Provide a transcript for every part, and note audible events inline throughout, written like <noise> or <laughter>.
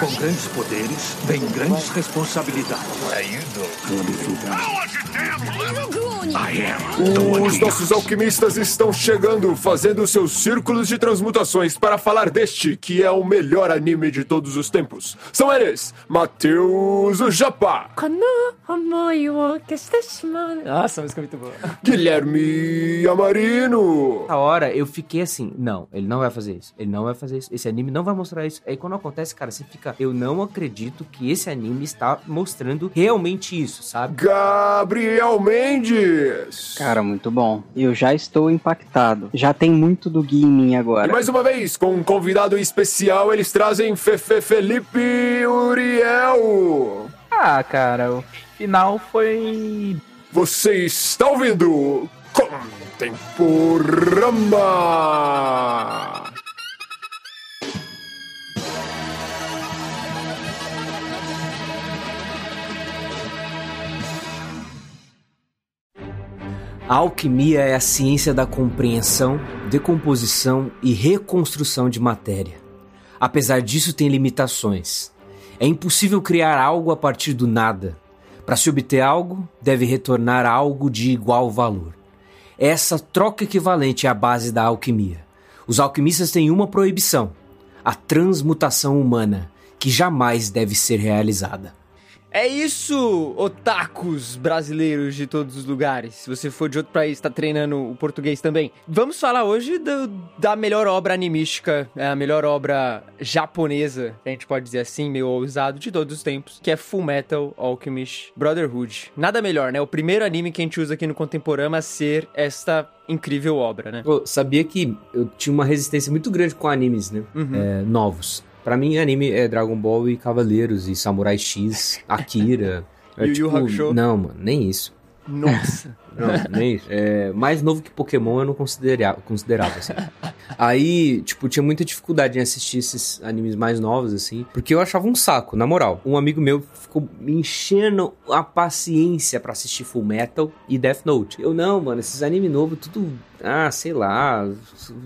Com grandes poderes, vem grandes responsabilidades. É os nossos alquimistas estão chegando, fazendo seus círculos de transmutações para falar deste, que é o melhor anime de todos os tempos. São eles, Matheus o Japa. Nossa, a música é muito boa. Guilherme Amarino. A hora eu fiquei assim, não, ele não vai fazer isso, ele não vai fazer isso, esse anime não vai mostrar isso. É Aí quando acontece cara, você fica, eu não acredito que esse anime está mostrando realmente isso, sabe? Gabriel Mendes. Cara, muito bom. Eu já estou impactado. Já tem muito do Gui em mim E agora. mais uma vez, com um convidado especial, eles trazem Fefe Felipe Uriel. Ah, cara, o final foi. Você está ouvindo Contemporama. A alquimia é a ciência da compreensão, decomposição e reconstrução de matéria. Apesar disso, tem limitações. É impossível criar algo a partir do nada. Para se obter algo, deve retornar algo de igual valor. Essa troca equivalente é a base da alquimia. Os alquimistas têm uma proibição: a transmutação humana, que jamais deve ser realizada. É isso, otakus brasileiros de todos os lugares. Se você for de outro país, tá treinando o português também. Vamos falar hoje do- da melhor obra animística, é a melhor obra japonesa, a gente pode dizer assim, meio ousado, de todos os tempos, que é Full Metal Alchemist Brotherhood. Nada melhor, né? O primeiro anime que a gente usa aqui no Contemporama a ser esta incrível obra, né? Pô, sabia que eu tinha uma resistência muito grande com animes, né? Uhum. É, novos. Pra mim, anime é Dragon Ball e Cavaleiros e Samurai X, <laughs> Akira. É, Yu Yu Hakusho? Não, mano, nem isso. Nossa. <laughs> Não, nem isso. É, mais novo que Pokémon eu não considerava, considerava assim. Aí, tipo, tinha muita dificuldade em assistir esses animes mais novos, assim, porque eu achava um saco, na moral. Um amigo meu ficou me enchendo a paciência pra assistir Full Metal e Death Note. Eu, não, mano, esses animes novos, tudo, ah, sei lá,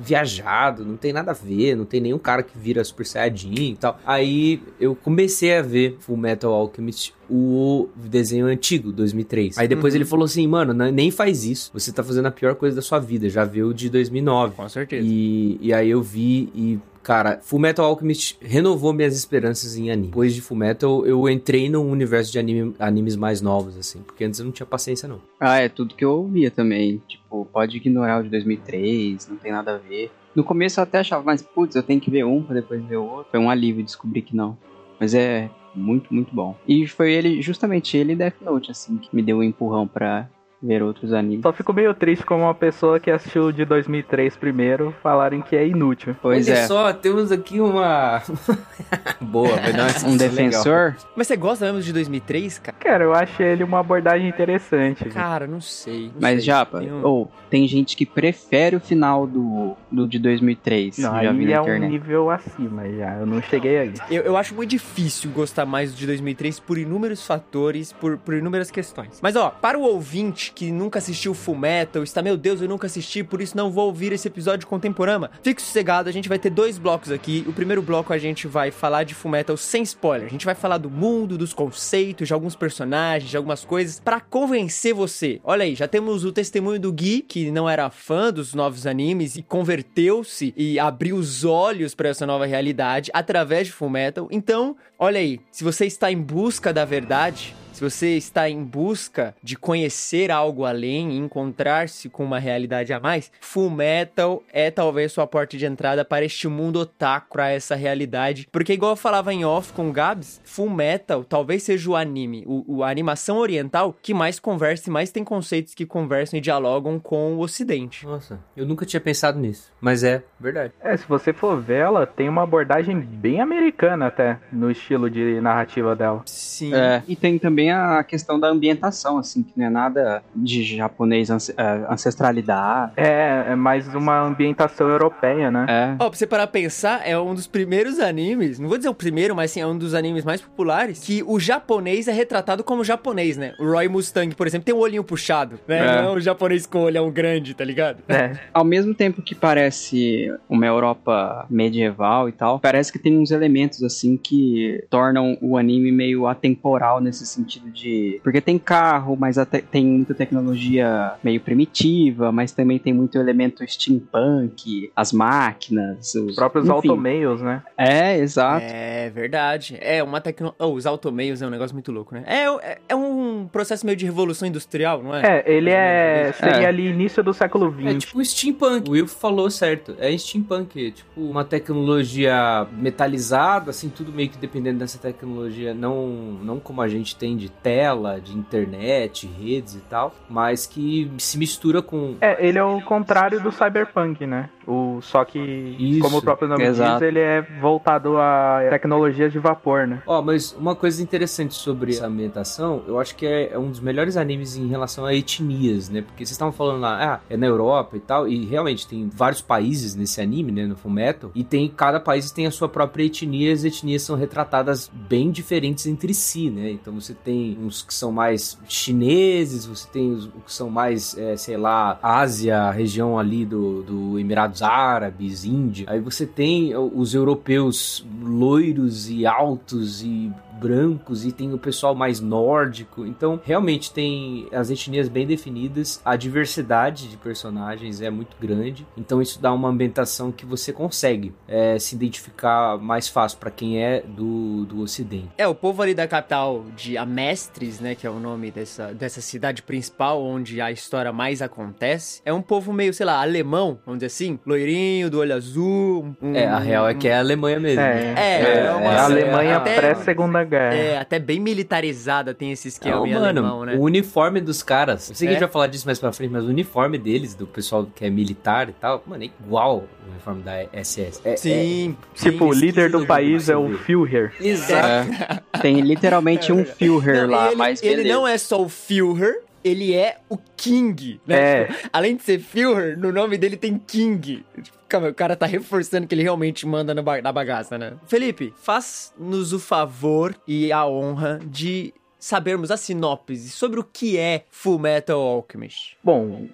viajado, não tem nada a ver, não tem nenhum cara que vira Super Saiyajin e tal. Aí eu comecei a ver Full Metal Alchemist, o desenho antigo, 2003. Aí depois Uhum. ele falou assim, mano, nem faz isso, você tá fazendo a pior coisa da sua vida, já viu o de 2009. Com certeza. E, e aí eu vi e, cara, Fullmetal Alchemist renovou minhas esperanças em anime. Depois de Fullmetal, eu entrei num universo de anime- animes mais novos, assim, porque antes eu não tinha paciência, não. Ah, é tudo que eu ouvia também. Tipo, pode ignorar o de 2003, não tem nada a ver. No começo eu até achava, mas putz, eu tenho que ver um pra depois ver o outro. Foi um alívio descobrir que não. Mas é muito, muito bom. E foi ele, justamente ele e Death Note, assim, que me deu um empurrão pra ver outros animes. Só fico meio triste como uma pessoa que assistiu o de 2003 primeiro falarem que é inútil. Pois Olha é, só, temos aqui uma... <laughs> Boa, vai dar uma um discussão legal. defensor. Mas você gosta mesmo de 2003, cara? Cara, eu achei ele uma abordagem interessante. Cara, não sei. não Mas, sei. Japa, Tem um- ou tem gente que prefere o final do, do de 2003. Não, já vi aí é um nível acima já. Eu não cheguei aí. Eu, eu acho muito difícil gostar mais de 2003 por inúmeros fatores, por, por inúmeras questões. Mas ó, para o ouvinte que nunca assistiu Full Metal, está, meu Deus, eu nunca assisti, por isso não vou ouvir esse episódio de Contemporama. Fique sossegado, a gente vai ter dois blocos aqui. O primeiro bloco a gente vai falar de Full Metal sem spoiler. A gente vai falar do mundo, dos conceitos, de alguns personagens, de algumas coisas, para convencer você. Olha aí, já temos o testemunho do Gui, que não era fã dos novos animes e converteu-se e abriu os olhos para essa nova realidade através de Fullmetal. Então, olha aí, se você está em busca da verdade, se você está em busca de conhecer algo além e encontrar-se com uma realidade a mais, Full Metal é talvez sua porta de entrada para este mundo otaku, para essa realidade. Porque, igual eu falava em off com o Gabs, Full Metal talvez seja o anime, o, o- a animação oriental que mais conversa e mais tem conceitos que conversam e dialogam com o ocidente. Nossa, eu nunca tinha pensado nisso, mas é verdade. É, se você for ver, ela tem uma abordagem bem americana até, no estilo de narrativa dela. Sim. É, e tem também também a questão da ambientação, assim, que não é nada de japonês eh, ancestralidade. É, é mais uma ambientação europeia, né? É. Ó, pra você parar pra pensar, é um dos primeiros animes, não vou dizer o primeiro, mas sim, é um dos animes mais populares, que o japonês é retratado como japonês, né? O Roy Mustang, por exemplo, tem um olhinho puxado, né? É. Não é o japonês com o olhão grande, tá ligado? É. Ao mesmo tempo que parece uma Europa medieval e tal, parece que tem uns elementos assim que tornam o anime meio atemporal nesse sentido de. Porque tem carro, mas até tem muita tecnologia meio primitiva, mas também tem muito elemento steampunk, as máquinas, os Os próprios enfim. automeios, né? É, exato. É verdade. É uma tecnologia. os automeios é um negócio muito louco, né? É, é, é um processo meio de revolução industrial, não é? É, ele é. Seria É. ali início do século É XX. tipo steampunk. O Will falou certo. É steampunk. Tipo, uma tecnologia metalizada, assim, tudo meio que dependendo dessa tecnologia. Não, não como a gente tem de tela, de internet, redes e tal, mas que se mistura com. É, ele é o contrário do cyberpunk, né? O, só que, Isso, como o próprio nome exato. diz, ele é voltado a tecnologias de vapor, né? Ó, mas uma coisa interessante sobre essa ambientação, eu acho que é, é um dos melhores animes em relação a etnias, né? Porque vocês estavam falando lá, ah, é na Europa e tal, e realmente tem vários países nesse anime, né, no Fullmetal, e tem cada país tem a sua própria etnia, e as etnias são retratadas bem diferentes entre si, né? Então você tem uns que são mais chineses, você tem os que são mais, é, sei lá, Ásia, região ali do, do Árabes, Índia. Aí você tem os europeus loiros e altos e brancos e tem o pessoal mais nórdico. Então, realmente tem as etnias bem definidas, a diversidade de personagens é muito grande. Então, isso dá uma ambientação que você consegue é, se identificar mais fácil para quem é do, do ocidente. É, o povo ali da capital de Amestres, né, que é o nome dessa, dessa cidade principal onde a história mais acontece, é um povo meio, sei lá, alemão, vamos dizer assim, loirinho, do olho azul. um- É, a real é que é a Alemanha mesmo. É, É, É, é uma a Alemanha pré-segunda guerra. É, até bem militarizada tem esse esquema Não, mano, alemão, né? o uniforme dos caras. Eu sei que É. a gente vai falar disso mais pra frente, mas o uniforme deles, do pessoal que é militar e tal, mano, é igual o uniforme da SS. É, Sim, Tipo, o sim, líder do país é o. Führer. é, exato. É. Tem literalmente um <laughs> Führer Não, lá, ele, mas ele beleza. não é só o Führer, ele é o King, né? É. Tipo, <laughs> além de ser Führer, no nome dele tem King. Calma, o cara tá reforçando que ele realmente manda na, ba- na bagaça, né? Felipe, faz-nos o favor e a honra de sabermos a sinopse sobre o que é Full Metal Alchemist. Bom,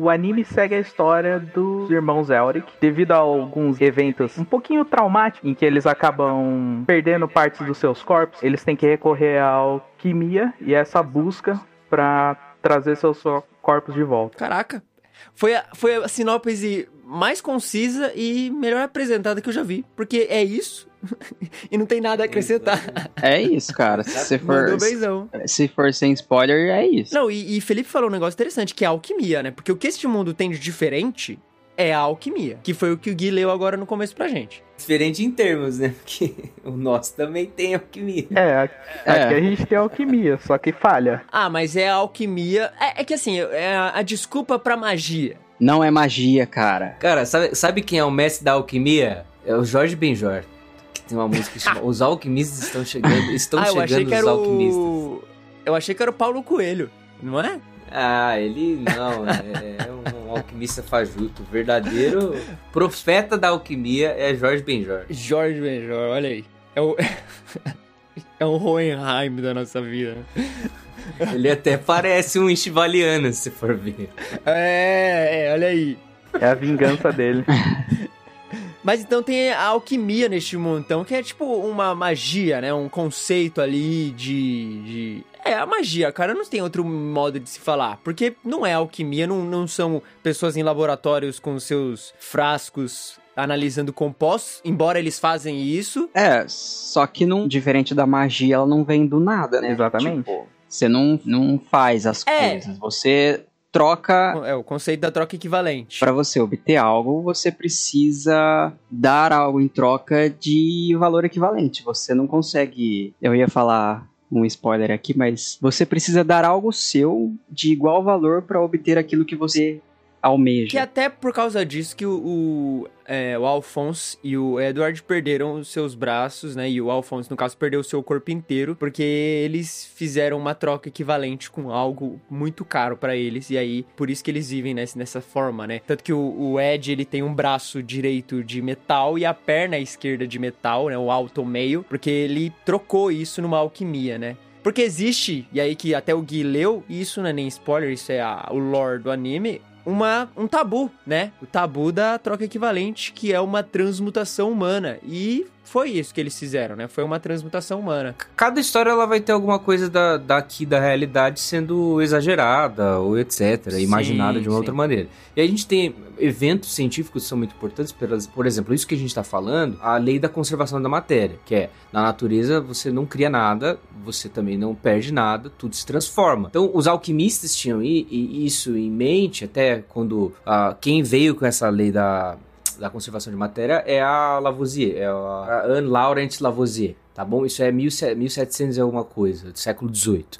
o anime segue a história dos irmãos Elric, devido a alguns eventos um pouquinho traumáticos, em que eles acabam perdendo partes dos seus corpos, eles têm que recorrer à alquimia e essa busca pra trazer seus corpos de volta. Caraca, foi a, foi a sinopse mais concisa e melhor apresentada que eu já vi, porque é isso <laughs> e não tem nada a acrescentar. É isso, cara. Se você for, se for sem spoiler, é isso. Não, e, e Felipe falou um negócio interessante, que é a alquimia, né? Porque o que este mundo tem de diferente é a alquimia, que foi o que o Gui leu agora no começo pra gente. Diferente em termos, né? <laughs> Porque o nosso também tem alquimia. É, aqui É. a gente tem alquimia, só que falha. Ah, mas é a alquimia. É, é que assim, é a, a desculpa pra magia. Não é magia, cara. Cara, sabe, sabe quem é o mestre da alquimia? É o Jorge Benjor. Que tem uma música que chama <laughs> Os Alquimistas Estão Chegando. Estão ah, eu achei chegando que os era alquimistas. o. Eu achei que era o Paulo Coelho, não é? Ah, ele não, é um alquimista fajuto. O verdadeiro profeta da alquimia é Jorge Benjor. Jorge Benjor, olha aí. É o. <laughs> é um Hohenheim da nossa vida. Ele até parece um Estivaliano, se for ver. É, é, olha aí. É a vingança dele. <laughs> Mas então tem a alquimia neste montão, que é tipo uma magia, né? Um conceito ali de. de... É, a magia, cara, não tem outro modo de se falar. Porque não é alquimia, não, não são pessoas em laboratórios com seus frascos analisando compostos, embora eles fazem isso. É, só que não, diferente da magia, ela não vem do nada, né? Exatamente. Tipo, você não, não faz as É. coisas, você troca É o conceito da troca equivalente. Para você obter algo, você precisa dar algo em troca de valor equivalente. Você não consegue. Eu ia falar um spoiler aqui, mas você precisa dar algo seu de igual valor para obter aquilo que você almeja. Que até por causa disso que o, o, é, o Alphonse e o Edward perderam os seus braços, né? E o Alphonse, no caso, perdeu o seu corpo inteiro, porque eles fizeram uma troca equivalente com algo muito caro pra eles. E aí, por isso que eles vivem nessa, nessa forma, né? Tanto que o, o Ed, ele tem um braço direito de metal e a perna esquerda de metal, né? O alto meio, porque ele trocou isso numa alquimia, né? Porque existe, e aí que até o Gui leu, e isso não é nem spoiler, isso é a- o lore do anime, uma, um tabu, né? O tabu da troca equivalente, que é uma transmutação humana. E foi isso que eles fizeram, né? Foi uma transmutação humana. Cada história ela vai ter alguma coisa da, daqui da realidade sendo exagerada ou etc, Sim, imaginada de uma sim. outra maneira. E a gente tem eventos científicos que são muito importantes, por exemplo, isso que a gente está falando, a lei da conservação da matéria, que é na natureza você não cria nada, você também não perde nada, tudo se transforma. Então os alquimistas tinham isso em mente até quando ah, quem veio com essa lei da da conservação de matéria é a Lavoisier, é a Anne Laurent Lavoisier, tá bom? Isso é 1700 1700 e alguma coisa, do século 18.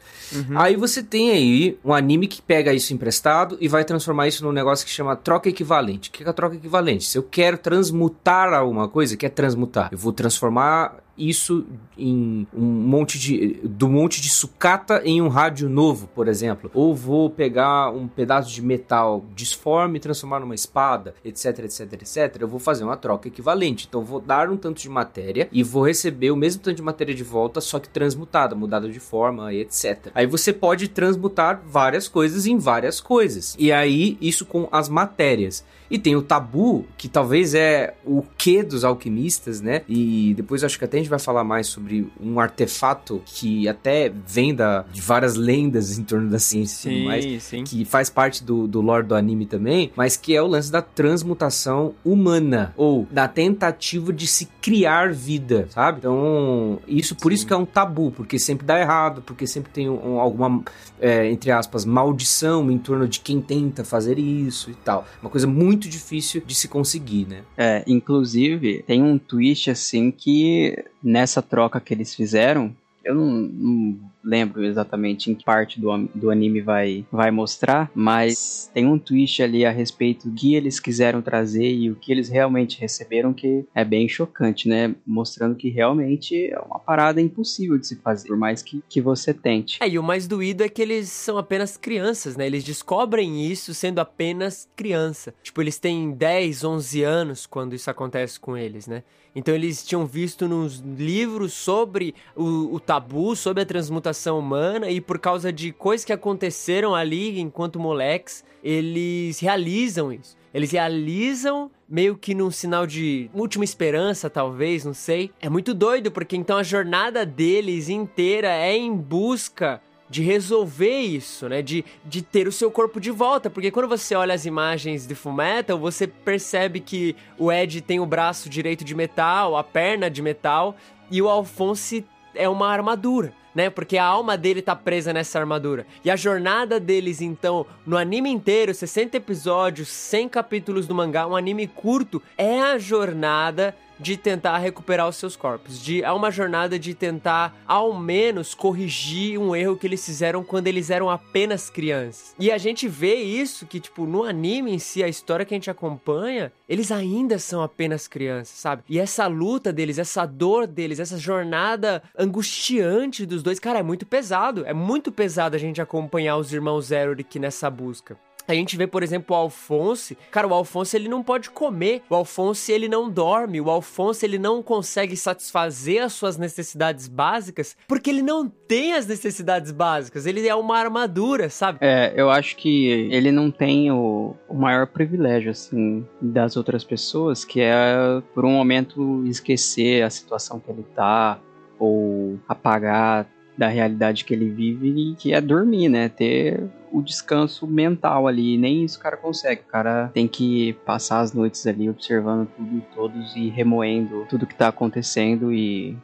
Aí você tem aí um anime que pega isso emprestado e vai transformar isso num negócio que chama troca equivalente. O que é a troca equivalente? Se eu quero transmutar alguma coisa, que é transmutar? Eu vou transformar isso em um monte de do monte de sucata em um rádio novo, por exemplo, ou vou pegar um pedaço de metal disforme e transformar numa espada, etc, etc, etc. Eu vou fazer uma troca equivalente. Então vou dar um tanto de matéria e vou receber o mesmo tanto de matéria de volta, só que transmutada, mudada de forma, etc. Aí você pode transmutar várias coisas em várias coisas. E aí isso com as matérias. E tem o tabu, que talvez é o que dos alquimistas, né? E depois acho que até a gente vai falar mais sobre um artefato que até vem da, de várias lendas em torno da ciência e tudo mais sim. que faz parte do, do lore do anime também, mas que é o lance da transmutação humana, ou da tentativa de se criar vida, sabe? Então, isso por isso que é um tabu, porque sempre dá errado, porque sempre tem um- alguma, é, entre aspas, maldição em torno de quem tenta fazer isso e tal. Uma coisa muito difícil de se conseguir, né? É, inclusive, tem um twist assim que nessa troca que eles fizeram, eu não, não lembro exatamente em que parte do, do anime vai, vai mostrar, mas tem um twist ali a respeito do que eles quiseram trazer e o que eles realmente receberam que é bem chocante, né? Mostrando que realmente é uma parada impossível de se fazer, por mais que, que você tente. É, e o mais doído é que eles são apenas crianças, né? Eles descobrem isso sendo apenas criança. Tipo, eles têm 10, 11 anos quando isso acontece com eles, né? Então eles tinham visto nos livros sobre o, o tabu, sobre a transmutação humana, e por causa de coisas que aconteceram ali enquanto moleques, eles realizam isso. Eles realizam meio que num sinal de última esperança, talvez, não sei. É muito doido, porque então a jornada deles inteira é em busca de resolver isso, né? De, de ter o seu corpo de volta. Porque quando você olha as imagens de Fullmetal, você percebe que o Ed tem o braço direito de metal, a perna de metal, e o Alphonse é uma armadura. Né? Porque a alma dele tá presa nessa armadura. E a jornada deles, então, no anime inteiro, 60 episódios, 100 capítulos do mangá, um anime curto, é a jornada de tentar recuperar os seus corpos. De, é uma jornada de tentar, ao menos, corrigir um erro que eles fizeram quando eles eram apenas crianças. E a gente vê isso, que, tipo, no anime em si, a história que a gente acompanha, eles ainda são apenas crianças, sabe? E essa luta deles, essa dor deles, essa jornada angustiante dos dois, cara, é muito pesado. É muito pesado a gente acompanhar os irmãos Eric nessa busca. A gente vê, por exemplo, o Alphonse. Cara, o Alphonse ele não pode comer. O Alphonse ele não dorme. O Alphonse ele não consegue satisfazer as suas necessidades básicas porque ele não tem as necessidades básicas. Ele é uma armadura, sabe? É, eu acho que ele não tem o, o maior privilégio, assim, das outras pessoas, que é, por um momento, esquecer a situação que ele tá, ou apagar da realidade que ele vive, e que é dormir, né? Ter o descanso mental ali. Nem isso o cara consegue. O cara tem que passar as noites ali observando tudo e todos e remoendo tudo que tá acontecendo e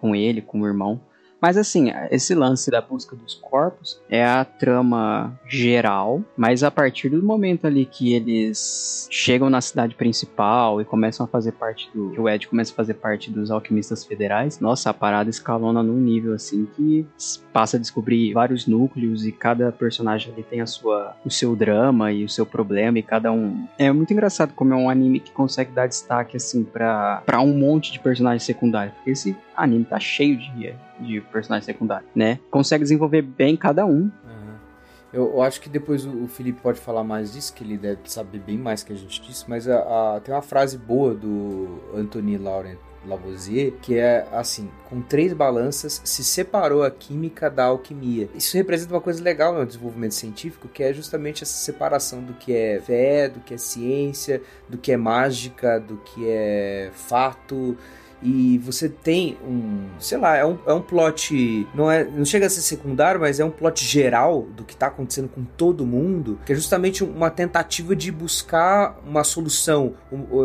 com ele, com o irmão. Mas assim, esse lance da busca dos corpos é a trama geral, mas a partir do momento ali que eles chegam na cidade principal e começam a fazer parte do. que o Ed começa a fazer parte dos alquimistas federais, nossa, a parada escalona num nível assim que passa a descobrir vários núcleos e cada personagem ali tem a sua, o seu drama e o seu problema e cada um. É muito engraçado como é um anime que consegue dar destaque assim para um monte de personagens secundários. Porque esse anime tá cheio de, de personagens secundários, né? Consegue desenvolver bem cada um. Eu, eu, acho que depois o, o, Felipe pode falar mais disso, que ele deve saber bem mais que a gente disse, mas a, a, tem uma frase boa do Anthony Laurent Lavoisier, que é assim: com três balanças se separou a química da alquimia. Isso representa uma coisa legal no desenvolvimento científico, que é justamente essa separação do que é fé, do que é ciência, do que é mágica, do que é fato e você tem um, sei lá, é um, é um plot, não, é, não chega a ser secundário, mas é um plot geral do que está acontecendo com todo mundo, que é justamente uma tentativa de buscar uma solução,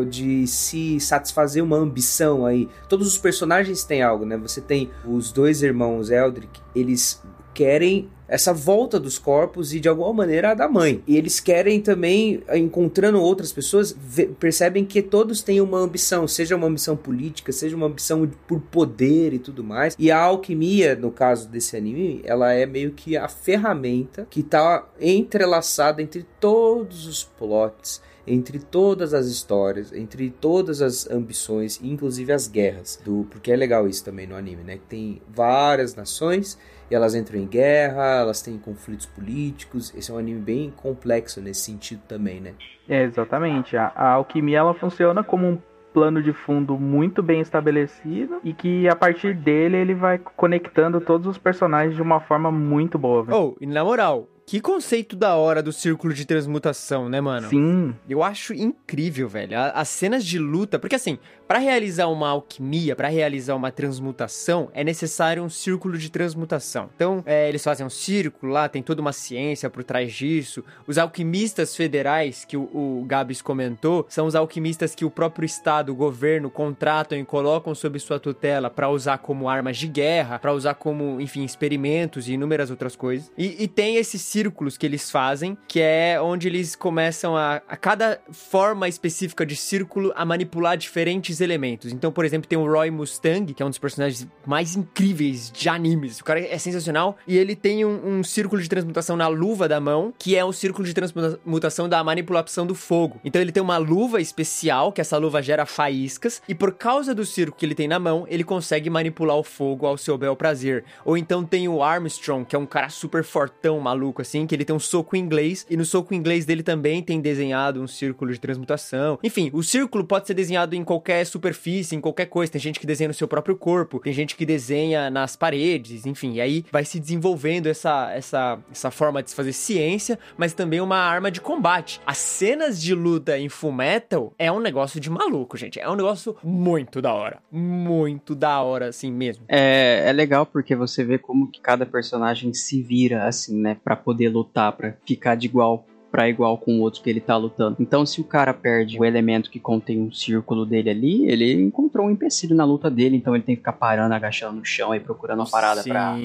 de se satisfazer uma ambição aí. Todos os personagens têm algo, né? Você tem os dois irmãos Eldrick, eles querem essa volta dos corpos e de alguma maneira a da mãe. E eles querem também, encontrando outras pessoas, percebem que todos têm uma ambição, seja uma ambição política, seja uma ambição por poder e tudo mais. E a alquimia, no caso desse anime, ela é meio que a ferramenta que está entrelaçada entre todos os plots entre todas as histórias, entre todas as ambições, inclusive as guerras, do porque é legal isso também no anime, né? Tem várias nações e elas entram em guerra, elas têm conflitos políticos. Esse é um anime bem complexo nesse sentido também, né? É, exatamente. A, a alquimia ela funciona como um plano de fundo muito bem estabelecido e que a partir dele ele vai conectando todos os personagens de uma forma muito boa. Oh, e na moral, que conceito da hora do círculo de transmutação, né, mano? Sim. Eu acho incrível, velho. As cenas de luta, porque assim, para realizar uma alquimia, para realizar uma transmutação, é necessário um círculo de transmutação. Então, é, eles fazem um círculo lá, tem toda uma ciência por trás disso. Os alquimistas federais, que o, o Gabs comentou, são os alquimistas que o próprio Estado, o governo, contratam e colocam sob sua tutela para usar como armas de guerra, para usar como, enfim, experimentos e inúmeras outras coisas. E, e tem esses círculos que eles fazem, que é onde eles começam a, a cada forma específica de círculo, a manipular diferentes elementos. Então, por exemplo, tem o Roy Mustang, que é um dos personagens mais incríveis de animes. O cara é sensacional. E ele tem um, um círculo de transmutação na luva da mão, que é o círculo de transmutação da manipulação do fogo. Então, ele tem uma luva especial, que essa luva gera faíscas. E por causa do círculo que ele tem na mão, ele consegue manipular o fogo ao seu bel prazer. Ou então tem o Armstrong, que é um cara super fortão, maluco, assim, que ele tem um soco inglês. E no soco inglês dele também tem desenhado um círculo de transmutação. Enfim, o círculo pode ser desenhado em qualquer superfície, em qualquer coisa. Tem gente que desenha no seu próprio corpo, tem gente que desenha nas paredes, enfim. E aí vai se desenvolvendo essa, essa, essa forma de se fazer ciência, mas também uma arma de combate. As cenas de luta em Full Metal é um negócio de maluco, gente. É um negócio muito da hora. Muito da hora, assim mesmo. É, é legal porque você vê como que cada personagem se vira, assim, né? Pra poder lutar, pra ficar de igual para igual com o outro que ele tá lutando. Então, se o cara perde o elemento que contém um círculo dele ali, ele encontrou um empecilho na luta dele, então ele tem que ficar parando, agachando no chão e procurando uma parada pra,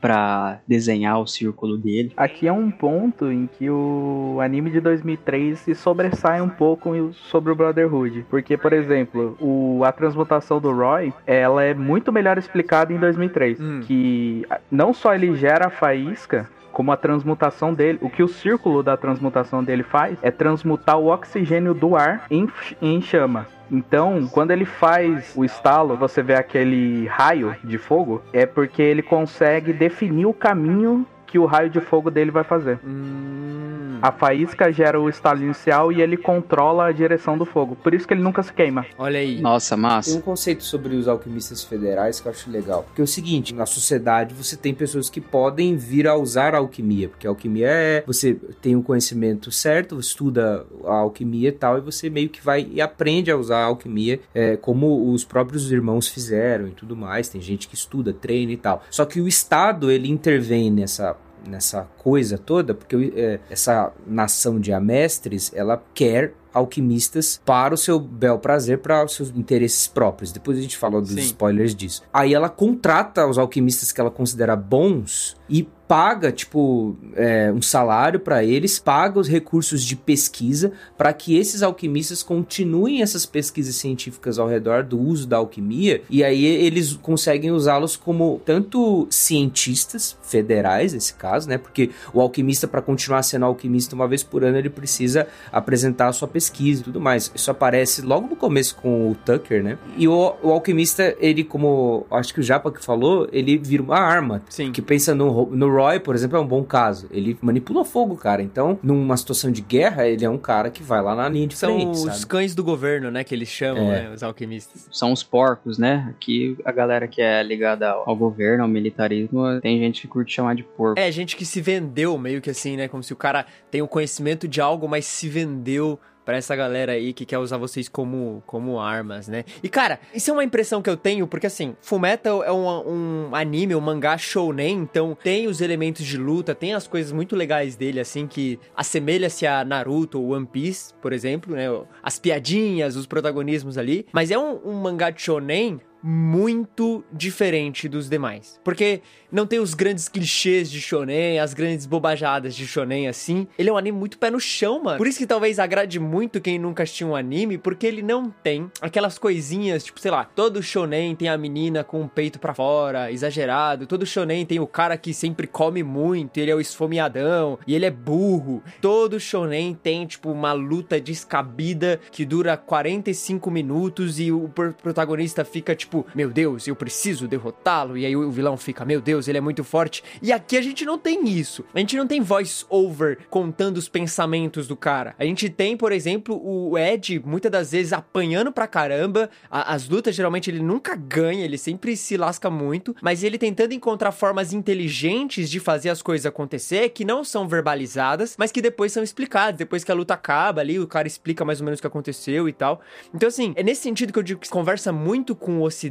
pra desenhar o círculo dele. Aqui é um ponto em que o anime de 2003 se sobressai um pouco sobre o Brotherhood, porque, por exemplo, o, a transmutação do Roy, ela é muito melhor explicada em 2003, hum. que não só ele gera a faísca, como a transmutação dele, o que o círculo da transmutação dele faz é transmutar o oxigênio do ar em, em chama. Então, quando ele faz o estalo, você vê aquele raio de fogo, é porque ele consegue definir o caminho que o raio de fogo dele vai fazer. Hum. A faísca gera o estalo inicial e ele controla a direção do fogo. Por isso que ele nunca se queima. Olha aí. Nossa, massa. Tem um conceito sobre os alquimistas federais que eu acho legal. Porque é o seguinte, na sociedade você tem pessoas que podem vir a usar a alquimia. Porque a alquimia é... Você tem o um conhecimento certo, estuda a alquimia e tal, e você meio que vai e aprende a usar a alquimia é, como os próprios irmãos fizeram e tudo mais. Tem gente que estuda, treina e tal. Só que o Estado, ele intervém nessa nessa coisa toda, porque é, essa nação de amestres, ela quer alquimistas para o seu bel prazer, para os seus interesses próprios. Depois a gente fala dos Sim. spoilers disso. Aí ela contrata os alquimistas que ela considera bons e paga, tipo, é, um salário para eles, paga os recursos de pesquisa para que esses alquimistas continuem essas pesquisas científicas ao redor do uso da alquimia e aí eles conseguem usá-los como tanto cientistas federais, nesse caso, né? Porque o alquimista, para continuar sendo alquimista uma vez por ano, ele precisa apresentar a sua pesquisa e tudo mais. Isso aparece logo no começo com o Tucker, né? E o, o alquimista, ele, como acho que o Japa que falou, ele vira uma arma. Sim. Que pensa no, no Roy, por exemplo, é um bom caso. Ele manipula fogo, cara. Então, numa situação de guerra, ele é um cara que vai lá na linha de São frente, os sabe? cães do governo, né? Que eles chamam, É. né? Os alquimistas. São os porcos, né? Aqui a galera que é ligada ao, ao governo, ao militarismo, tem gente que curte chamar de porco. É, gente que se vendeu meio que assim, né? Como se o cara tem o conhecimento de algo, mas se vendeu pra essa galera aí que quer usar vocês como, como armas, né? E cara, isso é uma impressão que eu tenho, porque assim, Fullmetal é um, um anime, um mangá shounen, então tem os elementos de luta, tem as coisas muito legais dele, assim, que assemelha-se a Naruto ou One Piece, por exemplo, né? As piadinhas, os protagonismos ali, mas é um, um mangá de shounen muito diferente dos demais. Porque não tem os grandes clichês de shonen, as grandes bobajadas de shonen assim. Ele é um anime muito pé no chão, mano. Por isso que talvez agrade muito quem nunca assistiu um anime, porque ele não tem aquelas coisinhas, tipo, sei lá, todo shonen tem a menina com o peito pra fora, exagerado. Todo shonen tem o cara que sempre come muito, ele é o esfomeadão e ele é burro. Todo shonen tem, tipo, uma luta descabida que dura 45 minutos e o pro- protagonista fica tipo, meu Deus, eu preciso derrotá-lo. E aí o vilão fica, meu Deus, ele é muito forte. E aqui a gente não tem isso. A gente não tem voice over contando os pensamentos do cara. A gente tem, por exemplo, o Ed muitas das vezes apanhando pra caramba. A- as lutas geralmente ele nunca ganha, ele sempre se lasca muito, mas ele tentando encontrar formas inteligentes de fazer as coisas acontecer que não são verbalizadas, mas que depois são explicadas. Depois que a luta acaba ali, o cara explica mais ou menos o que aconteceu e tal. Então, assim, é nesse sentido que eu digo que conversa muito com o Ocidente,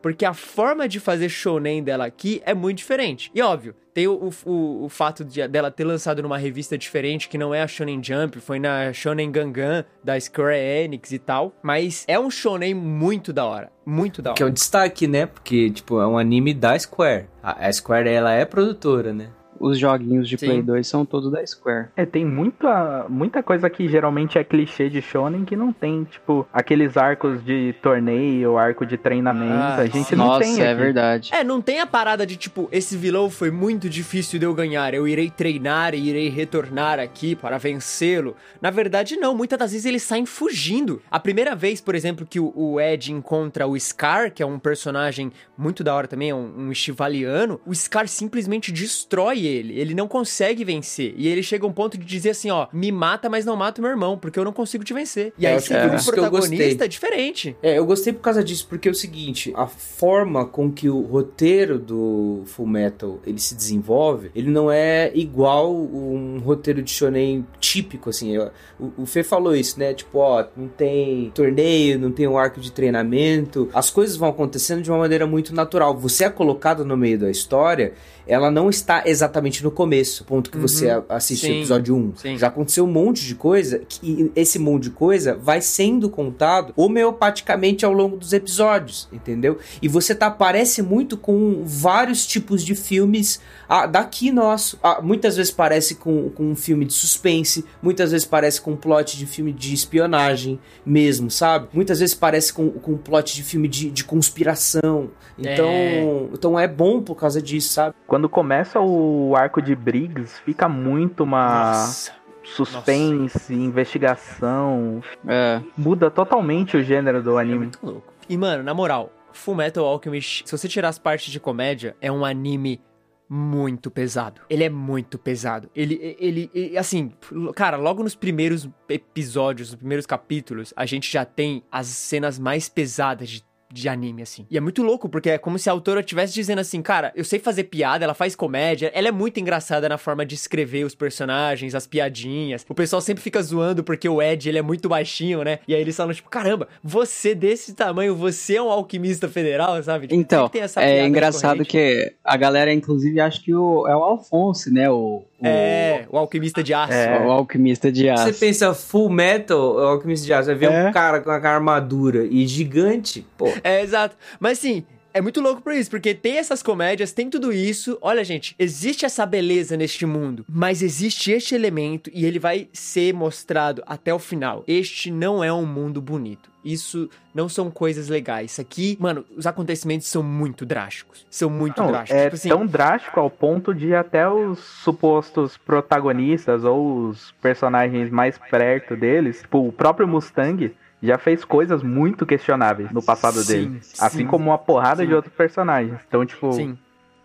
porque a forma de fazer shonen dela aqui é muito diferente. E óbvio, tem o, o, o fato de, dela ter lançado numa revista diferente, que não é a Shonen Jump, foi na Shonen Gangan, da Square Enix e tal. Mas é um shonen muito da hora. Muito da hora. Que é um destaque, né? Porque, tipo, é um anime da Square. A a Square, ela é produtora, né? Os joguinhos de Sim. Play 2 são todos da Square. É, tem muita, muita coisa que geralmente é clichê de shonen que não tem, tipo, aqueles arcos de torneio, arco de treinamento, Ah, a gente não Nossa, tem é aqui. verdade. É, não tem a parada de tipo, esse vilão foi muito difícil de eu ganhar, eu irei treinar e irei retornar aqui para vencê-lo. Na verdade, não, muitas das vezes eles saem fugindo. A primeira vez, por exemplo, que o, Ed encontra o Scar, que é um personagem muito da hora também, é um, um estivaliano, o Scar simplesmente destrói ele. Ele não consegue vencer. E ele chega a um ponto de dizer assim: ó, me mata, mas não mata o meu irmão, porque eu não consigo te vencer. E É, aí você por um protagonista diferente. É, eu gostei por causa disso, porque é o seguinte, a forma com que o roteiro do Full Metal ele se desenvolve, ele não é igual um roteiro de shonen típico, assim. O, o Fê falou isso, né? Tipo, ó, não tem torneio, não tem um arco de treinamento, as coisas vão acontecendo de uma maneira muito natural. Você é colocado no meio da história, ela não está exatamente no começo, ponto que você a- assiste o episódio 1. Sim. Já aconteceu um monte de coisa que esse monte de coisa vai sendo contado homeopaticamente ao longo dos episódios, entendeu? E você tá parece muito com vários tipos de filmes ah, daqui nosso. Ah, muitas vezes parece com, com um filme de suspense, muitas vezes parece com um plot de filme de espionagem mesmo, sabe? Muitas vezes parece com, com um plot de filme de, de conspiração. Então É. então é bom por causa disso, sabe? Quando começa o arco de Briggs, fica muito uma Nossa. suspense, investigação. É, Muda totalmente o gênero do É anime. muito louco. E, mano, na moral, Full Metal Alchemist, se você tirar as partes de comédia, é um anime muito pesado. Ele é muito pesado. Ele, ele, ele- assim, cara, logo nos primeiros episódios, nos primeiros capítulos, a gente já tem as cenas mais pesadas de de anime, assim. E é muito louco, porque é como se a autora estivesse dizendo assim, cara, eu sei fazer piada, ela faz comédia, ela é muito engraçada na forma de escrever os personagens, as piadinhas. O pessoal sempre fica zoando porque o Ed, ele é muito baixinho, né? E aí eles falam, tipo, caramba, você desse tamanho, você é um alquimista federal, sabe? Tipo, Então, sempre tem essa piada é engraçado recorrente. que a galera, inclusive, acha que o, é o Alphonse, né? O, É, o alquimista de aço. É. O alquimista de aço. Você pensa Full Metal, o Alquimista de Aço, vai ver É. um cara com a armadura e gigante, pô. <laughs> É, exato. Mas assim, é muito louco por isso, porque tem essas comédias, tem tudo isso. Olha, gente, existe essa beleza neste mundo, mas existe este elemento e ele vai ser mostrado até o final. Este não é um mundo bonito. Isso não são coisas legais. Isso aqui, mano, os acontecimentos são muito drásticos. São muito Não, drásticos. é Tipo assim, tão drástico ao ponto de até os supostos protagonistas ou os personagens mais perto deles, tipo, o próprio Mustang já fez coisas muito questionáveis no passado Sim, dele. Assim sim, como uma porrada sim. de outros personagens. Então, tipo, sim.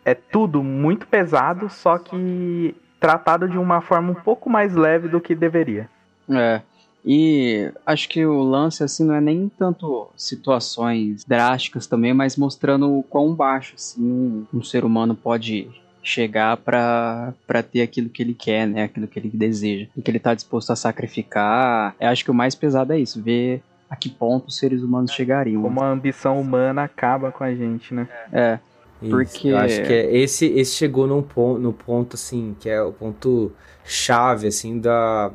é tudo muito pesado, só que tratado de uma forma um pouco mais leve do que deveria. É. E acho que o lance, assim, não é nem tanto situações drásticas também, mas mostrando o quão baixo, assim, um, um ser humano pode chegar pra pra ter aquilo que ele quer, né? Aquilo que ele deseja. O que ele tá disposto a sacrificar. Eu acho que o mais pesado é isso, ver a que ponto os seres humanos chegariam. Como a ambição humana acaba com a gente, né? É. Isso, Porque- Eu acho que é, esse, esse chegou num ponto, no ponto, assim, que é o ponto chave, assim, da...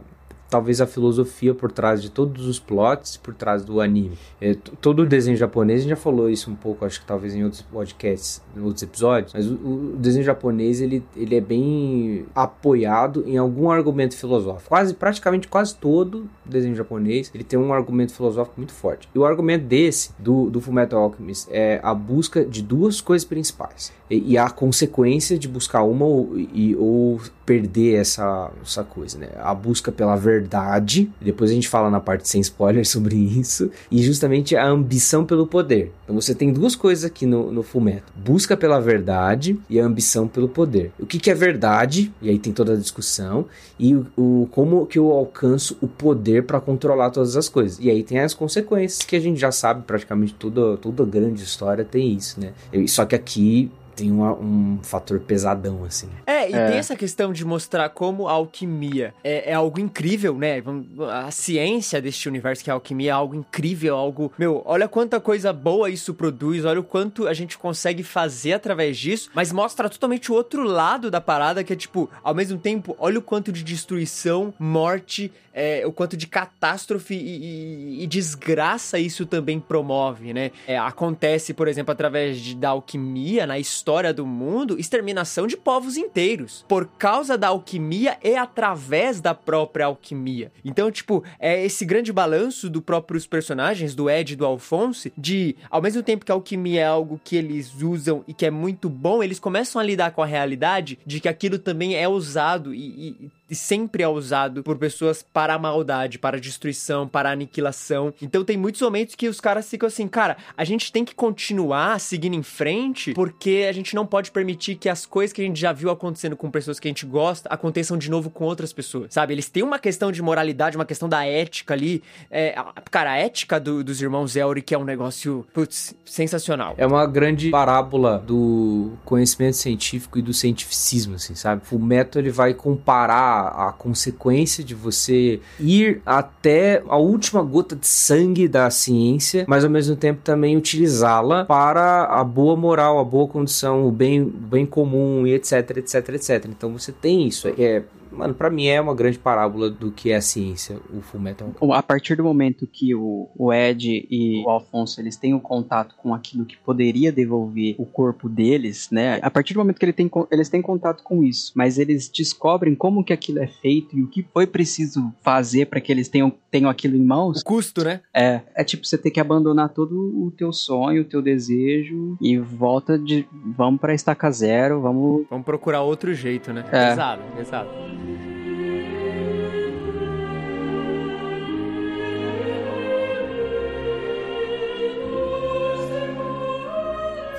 Talvez a filosofia por trás de todos os plots, por trás do anime. É, todo o desenho japonês, a gente já falou isso um pouco, acho que talvez em outros podcasts, em outros episódios, mas o, o desenho japonês, ele, ele é bem apoiado em algum argumento filosófico. Quase, praticamente quase todo desenho japonês, ele tem um argumento filosófico muito forte. E o argumento desse, do, do Fullmetal Alchemist, é a busca de duas coisas principais. E, e a consequência de buscar uma ou, e, ou perder essa, essa coisa, né? A busca pela verdade, depois a gente fala na parte sem spoiler <laughs> sobre isso, e justamente a ambição pelo poder. Então você tem duas coisas aqui no, no Fullmetal. Busca pela verdade e a ambição pelo poder. O que, que é verdade? E aí tem toda a discussão. E o, o- como que eu alcanço o poder para controlar todas as coisas. E aí tem as consequências que a gente já sabe, praticamente toda, toda grande história tem isso, né? Só que aqui tem uma- um fator pesadão, assim. É, e É. tem essa questão de mostrar como a alquimia é, é algo incrível, né? A ciência deste universo que é a alquimia é algo incrível, algo. Meu, olha quanta coisa boa isso produz, olha o quanto a gente consegue fazer através disso, mas mostra totalmente o outro lado da parada, que é tipo, ao mesmo tempo, olha o quanto de destruição, morte, é, o quanto de catástrofe e, e- e desgraça isso também promove, né? É, acontece, por exemplo, através de, da alquimia na história do mundo, exterminação de povos inteiros. Por causa da alquimia e através da própria alquimia. Então, tipo, é esse grande balanço do próprios personagens, do Ed e do Alphonse, de, ao mesmo tempo que a alquimia é algo que eles usam e que é muito bom, eles começam a lidar com a realidade de que aquilo também é usado e- e sempre é usado por pessoas para a maldade, para a destruição, para a aniquilação. Então tem muitos momentos que os caras ficam assim, cara, a gente tem que continuar seguindo em frente, porque a gente não pode permitir que as coisas que a gente já viu acontecendo com pessoas que a gente gosta aconteçam de novo com outras pessoas, sabe? Eles têm uma questão de moralidade, uma questão da ética ali. É, cara, a ética do- dos irmãos Elric é um negócio, putz, sensacional. É uma grande parábola do conhecimento científico e do cientificismo, assim, sabe? O método ele vai comparar a consequência de você ir até a última gota de sangue da ciência, mas ao mesmo tempo também utilizá-la para a boa moral, a boa condição, o bem, o bem comum e etc, etc, etc. Então você tem isso. É, mano, pra mim é uma grande parábola do que é a ciência, o Fullmetal. A partir do momento que o, o Ed e o Alfonso eles têm o contato com aquilo que poderia devolver o corpo deles, né? A partir do momento que ele tem, eles têm contato com isso, mas eles descobrem como que aquilo é feito e o que foi preciso fazer para que eles tenham, tenham aquilo em mãos. O custo, né? É, é tipo você ter que abandonar todo o teu sonho, o teu desejo e volta de vamos pra estaca zero, vamos Vamos procurar outro jeito, né? É. Pesado, pesado.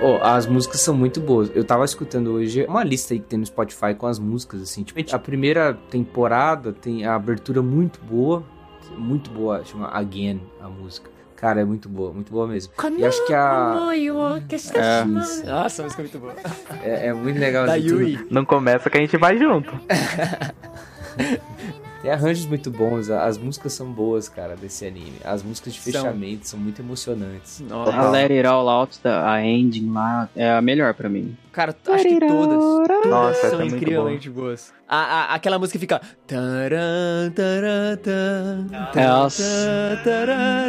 Oh, as músicas são muito boas. Eu tava escutando hoje uma lista aí que tem no Spotify com as músicas, assim. Tipo, a primeira temporada tem a abertura muito boa. Muito boa, chama Again a música. Cara, é muito boa, muito boa mesmo. E acho que a. É, nossa, a música é muito boa. É, é muito legal. Da Yui. Não começa que a gente vai junto. <laughs> Tem arranjos muito bons, as músicas são boas, cara, desse anime. As músicas de fechamento são, são muito emocionantes. Nossa. A Let It All Out, a ending lá, é a melhor para mim. Cara, acho que todas. Todas Nossa, são é muito incrivelmente boas. A, a- aquela música fica. Nossa.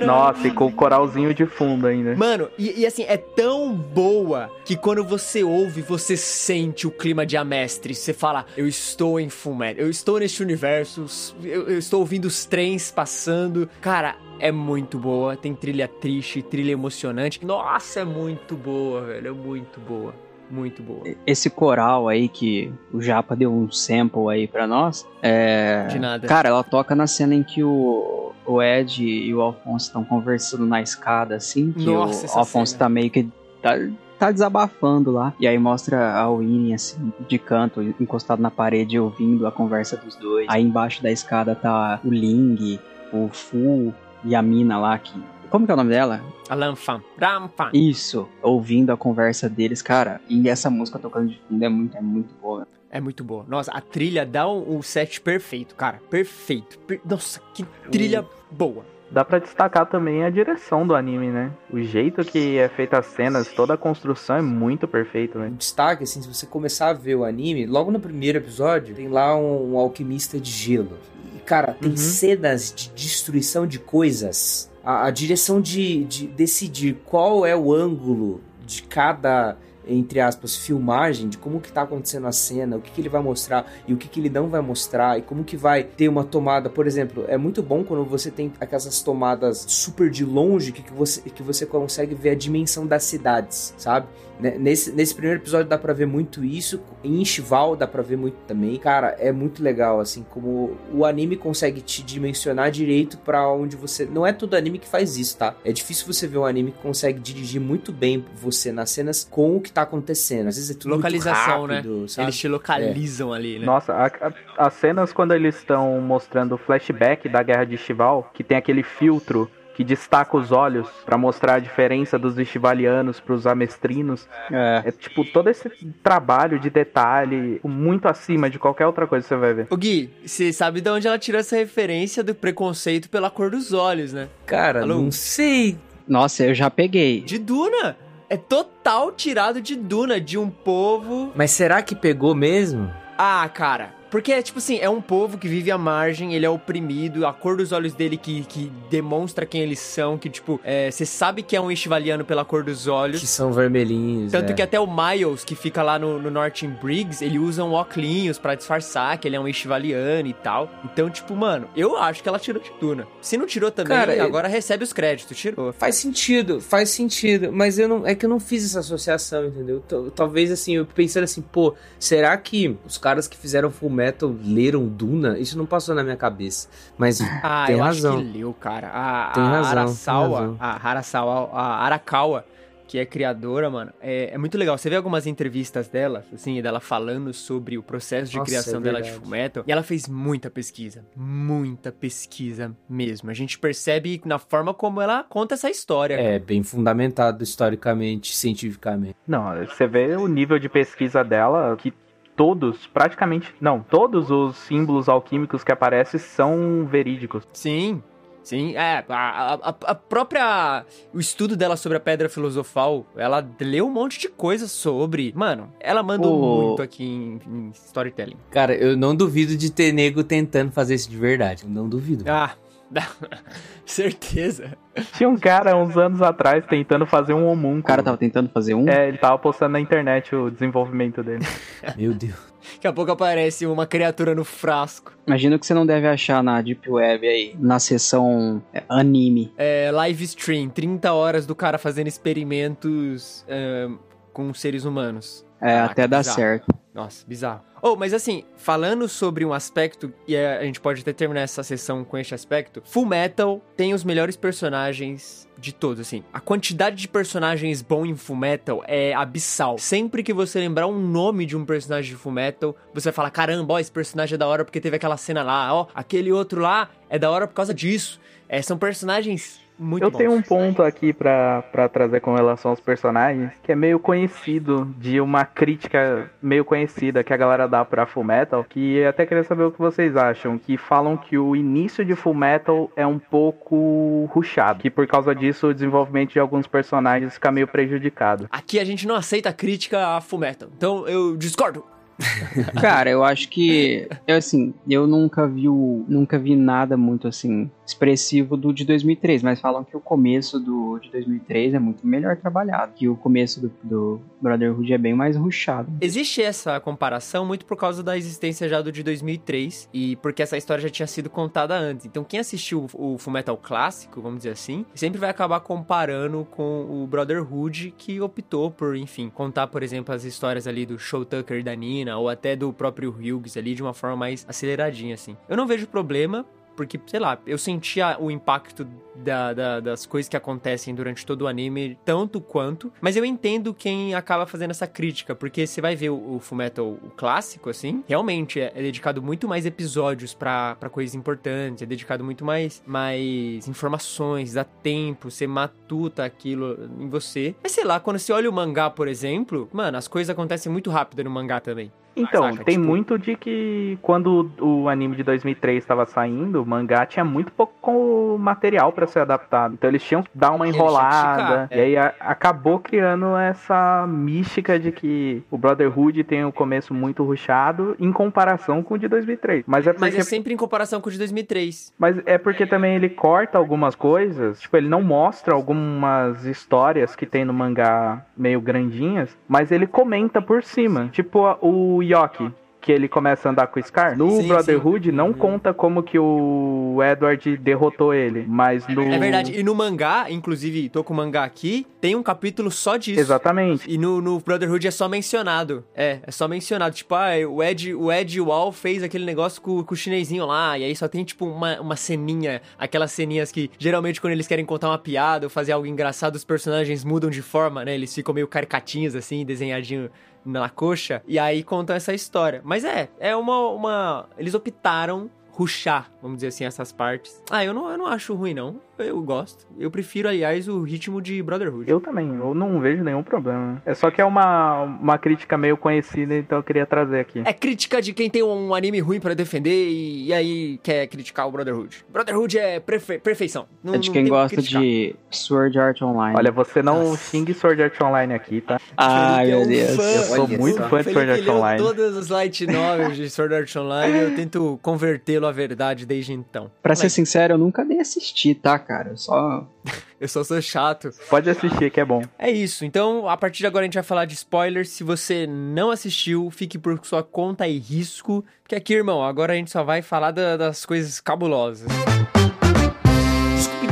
Nossa, e com o coralzinho de fundo ainda. Mano, e, e assim, é tão boa que quando você ouve, você sente o clima de Amestre. Você fala, eu estou em Fullmetal, eu estou neste universo, eu, eu estou ouvindo os trens passando. Cara, é muito boa. Tem trilha triste, trilha emocionante. Nossa, é muito boa, velho. É muito boa. Muito boa. Esse coral aí que o Japa deu um sample aí pra nós. É. De nada. Cara, ela toca na cena em que o, o Ed e o Alfonso estão conversando na escada, assim. Que Nossa, o Alfonso cena. tá meio que. Tá, tá desabafando lá. E aí mostra a Winnie, assim, de canto, encostado na parede, ouvindo a conversa dos dois. Aí embaixo da escada tá o Ling, o Fu e a mina lá que. Como que é o nome dela? Alan Fan. Ram Fan. Isso, ouvindo a conversa deles, cara. E essa música tocando de fundo é muito, é muito boa. É muito boa. Nossa, a trilha dá um, um set perfeito, cara. Perfeito. Per- Nossa, que trilha boa. Dá pra destacar também a direção do anime, né? O jeito que é feita as cenas, toda a construção é muito perfeito, né? Um destaque, assim, se você começar a ver o anime, logo no primeiro episódio, tem lá um, um alquimista de gelo. E, cara, tem Uhum. cenas de destruição de coisas. A, a direção de, de decidir qual é o ângulo de cada, entre aspas, filmagem, de como que tá acontecendo a cena, o que, que ele vai mostrar e o que, que ele não vai mostrar, e como que vai ter uma tomada. Por exemplo, é muito bom quando você tem aquelas tomadas super de longe que, que, você, que você consegue ver a dimensão das cidades, sabe? Nesse, nesse primeiro episódio dá pra ver muito isso. Em Shival dá pra ver muito também. Cara, é muito legal, assim, como o anime consegue te dimensionar direito pra onde você. Não é todo anime que faz isso, tá? É difícil você ver um anime que consegue dirigir muito bem você nas cenas com o que tá acontecendo. Às vezes é tudo Localização, muito rápido, né? sabe? Eles te localizam ali, né? Nossa, a- a- as cenas quando eles estão mostrando o flashback da Guerra de Estival, que tem aquele filtro que destaca os olhos pra mostrar a diferença dos estivalianos pros amestrinos. É. É tipo todo esse trabalho de detalhe muito acima de qualquer outra coisa que você vai ver. Ô Gui, você sabe de onde ela tirou essa referência do preconceito pela cor dos olhos, né? Cara, Alô? não sei. Nossa, eu já peguei. De Duna. É total tirado de Duna, de um povo. Mas será que pegou mesmo? Ah, cara. Porque, é tipo assim, é um povo que vive à margem, ele é oprimido, a cor dos olhos dele que, que demonstra quem eles são, que, tipo, é, você sabe que é um estivaliano pela cor dos olhos. Que são vermelhinhos. Tanto é. que até o Miles, que fica lá no, no Norton Briggs, ele usa um óculos pra disfarçar que ele é um estivaliano e tal. Então, tipo, mano, eu acho que ela tirou de Duna. Se não tirou também, Cara, agora recebe os créditos, tirou. Faz sentido, faz sentido, mas eu não, é que eu não fiz essa associação, entendeu? T- Talvez assim, eu pensando assim, pô, será que os caras que fizeram Full Metal leram Duna? Isso não passou na minha cabeça. Mas Ah, tem eu razão. acho que leu, cara. A, Tem a razão, tem Arasawa, razão. a Arasawa, a Arakawa, que é criadora, mano, é, é muito legal. Você vê algumas entrevistas dela, assim, dela falando sobre o processo de Nossa, criação é dela de. Fullmetal. E ela fez muita pesquisa, muita pesquisa mesmo. A gente percebe na forma como ela conta essa história. É bem fundamentado historicamente, cientificamente. Não, você vê o nível de pesquisa dela que todos, praticamente, não, todos os símbolos alquímicos que aparecem são verídicos. Sim, sim. É, a, a- a própria. O estudo dela sobre a pedra filosofal, ela leu um monte de coisa sobre. Mano, ela mandou O- muito aqui em, em storytelling. Cara, eu não duvido de ter nego tentando fazer isso de verdade. Eu não duvido. Ah, <laughs> certeza. Tinha um cara uns anos atrás tentando fazer um homúnculo. O cara tava tentando fazer um. É, ele tava postando na internet o desenvolvimento dele. <laughs> Meu Deus. Daqui a pouco aparece uma criatura no frasco. Imagina o que você não deve achar na Deep Web aí, na seção é, anime. É, live stream, 30 horas do cara fazendo experimentos é, com seres humanos. É, Caraca, até dar bizarro. certo. Nossa, bizarro. Oh, mas assim, falando sobre um aspecto, e a gente pode até terminar essa sessão com este aspecto, Full Metal tem os melhores personagens de todos, assim. A quantidade de personagens bom em Full Metal é abissal. Sempre que você lembrar um nome de um personagem de Full Metal, você vai falar, caramba, ó, esse personagem é da hora porque teve aquela cena lá, ó, aquele outro lá é da hora por causa disso. É, são personagens muito Eu bons. tenho um ponto aqui pra, pra trazer com relação aos personagens, que é meio conhecido, de uma crítica meio conhecida que a galera dá pra Full Metal, que eu até queria saber o que vocês acham, que falam que o início de Full Metal é um pouco ruchado, que por causa disso o desenvolvimento de alguns personagens fica meio prejudicado. Aqui a gente não aceita crítica a Full Metal, então eu discordo. <laughs> Cara, eu acho que. Eu, assim, eu nunca vi, o, nunca vi nada muito assim expressivo do de 2003, mas falam que o começo do de 2003 é muito melhor trabalhado, que o começo do, do Brotherhood é bem mais ruchado. Existe essa comparação muito por causa da existência já do de 2003 e porque essa história já tinha sido contada antes. Então quem assistiu o Fullmetal clássico, vamos dizer assim, sempre vai acabar comparando com o Brotherhood que optou por, enfim, contar, por exemplo, as histórias ali do Show Tucker e da Nina ou até do próprio Hughes ali de uma forma mais aceleradinha assim. Eu não vejo problema porque, sei lá, eu sentia o impacto da, da, das coisas que acontecem durante todo o anime, tanto quanto. Mas eu entendo quem acaba fazendo essa crítica, porque você vai ver o, o Fullmetal o clássico, assim, realmente é, é dedicado muito mais episódios para coisas importantes, é dedicado muito mais, mais informações, dá tempo, você matuta aquilo em você. Mas sei lá, quando você olha o mangá, por exemplo, mano, as coisas acontecem muito rápido no mangá também. Então, tem tipo- muito de que quando o anime de 2003 estava saindo, o mangá tinha muito pouco material pra ser adaptado. Então eles tinham que dar uma enrolada. esticar, e aí a- acabou criando essa mística de que o Brotherhood tem um começo muito ruchado em comparação com o de 2003. Mas é porque Mas é sempre em comparação com o de 2003. Mas é porque também ele corta algumas coisas, tipo, ele não mostra algumas histórias que tem no mangá meio grandinhas, mas ele comenta por cima. Tipo o Yoki, que ele começa a andar com o Scar. No Sim, Brotherhood sim. não Uhum. conta como que o Edward derrotou ele, mas no... É verdade. E no mangá, inclusive, tô com o mangá aqui, tem um capítulo só disso. Exatamente. E no, no Brotherhood é só mencionado. É, é só mencionado. Tipo, ah, o Ed, o Ed Wall fez aquele negócio com, com o chinesinho lá. E aí só tem, tipo, uma, uma ceninha. Aquelas ceninhas que, geralmente, quando eles querem contar uma piada ou fazer algo engraçado, os personagens mudam de forma, né? Eles ficam meio caricatinhos, assim, desenhadinho na coxa. E aí contam essa história. Mas é, é uma... uma... Eles optaram ruxar, vamos dizer assim, essas partes. Ah, eu não, eu não acho ruim, não. Eu gosto. Eu prefiro, aliás, o ritmo de Brotherhood. Eu também, eu não vejo nenhum problema. É só que é uma, uma crítica meio conhecida, então eu queria trazer aqui. É crítica de quem tem um anime ruim pra defender e, e aí quer criticar o Brotherhood. Brotherhood é perfe- perfeição. Não, É de quem que gosta criticar. de Sword Art Online. Olha, você não Nossa. xingue Sword Art Online aqui, tá? Ai, é meu um Deus. Eu sou Olha muito só. fã de Sword Art Online. todas as light novels de Sword Art Online eu tento convertê-lo à verdade desde então. Pra ser sincero, eu nunca nem assisti, tá, cara? Eu Só. <laughs> Eu só sou chato. Pode assistir que é bom. É isso. Então, a partir de agora a gente vai falar de spoilers. Se você não assistiu, fique por sua conta e risco. Porque aqui, irmão, agora a gente só vai falar da- das coisas cabulosas. Desculpe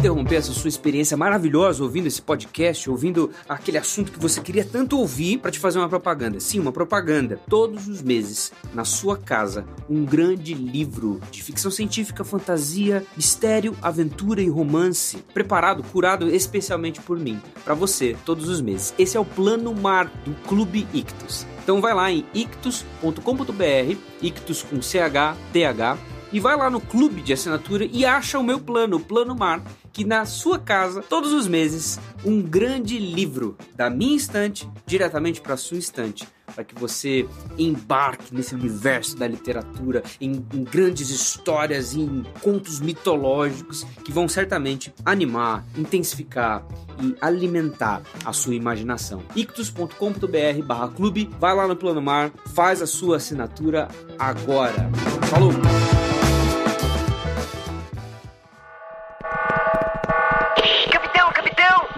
interromper essa sua experiência maravilhosa ouvindo esse podcast, ouvindo aquele assunto que você queria tanto ouvir para te fazer uma propaganda. Sim, uma propaganda. Todos os meses, na sua casa, um grande livro de ficção científica, fantasia, mistério, aventura e romance, preparado, curado especialmente por mim, para você, todos os meses. Esse é o Plano Mar do Clube Ictus. Então vai lá em ictus.com.br, ictus com CH, TH, e vai lá no clube de assinatura e acha o meu plano, o Plano Mar, que na sua casa, todos os meses, um grande livro da minha estante diretamente para sua estante, para que você embarque nesse universo da literatura, em, em grandes histórias em contos mitológicos que vão certamente animar, intensificar e alimentar a sua imaginação. ictus.com.br barra clube, vai lá no Plano Mar, faz a sua assinatura agora. Falou!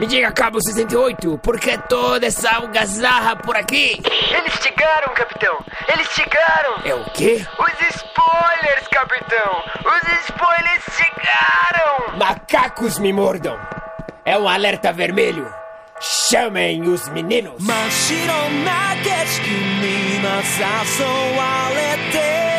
Me diga, Cabo 68, por que toda essa algazarra por aqui? Eles chegaram, capitão! Eles chegaram! É o quê? Os spoilers, capitão! Os spoilers chegaram! Macacos me mordam! É um alerta vermelho! Chamem os meninos! 真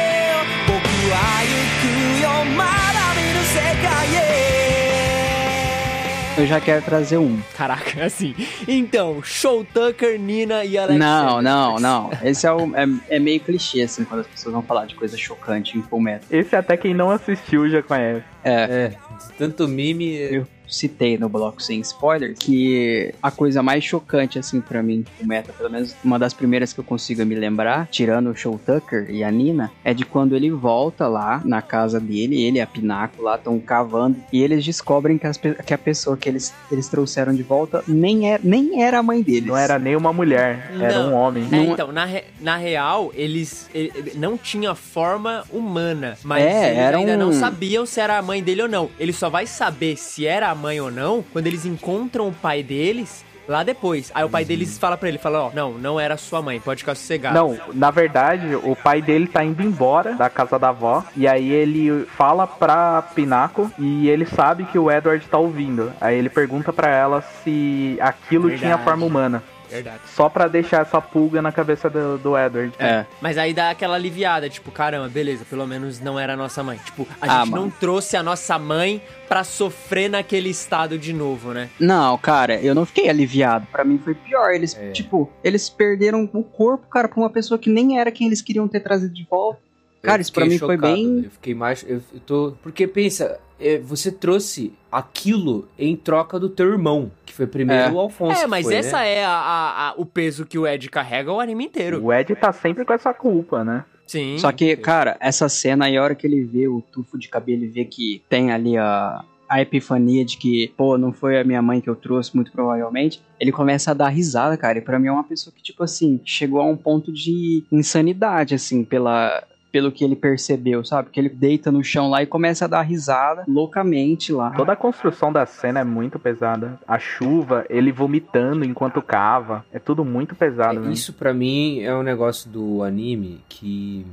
Eu já quero trazer um. Caraca, <laughs> assim. Então, Show Tucker, Nina e Alex. Não, não, não. Esse é, o, é, é meio clichê, assim, quando as pessoas vão falar de coisa chocante em Fullmetal. Esse até quem não assistiu já conhece. É, É, tanto meme. eu, citei no bloco sem spoilers, que a coisa mais chocante, assim, pra mim, o meta, pelo menos uma das primeiras que eu consigo me lembrar, tirando o Show Tucker e a Nina, é de quando ele volta lá na casa dele, ele e a Pinaco lá estão cavando, e eles descobrem que, as que a pessoa que eles, eles trouxeram de volta nem era, nem era a mãe deles. Não era nem uma mulher, era Não. um homem. É, Não- então, na, re- na real, eles ele- ele não tinha forma humana, mas É, eles era ainda um- não sabiam se era a mãe dele ou não. Ele só vai saber se era a mãe ou não quando eles encontram o pai deles lá depois. Aí o pai deles fala pra ele, fala, ó, não, não era sua mãe, pode ficar sossegado. Não, na verdade, o pai dele tá indo embora da casa da avó. E aí ele fala pra Pinaco e ele sabe que o Edward tá ouvindo. Aí ele pergunta pra ela se aquilo Verdade. tinha forma humana. Verdade. Só pra deixar essa pulga na cabeça do, do Edward. É. Mas aí dá aquela aliviada, tipo, caramba, beleza, pelo menos não era a nossa mãe. Tipo, a Ah, gente mano. não trouxe a nossa mãe pra sofrer naquele estado de novo, né? Não, cara, eu não fiquei aliviado. Pra mim foi pior. Eles, É. tipo, eles perderam o corpo, cara, pra uma pessoa que nem era quem eles queriam ter trazido de volta. Cara, isso pra mim foi chocado. bem. Eu fiquei mais. Eu, tô. Porque pensa, você trouxe aquilo em troca do teu irmão, que foi primeiro É. o Alfonso. É, mas foi, essa né? é a- a- a- o peso que o Ed carrega o anime inteiro. O Ed tá sempre com essa culpa, né? Sim. Só que, cara, essa cena aí, a hora que ele vê o tufo de cabelo e vê que tem ali a, a epifania de que, pô, não foi a minha mãe que eu trouxe, muito provavelmente, ele começa a dar risada, cara. E pra mim é uma pessoa que, tipo assim, chegou a um ponto de insanidade, assim, pela. Pelo que ele percebeu, sabe? Que ele deita no chão lá e começa a dar risada loucamente lá. Toda a construção da cena é muito pesada. A chuva, ele vomitando enquanto cava. É tudo muito pesado, É, né? Isso pra mim é um negócio do anime que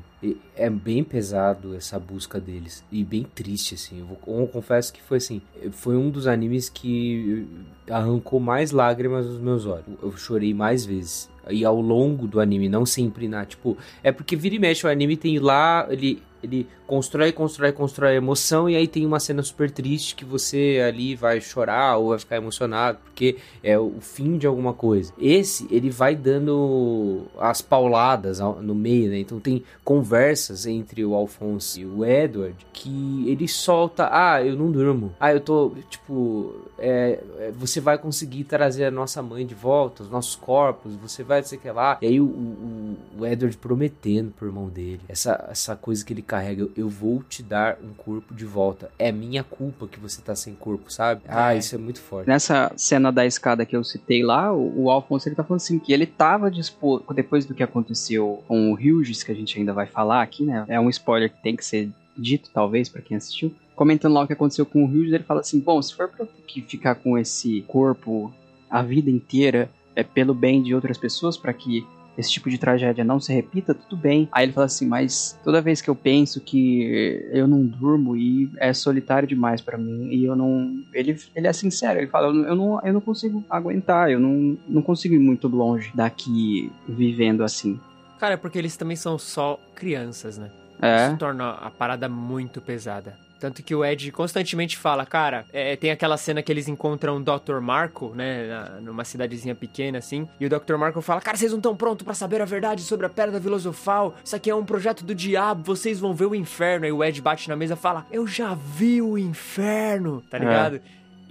é bem pesado essa busca deles e bem triste assim. Eu, vou- eu confesso que foi assim, foi um dos animes que arrancou mais lágrimas dos meus olhos. Eu chorei mais vezes. E ao longo do anime, não sempre na, tipo, é porque vira e mexe o anime tem lá, ele ele constrói, constrói, constrói emoção e aí tem uma cena super triste que você ali vai chorar ou vai ficar emocionado porque é o fim de alguma coisa. Esse, ele vai dando as pauladas no meio, né? Então tem conversas entre o Alphonse e o Edward que ele solta, ah, eu não durmo. Ah, eu tô, tipo, é, é, você vai conseguir trazer a nossa mãe de volta, os nossos corpos, você vai, sei que lá. E aí o, o, o Edward prometendo pro irmão dele, essa, essa coisa que ele carrega, eu vou te dar um corpo de volta. É minha culpa que você tá sem corpo, sabe? Ah, É. isso é muito forte. Nessa cena da escada que eu citei lá, o, o Alfonso ele tá falando assim que ele tava disposto, depois do que aconteceu com o Hughes, que a gente ainda vai falar aqui, né? É um spoiler que tem que ser dito, talvez, pra quem assistiu. Comentando lá o que aconteceu com o Hughes, ele fala assim: bom, se for pra eu ter que ficar com esse corpo a vida inteira, é pelo bem de outras pessoas, pra que esse tipo de tragédia não se repita, tudo bem. Aí ele fala assim, mas toda vez que eu penso que eu não durmo e é solitário demais pra mim e eu não, ele, ele é sincero, ele fala, eu não, eu não consigo aguentar, eu não, não consigo ir muito longe daqui vivendo assim. Cara, é porque eles também são só crianças, né? É. Isso torna a parada muito pesada. Tanto que o Ed constantemente fala, cara, é, tem aquela cena que eles encontram o Dr. Marco, né, na- numa cidadezinha pequena assim, e o Dr. Marco fala, cara, vocês não estão prontos pra saber a verdade sobre a Pedra Filosofal, isso aqui é um projeto do diabo, vocês vão ver o inferno. Aí o Ed bate na mesa e fala, eu já vi o inferno, tá ligado?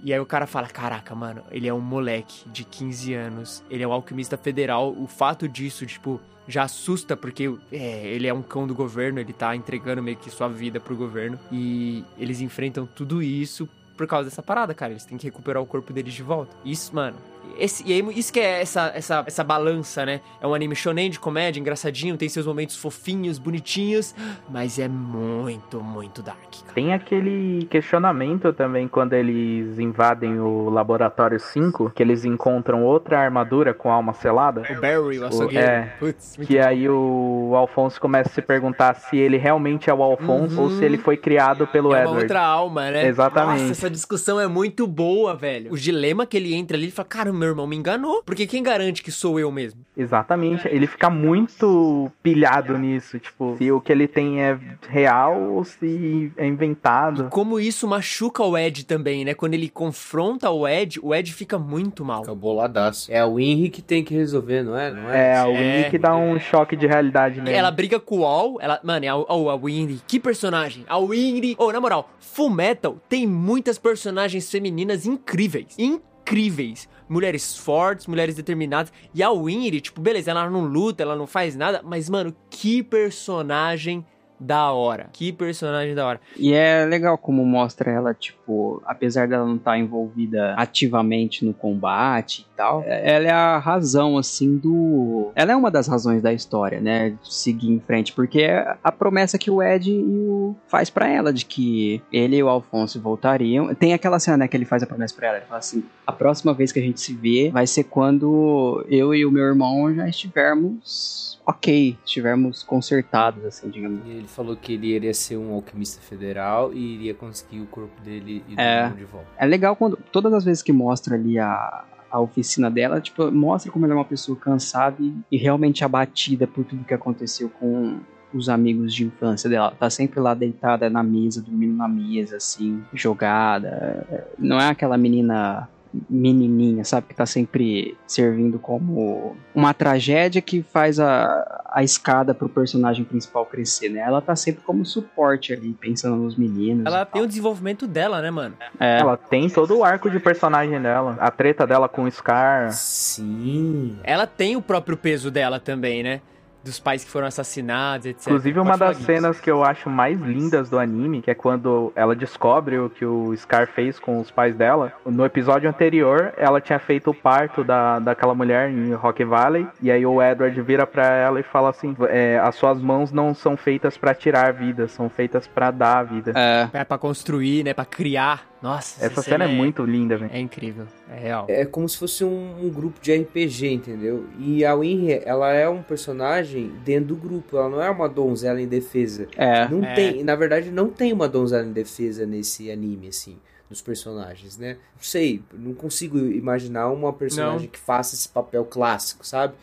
E aí o cara fala, caraca, mano, ele é um moleque de 15 anos, ele é um alquimista federal, o fato disso, tipo, já assusta porque é, ele é um cão do governo, ele tá entregando meio que sua vida pro governo e eles enfrentam tudo isso por causa dessa parada, cara. Eles têm que recuperar o corpo deles de volta. Isso, mano. Esse, e aí, isso que é essa, essa, essa balança, né? É um anime shonen de comédia, engraçadinho, tem seus momentos fofinhos, bonitinhos, mas é muito, muito dark, cara. Tem aquele questionamento também quando eles invadem o Laboratório 5, que eles encontram outra armadura com alma selada. O Barry, o açougueiro. é, Que aí o Alfonso começa a se perguntar se ele realmente é o Alfonso ou se ele foi criado pelo é uma Edward. outra alma, né? Exatamente. Nossa, essa discussão é muito boa, velho. O dilema que ele entra ali, ele fala, cara, meu irmão me enganou. Porque quem garante que sou eu mesmo? Exatamente. Ele fica muito pilhado nisso, tipo, se o que ele tem é real ou se é inventado. Como isso machuca o Ed também, né? Quando ele confronta o Ed, o Ed fica muito mal. Fica boladaço. É o Henry que tem que resolver, não é? Não é? É, o É. Nick dá um choque de realidade nele. Ela briga com o All, ela, mano, é a, oh, a Winry, que personagem. A Winry, oh, na moral, Full Metal tem muitas muitas personagens femininas incríveis. Incríveis. Mulheres fortes, mulheres determinadas. E a Winry, tipo, beleza, ela não luta, ela não faz nada, mas, mano, que personagem da hora. Que personagem da hora. E é legal como mostra ela, tipo, apesar dela não estar envolvida ativamente no combate e tal, ela é a razão, assim, do. Ela é uma das razões da história, né? De seguir em frente, porque é a promessa que o Ed faz para ela de que ele e o Alfonso voltariam. Tem aquela cena, né, que ele faz a promessa pra ela. Ele fala assim: a próxima vez que a gente se vê vai ser quando eu e o meu irmão já estivermos. Ok, estivermos consertados, assim, digamos. Ele falou que ele iria ser um alquimista federal e iria conseguir o corpo dele e É. de volta. É legal quando todas as vezes que mostra ali a, a oficina dela, tipo, mostra como ela é uma pessoa cansada e, e realmente abatida por tudo que aconteceu com os amigos de infância dela. Ela Tá sempre lá deitada na mesa, dormindo na mesa, assim, jogada. Não é aquela menina menininha, sabe? Que tá sempre servindo como uma tragédia que faz a, a escada pro personagem principal crescer, né? Ela tá sempre como suporte ali, pensando nos meninos. Ela tem o desenvolvimento dela, né, mano? É. Ela tem todo o arco de personagem dela. A treta dela com o Scar. Sim. Ela tem o próprio peso dela também, né? Dos pais que foram assassinados, etc. Inclusive, uma das Gui. cenas que eu acho mais lindas do anime, que é quando ela descobre o que o Scar fez com os pais dela. No episódio anterior, ela tinha feito o parto da, daquela mulher em Rock Valley. E aí o Edward vira pra ela e fala assim: é, As suas mãos não são feitas pra tirar a vida, são feitas pra dar a vida. É. É pra construir, né? Pra criar. Nossa, Essa cena é muito linda, velho. É incrível. É real. É como se fosse um, um grupo de RPG, entendeu? E a Winry, ela é um personagem dentro do grupo, ela não é uma donzela em defesa. É. Não É. tem, na verdade, não tem uma donzela em defesa nesse anime, assim, dos personagens, né? Não sei, não consigo imaginar uma personagem Não. que faça esse papel clássico, sabe?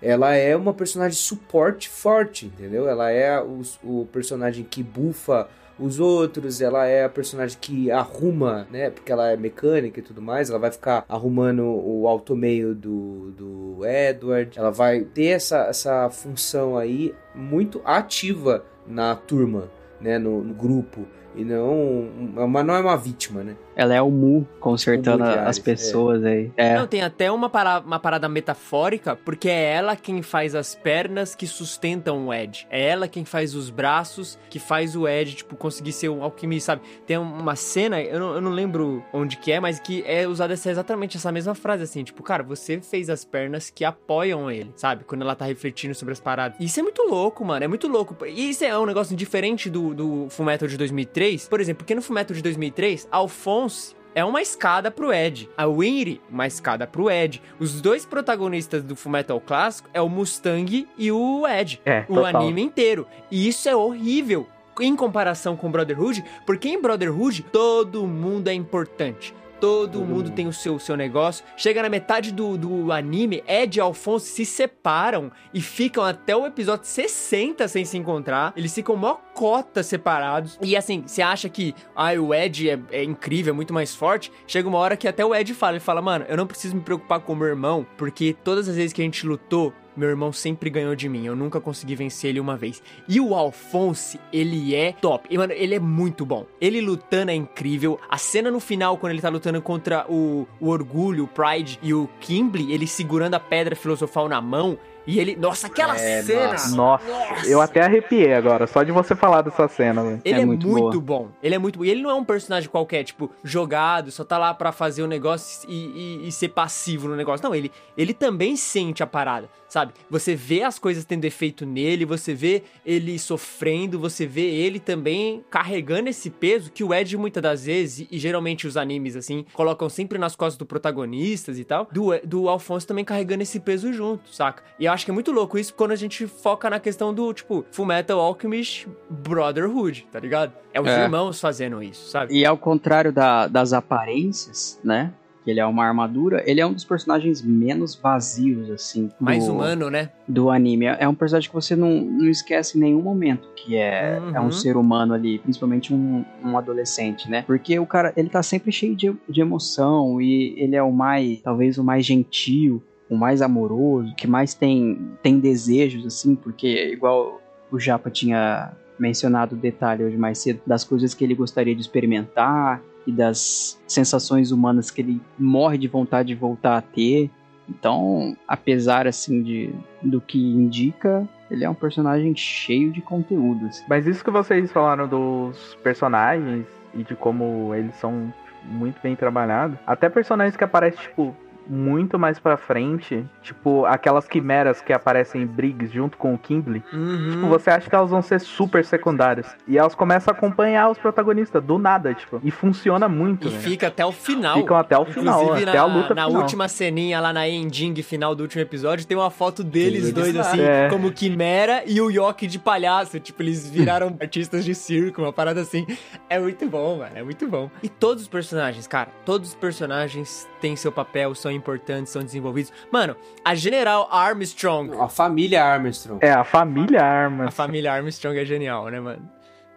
Ela é uma personagem suporte forte, entendeu? Ela é o, o personagem que bufa os outros, ela é a personagem que arruma, né? Porque ela é mecânica e tudo mais, ela vai ficar arrumando o alto meio do, do Edward, ela vai ter essa, essa função aí muito ativa na turma, né? No, no grupo. E não. Mas não é uma vítima, né? Ela é o Mu consertando O Mu de as Ares, pessoas aí. É. Não, tem até uma, para- uma parada metafórica, porque é ela quem faz as pernas que sustentam o Ed. É ela quem faz os braços que faz o Ed, tipo, conseguir ser um alquimista, sabe? Tem uma cena, eu não, eu não lembro onde que é, mas que é usada essa, exatamente essa mesma frase, assim, tipo, cara, você fez as pernas que apoiam ele, sabe? Quando ela tá refletindo sobre as paradas. Isso é muito louco, mano, é muito louco. E isso é um negócio diferente do, do Fullmetal de 2003, por exemplo, porque no Fullmetal de 2003, Alphonse é uma escada pro Ed. A Winry, uma escada pro Ed. Os dois protagonistas do Fullmetal clássico é o Mustang e o Ed. É, o total. anime inteiro. E isso é horrível em comparação com Brotherhood, porque em Brotherhood todo mundo é importante. Todo mundo tem o seu, seu negócio. Chega na metade do, do anime, Ed e Alphonse se separam e ficam até o episódio 60 sem se encontrar. Eles ficam mó cota separados. E assim, você acha que ah, o Ed é, é incrível, é muito mais forte? Chega uma hora que até o Ed fala, ele fala, mano, eu não preciso me preocupar com o meu irmão, porque todas as vezes que a gente lutou, meu irmão sempre ganhou de mim. Eu nunca consegui vencer ele uma vez. E o Alphonse, ele é top. E, mano, ele é muito bom. Ele lutando é incrível. A cena no final, quando ele tá lutando contra o, o Orgulho, o Pride e o Kimble, ele segurando a pedra filosofal na mão. E ele. Nossa, aquela É, cena! nossa. Nossa, eu até arrepiei agora, só de você falar dessa cena. Ele É é, muito muito, boa. bom. Ele é muito bom. E ele não é um personagem qualquer, tipo, jogado, só tá lá pra fazer o negócio e, e- e ser passivo no negócio. Não, ele, ele também sente a parada, sabe? Você vê as coisas tendo efeito nele, você vê ele sofrendo, você vê ele também carregando esse peso que o Ed, muitas das vezes, e, geralmente os animes, assim, colocam sempre nas costas do protagonistas e tal, do, do Alfonso também carregando esse peso junto, saca? E eu acho que é muito louco isso quando a gente foca na questão do, tipo, Fullmetal Alchemist Brotherhood, tá ligado? É os É. irmãos fazendo isso, sabe? E ao contrário da- das aparências, né? Que ele é uma armadura, ele é um dos personagens menos vazios, assim. Mais do, humano, né? Do anime. É um personagem que você não, não esquece em nenhum momento que é, é um Uhum. ser humano ali, principalmente um, um adolescente, né? Porque o cara, ele tá sempre cheio de, de emoção e ele é o mais, talvez o mais gentil, o mais amoroso, que mais tem, tem desejos, assim, porque igual o Japa tinha mencionado o detalhe hoje mais cedo das coisas que ele gostaria de experimentar e das sensações humanas que ele morre de vontade de voltar a ter. Então, apesar assim de do que indica, ele é um personagem cheio de conteúdo. assim. Mas isso que vocês falaram dos personagens e de como eles são muito bem trabalhados, até personagens que aparecem, tipo, muito mais pra frente, tipo, aquelas quimeras que aparecem em Briggs junto com o Kimberly, Uhum. tipo, você acha que elas vão ser super secundárias. E elas começam a acompanhar os protagonistas do nada, tipo. E funciona muito, E velho. fica até o final. Ficam até o final, Inclusive, até na, a luta na final. última ceninha lá na ending final do último episódio, tem uma foto deles Eles dois, assim, É. como Quimera e o Yoki de palhaço. Tipo, eles viraram <laughs> artistas de circo, uma parada assim. É muito bom, mano. É muito bom. E todos os personagens, cara, todos os personagens têm seu papel, são importantes, são desenvolvidos. Mano, a General Armstrong. A família Armstrong. É, a família Armas. A família Armstrong é genial, né, mano?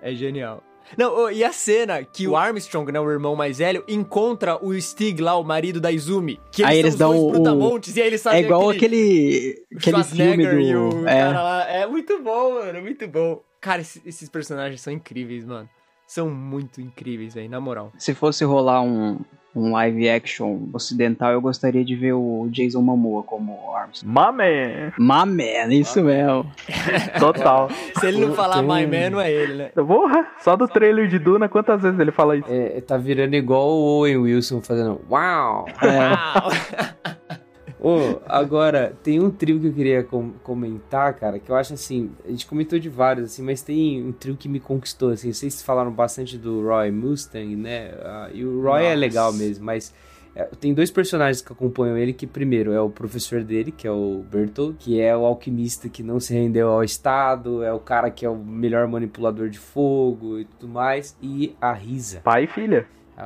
É genial. Não, e a cena que o Armstrong, né, o irmão mais velho, encontra o Stig lá, o marido da Izumi. Que Aí eles são os dão dois o- brutamontes, e aí eles É fazem igual aquele, aquele, aquele filme Schwarzenegger e o do. É, cara lá. É muito bom, mano, é muito bom. Cara, esses, esses personagens são incríveis, mano. São muito incríveis, velho, na moral. se fosse rolar um, um live action ocidental, eu gostaria de ver o Jason Momoa como Armstrong. Mame! Man, isso mesmo. Total. <laughs> Se ele não falar My Man, não é ele, né? Porra, só do trailer de Duna, quantas vezes ele fala isso? É, tá virando igual o Owen Wilson fazendo uau. Uau! <laughs> Ô, agora, tem um trio que eu queria com- comentar, cara, que eu acho assim, a gente comentou de vários, assim, mas tem um trio que me conquistou, assim, vocês falaram bastante do Roy Mustang, né, Ah, e o Roy é Nossa. legal mesmo, mas é, tem dois personagens que acompanham ele, que primeiro é o professor dele, que é o Bertolt, que é o alquimista que não se rendeu ao Estado, é o cara que é o melhor manipulador de fogo e tudo mais, e a Risa. Pai e filha.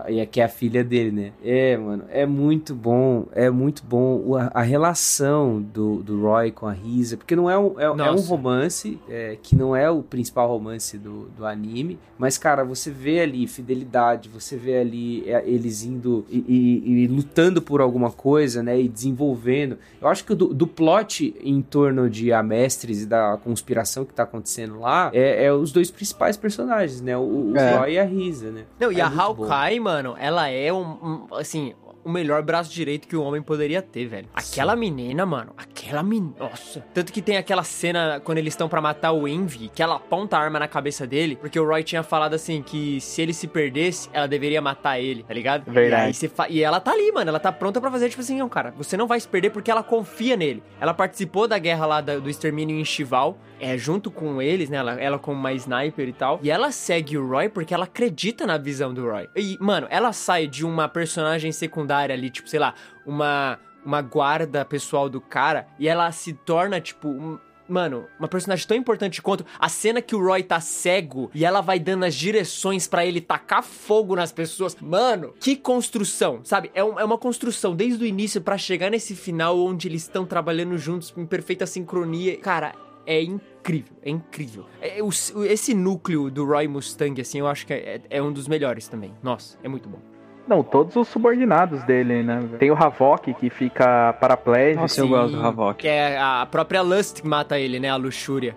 E aqui é a filha dele, né? É, mano, é muito bom, é muito bom a, a relação do, do Roy com a Risa, porque não é um, é, é um romance, é, que não é o principal romance do, do anime, mas, cara, você vê ali fidelidade, você vê ali é, eles indo e, e- e lutando por alguma coisa, né? E desenvolvendo. Eu acho que do, do plot em torno de Amestres e da conspiração que tá acontecendo lá, é, é os dois principais personagens, né? O, o É. Roy e a Risa, né? Não, e É a. Hawkeye, mano, ela é um, um, assim, o melhor braço direito que o homem poderia ter, velho. Aquela menina, mano, aquela menina, nossa. Tanto que tem aquela cena quando eles estão pra matar o Envy, que ela aponta a arma na cabeça dele, porque o Roy tinha falado assim que se ele se perdesse, ela deveria matar ele, tá ligado? Verdade. E, fa- e ela tá ali, mano, ela tá pronta pra fazer tipo assim, não, cara, você não vai se perder porque ela confia nele. Ela participou da guerra lá do extermínio em Chival, é, junto com eles, né? Ela, ela como uma sniper e tal. E ela segue o Roy porque ela acredita na visão do Roy. E, mano, ela sai de uma personagem secundária ali, tipo, sei lá, uma, uma guarda pessoal do cara, e ela se torna, tipo, um- Mano, uma personagem tão importante quanto a cena que o Roy tá cego e ela vai dando as direções pra ele tacar fogo nas pessoas. Mano, que construção, sabe? É, um- é uma construção desde o início pra chegar nesse final onde eles estão trabalhando juntos em perfeita sincronia. Cara, é incrível, é incrível. É, o- esse núcleo do Roy Mustang, assim, eu acho que é, é um dos melhores também. Nossa, é muito bom. Não, todos os subordinados dele, né? Tem o Havok que fica paraplégico. Nossa, eu gosto do Havok. Que é a própria Lust que mata ele, né? A luxúria.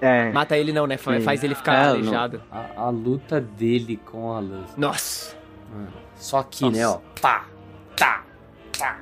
É. Mata ele não, né? Faz ele ficar É, aleijado. A, a luta dele com a Luz. Nossa. Mano, só Nossa. né, ó. Pá, tá, tá.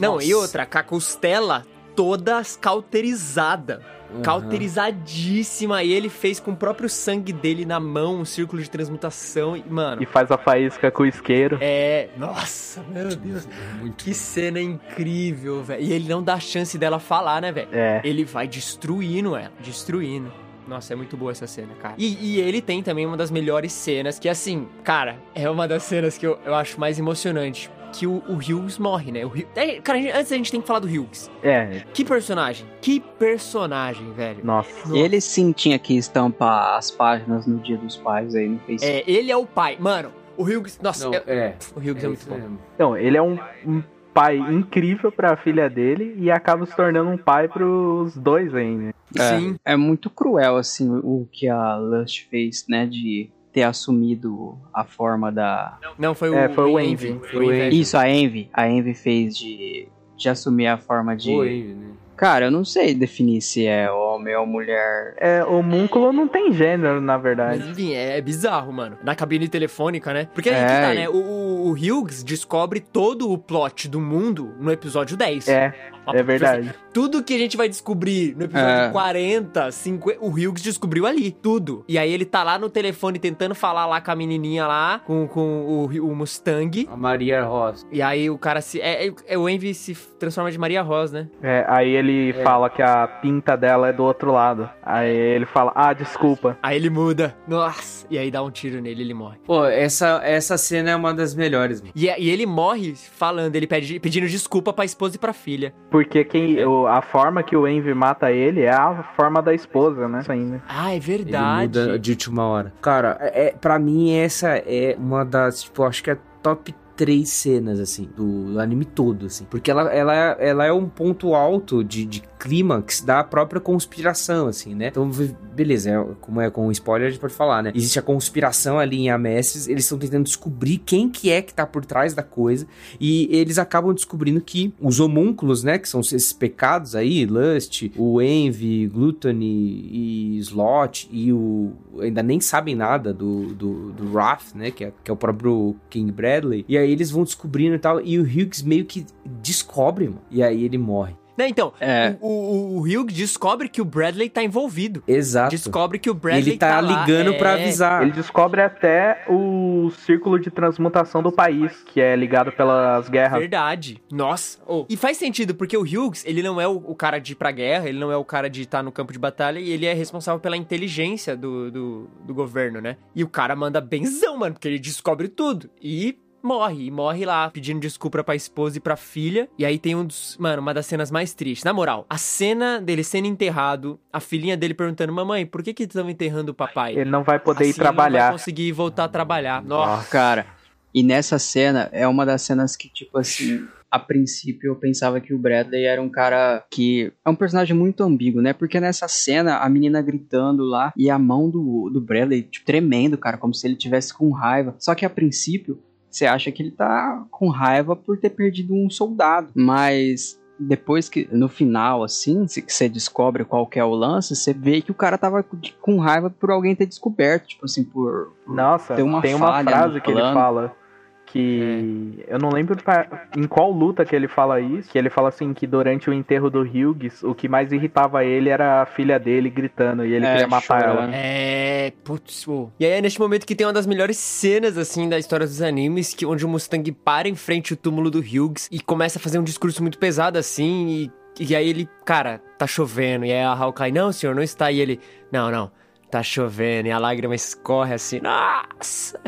Não, Nossa. e outra, com a costela toda cauterizada. Aham. Cauterizadíssima. E ele fez com o próprio sangue dele na mão um círculo de transmutação. E, mano, E faz a faísca com o isqueiro. é. Nossa, meu Deus. Muito Que cena incrível, velho. E ele não dá chance dela falar, né, velho? É. Ele vai destruindo ela. Destruindo. Nossa, é muito boa essa cena, cara. E, e ele tem também uma das melhores cenas, que assim, cara, é uma das cenas que eu, eu acho mais emocionante. Que o, o Hughes morre, né? O Hughes, é, cara, a gente- antes a gente tem que falar do Hughes. É. Que personagem? Que personagem, velho. Nossa. Ele sim tinha que estampar as páginas no Dia dos Pais aí no Facebook. É, ele é o pai. Mano, o Hughes. Nossa, Não, é- é. o Hughes é, muito isso bom. mesmo. Então, ele é um, um pai incrível pra filha dele e acaba se tornando um pai pros dois ainda. É, Sim. é muito cruel, assim, o que a Lust fez, né? De ter assumido a forma da. Não, foi o, É, foi o Envy. Envy. Foi o Envy. Isso, a Envy. A Envy fez de, de assumir a forma de. Foi, né? Cara, eu não sei definir se é homem ou mulher. É, homúnculo não tem gênero, na verdade. Mas enfim, é, é bizarro, mano. Na cabine telefônica, né? Porque aí É, que tá, e- né? O, o- o Hughes descobre todo o plot do mundo no episódio 10. É, é verdade. Tudo que a gente vai descobrir no episódio É. 40, 50, o Hughes descobriu ali, tudo. E aí ele tá lá no telefone tentando falar lá com a menininha lá, com, com o, o Mustang. A Maria Ross. E aí o cara se... É, é- é o Envy se transforma de Maria Ross, né? É, aí ele fala que a pinta dela é do outro lado. Aí ele fala, ah, desculpa. Aí ele muda. Nossa! E aí dá um tiro nele e ele morre. Pô, essa, essa cena é uma das melhores, mano. E, e ele morre falando, ele pede, pedindo desculpa pra esposa e pra filha. Porque quem, o- a forma que o Envy mata ele é a forma da esposa, né? Isso ainda. Ah, é Ele verdade. muda de última hora. Cara, é, é, pra mim essa é uma das, tipo, acho que é top três cenas, assim, do, anime todo, assim. Porque ela, ela, ela é um ponto alto de, de clímax da própria conspiração, assim, né? Então, beleza, é- como é com spoiler, a gente pode falar, né? Existe a conspiração ali em Amesses, eles estão tentando descobrir quem que é que tá por trás da coisa, e eles acabam descobrindo que os homúnculos, né, que são esses pecados aí, Lust, o Envy, Gluttony e Slot, e o... ainda nem sabem nada do, do, do Wrath, né, que é, que é o próprio King Bradley, e aí eles vão descobrindo e tal, e o Hughes meio que descobre, mano, e aí ele morre. Né, então, É. o, o, o Hugh descobre que o Bradley tá envolvido. Exato. Descobre que o Bradley ele tá, lá, ligando é... pra avisar. Ele descobre até o círculo de transmutação do país, que é ligado pelas guerras. Verdade. Nossa. Oh. E faz sentido, porque o Hughes, ele não é o, o cara de ir pra guerra, ele não é o cara de estar no campo de batalha, e ele é responsável pela inteligência do, do, do governo, né? E o cara manda benzão, mano, porque ele descobre tudo. E morre, e morre lá, pedindo desculpa pra esposa e pra filha. E aí tem um dos, mano, uma das cenas mais tristes. Na moral, a cena dele sendo enterrado, a filhinha dele perguntando, mamãe, por que que estão enterrando o papai? Ele não vai poder Assim ir ele não trabalhar. vai conseguir voltar a trabalhar. Nossa. Cara, e nessa cena é uma das cenas que, tipo assim, a princípio eu pensava que o Bradley era um cara que é um personagem muito ambíguo, né? Porque nessa cena, a menina gritando lá e a mão do, do Bradley, tipo, tremendo, cara, como se ele tivesse com raiva. Só que a princípio, você acha que ele tá com raiva por ter perdido um soldado, mas depois que no final assim, se- que você descobre qual que é o lance, você vê que o cara tava com raiva por alguém ter descoberto, tipo assim, por Nossa, Tem uma tem uma frase que ele plano. fala que eu não lembro pra- em qual luta que ele fala isso, que ele fala assim que durante o enterro do Hughes, o que mais irritava ele era a filha dele gritando e ele É, queria matar chorando. ela. É, putz, pô. E aí é neste momento que tem uma das melhores cenas, assim, da história dos animes, que onde o Mustang para em frente ao túmulo do Hughes e começa a fazer um discurso muito pesado, assim, e, e aí ele, cara, tá chovendo, e aí a Hawkeye, não, senhor, não está, e ele, não, não, tá chovendo, e a lágrima escorre assim, nossa,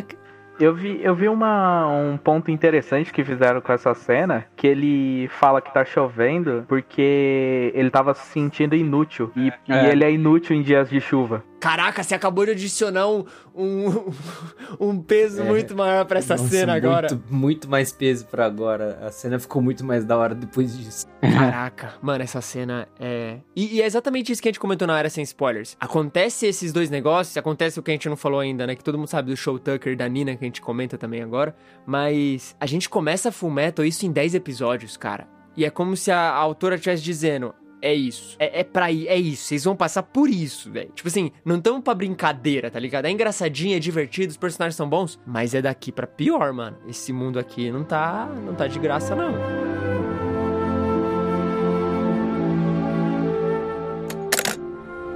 Eu vi, eu vi uma, um ponto interessante que fizeram com essa cena, que ele fala que tá chovendo porque ele tava se sentindo inútil. E, e É. ele é inútil em dias de chuva. Caraca, você acabou de adicionar um, um, <laughs> um peso muito maior pra essa Nossa, cena agora. Muito, muito mais peso pra agora. A cena ficou muito mais da hora depois disso. <laughs> Caraca, mano, essa cena é. E, e é exatamente isso que a gente comentou na área sem spoilers. Acontece esses dois negócios, acontece o que a gente não falou ainda, né? Que todo mundo sabe do show Tucker e da Nina, que a gente comenta também agora. Mas a gente começa a Full Metal isso em 10 episódios, cara. E é como se a, a autora estivesse dizendo. É isso. É, é pra ir. É isso. Vocês vão passar por isso, velho. Tipo assim, não tão pra brincadeira, tá ligado? É engraçadinho, é divertido, os personagens são bons. Mas é daqui pra pior, mano. Esse mundo aqui não tá. Não tá de graça, não.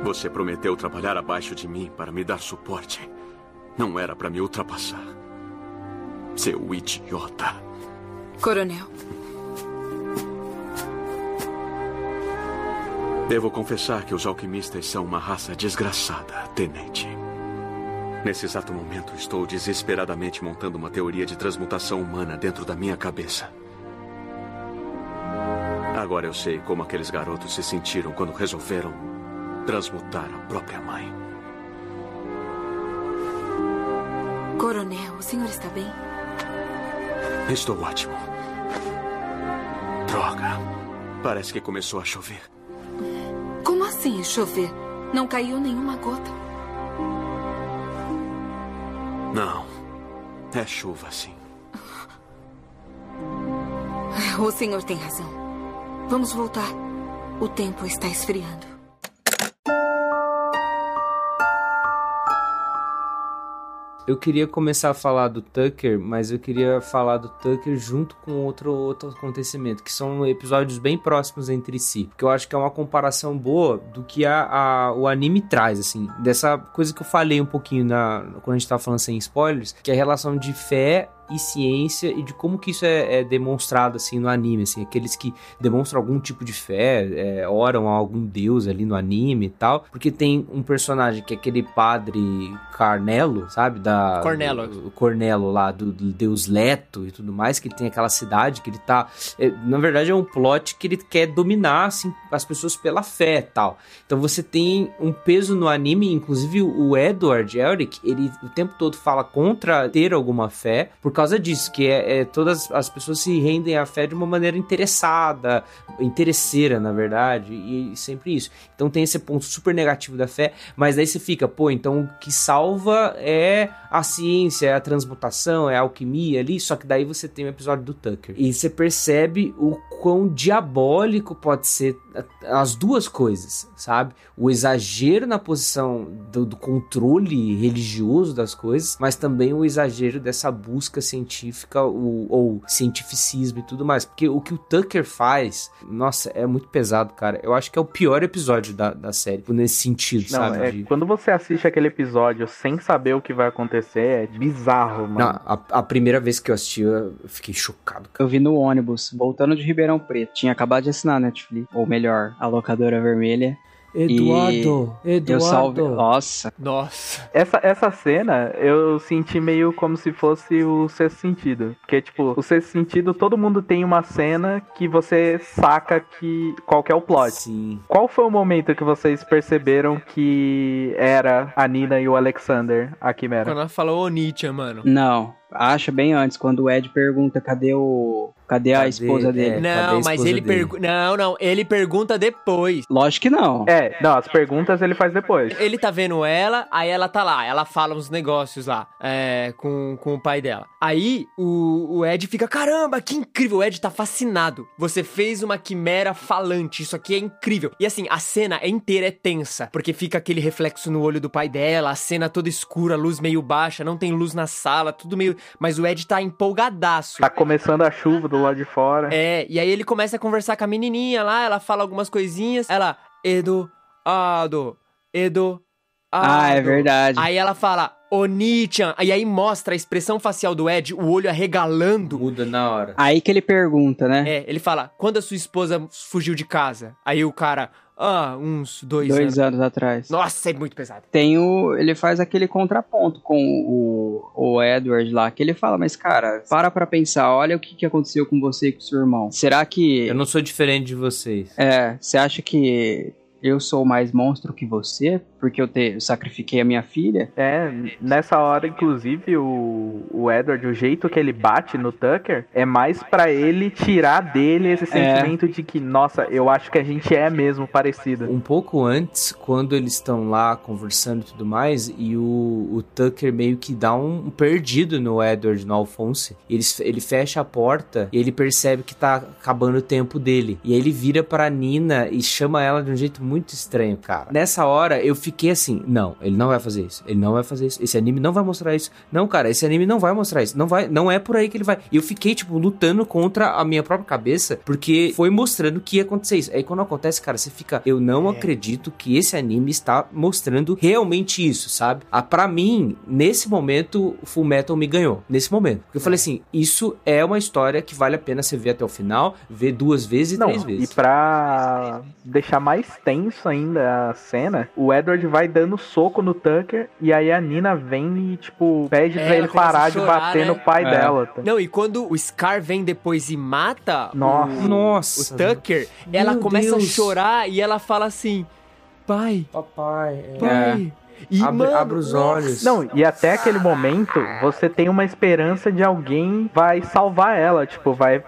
Você prometeu trabalhar abaixo de mim para me dar suporte. Não era para me ultrapassar. Seu idiota. Coronel, Devo confessar que os alquimistas são uma raça desgraçada, tenente. Nesse exato momento, estou desesperadamente montando uma teoria de transmutação humana dentro da minha cabeça. Agora eu sei como aqueles garotos se sentiram quando resolveram transmutar a própria mãe. Coronel, o senhor está bem? Estou ótimo. Droga. Parece que começou a chover. Assim chover? Não caiu nenhuma gota. Não. É chuva, sim. <laughs> O senhor tem razão. Vamos voltar. O tempo está esfriando. Eu queria começar a falar do Tucker, mas eu queria falar do Tucker junto com outro, outro acontecimento, que são episódios bem próximos entre si. Porque eu acho que é uma comparação boa do que a, a- o anime traz, assim. Dessa coisa que eu falei um pouquinho na, quando a gente tava falando sem spoilers, que é a relação de fé e ciência e de como que isso é, é demonstrado assim no anime, assim, aqueles que demonstram algum tipo de fé, é, oram a algum deus ali no anime e tal, porque tem um personagem que é aquele padre Carnelo, sabe, da Cornelo. do- o Cornelo lá do, do deus Leto e tudo mais, que tem aquela cidade que ele tá, é, na verdade é um plot que ele quer dominar assim as pessoas pela fé e tal. Então você tem um peso no anime, inclusive o Edward Elric, ele o tempo todo fala contra ter alguma fé, por causa disso, que é, é todas as pessoas se rendem à fé de uma maneira interessada, interesseira, na verdade, e sempre isso. Então tem esse ponto super negativo da fé, mas daí você fica, pô, então o que salva é a ciência, é a transmutação, é a alquimia ali, só que daí você tem o episódio do Tucker. E você percebe o quão diabólico pode ser as duas coisas, sabe? O exagero na posição do, do controle religioso das coisas, mas também o exagero dessa busca científica o- ou cientificismo e tudo mais. Porque o que o Tucker faz, nossa, é muito pesado, cara. Eu acho que é o pior episódio da, da série, nesse sentido, Não, sabe? é, De- quando você assiste aquele episódio sem saber o que vai acontecer, é bizarro, mano. Não, a, a primeira vez que eu assisti, eu fiquei chocado. Eu vi no ônibus, voltando de Ribeirão Preto. Tinha acabado de assinar a Netflix, ou melhor, a locadora vermelha. Eduardo, Eu salve. Eduardo. Nossa, Nossa. Essa, essa cena eu senti meio como se fosse o sexto sentido. Porque, tipo, o sexto sentido, todo mundo tem uma cena que você saca que qual que é o plot. Sim. Qual foi o momento que vocês perceberam que era a Nina e o Alexander, a Quimera? Quando ela falou Onitia, mano. não. Acha bem antes, quando o Ed pergunta cadê o. Cadê a Cadê? esposa É. dele? cadê Não, a mas esposa ele pergunta. Não, não, ele pergunta depois. Lógico que não. É, não, as perguntas ele faz depois. Ele tá vendo ela, aí ela tá lá, ela fala uns negócios lá, é, com, com o pai dela. Aí o, o Ed fica, caramba, que incrível, o Ed tá fascinado. Você fez uma quimera falante, isso aqui é incrível. E assim, a cena inteira é tensa, porque fica aquele reflexo no olho do pai dela, a cena toda escura, a luz meio baixa, não tem luz na sala, tudo meio... Mas o Ed tá empolgadaço. Tá começando a chuva do lado de fora. É, e aí ele começa a conversar com a menininha lá, ela fala algumas coisinhas, ela, Eduardo, Eduardo. Ah, é verdade. Aí ela fala, Onichan, e aí mostra a expressão facial do Ed, o olho arregalando. Muda na hora. Aí que ele pergunta, né? É, ele fala, quando a sua esposa fugiu de casa? Aí o cara, ah, uns dois, anos. Dois anos atrás. Nossa, é muito pesado. Tem o. Ele faz aquele contraponto com o, o Edward lá, que ele fala, mas cara, para pra pensar, olha o que, que aconteceu com você e com seu irmão. Será que. Eu não sou diferente de vocês. É, você acha que eu sou mais monstro que você? Porque eu, te, eu sacrifiquei a minha filha? É, nessa hora, inclusive, o, o Edward, o jeito que ele bate no Tucker é mais pra ele tirar dele esse sentimento de que, nossa, eu acho que a gente é mesmo parecido. Um pouco antes, quando eles estão lá conversando e tudo mais, e o, o Tucker meio que dá um, um perdido no Edward, no Alphonse. Ele, ele fecha a porta e ele percebe que tá acabando o tempo dele. E aí ele vira pra Nina e chama ela de um jeito muito estranho, cara. Nessa hora eu fiquei assim: não, ele não vai fazer isso. Ele não vai fazer isso. Esse anime não vai mostrar isso. Não, cara, esse anime não vai mostrar isso. Não vai, não é por aí que ele vai. E eu fiquei, tipo, lutando contra a minha própria cabeça, porque foi mostrando que ia acontecer isso. Aí quando acontece, cara, você fica, eu não acredito que esse anime está mostrando realmente isso, sabe? Ah, pra mim, nesse momento, o Full Metal me ganhou. Nesse momento. Porque eu falei assim: isso é uma história que vale a pena você ver até o final, ver duas vezes e Não, três e vezes. pra deixar mais tenso ainda a cena, o Edward vai dando soco no Tucker e aí a Nina vem e, tipo, pede É, pra ele ela parar de chorar, bater né? no pai É. dela. tá? Não, e quando o Scar vem depois e mata Nossa. o, Nossa. o Tucker, ela Meu começa Deus. a chorar e ela fala assim: Pai, Papai. é. pai. E, Abre- mano, abre os olhos. Não, e até aquele momento, você tem uma esperança de alguém vai salvar ela, tipo, vai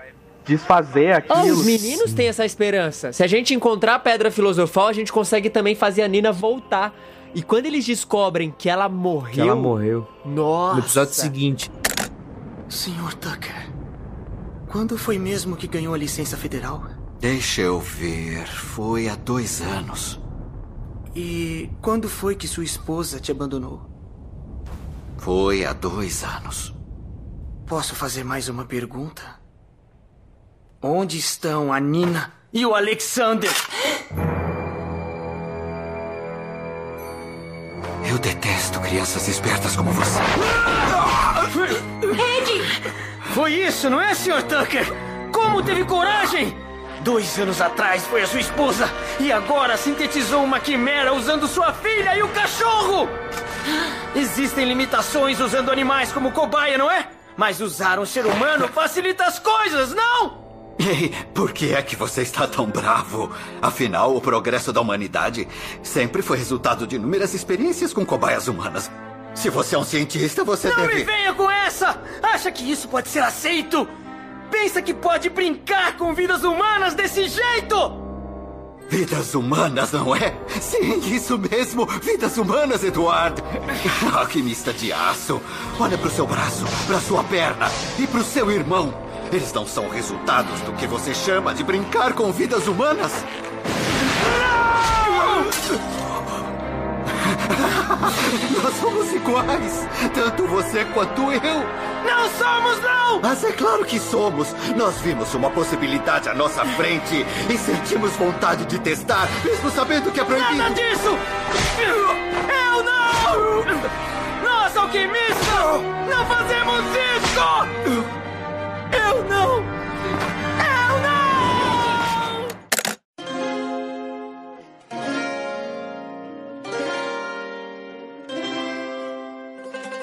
desfazer aquilo. os meninos têm essa esperança. Se a gente encontrar a pedra filosofal, a gente consegue também fazer a Nina voltar. E quando eles descobrem que ela morreu. Que ela morreu. Nossa. No episódio seguinte. Senhor Tucker, quando foi mesmo que ganhou a licença federal? Deixa eu ver. Foi há dois anos. E quando foi que sua esposa te abandonou? Foi há dois anos. Posso fazer mais uma pergunta? Onde estão a Nina e o Alexander? Eu detesto crianças espertas como você. Ed! Foi isso, não é, Sr. Tucker? Como teve coragem? Dois anos atrás foi a sua esposa e agora sintetizou uma quimera usando sua filha e o cachorro! Existem limitações usando animais como cobaia, não é? Mas usar um ser humano facilita as coisas, não? Ei, por que é que você está tão bravo? Afinal, o progresso da humanidade sempre foi resultado de inúmeras experiências com cobaias humanas. Se você é um cientista, você Não deve. me venha com essa! Acha que isso pode ser aceito? Pensa que pode brincar com vidas humanas desse jeito? Vidas humanas, não é? Sim, isso mesmo. Vidas humanas, Eduardo. <laughs> Alquimista de aço. Olha pro seu braço, pra sua perna e pro seu irmão. Eles não são resultados do que você chama de brincar com vidas humanas? Nós somos iguais, tanto você quanto eu. Não somos, não! Mas é claro que somos. Nós vimos uma possibilidade à nossa frente e sentimos vontade de testar, mesmo sabendo que é proibido. Nada disso! Eu não! Nós, alquimistas, não fazemos isso! Eu não! Eu não!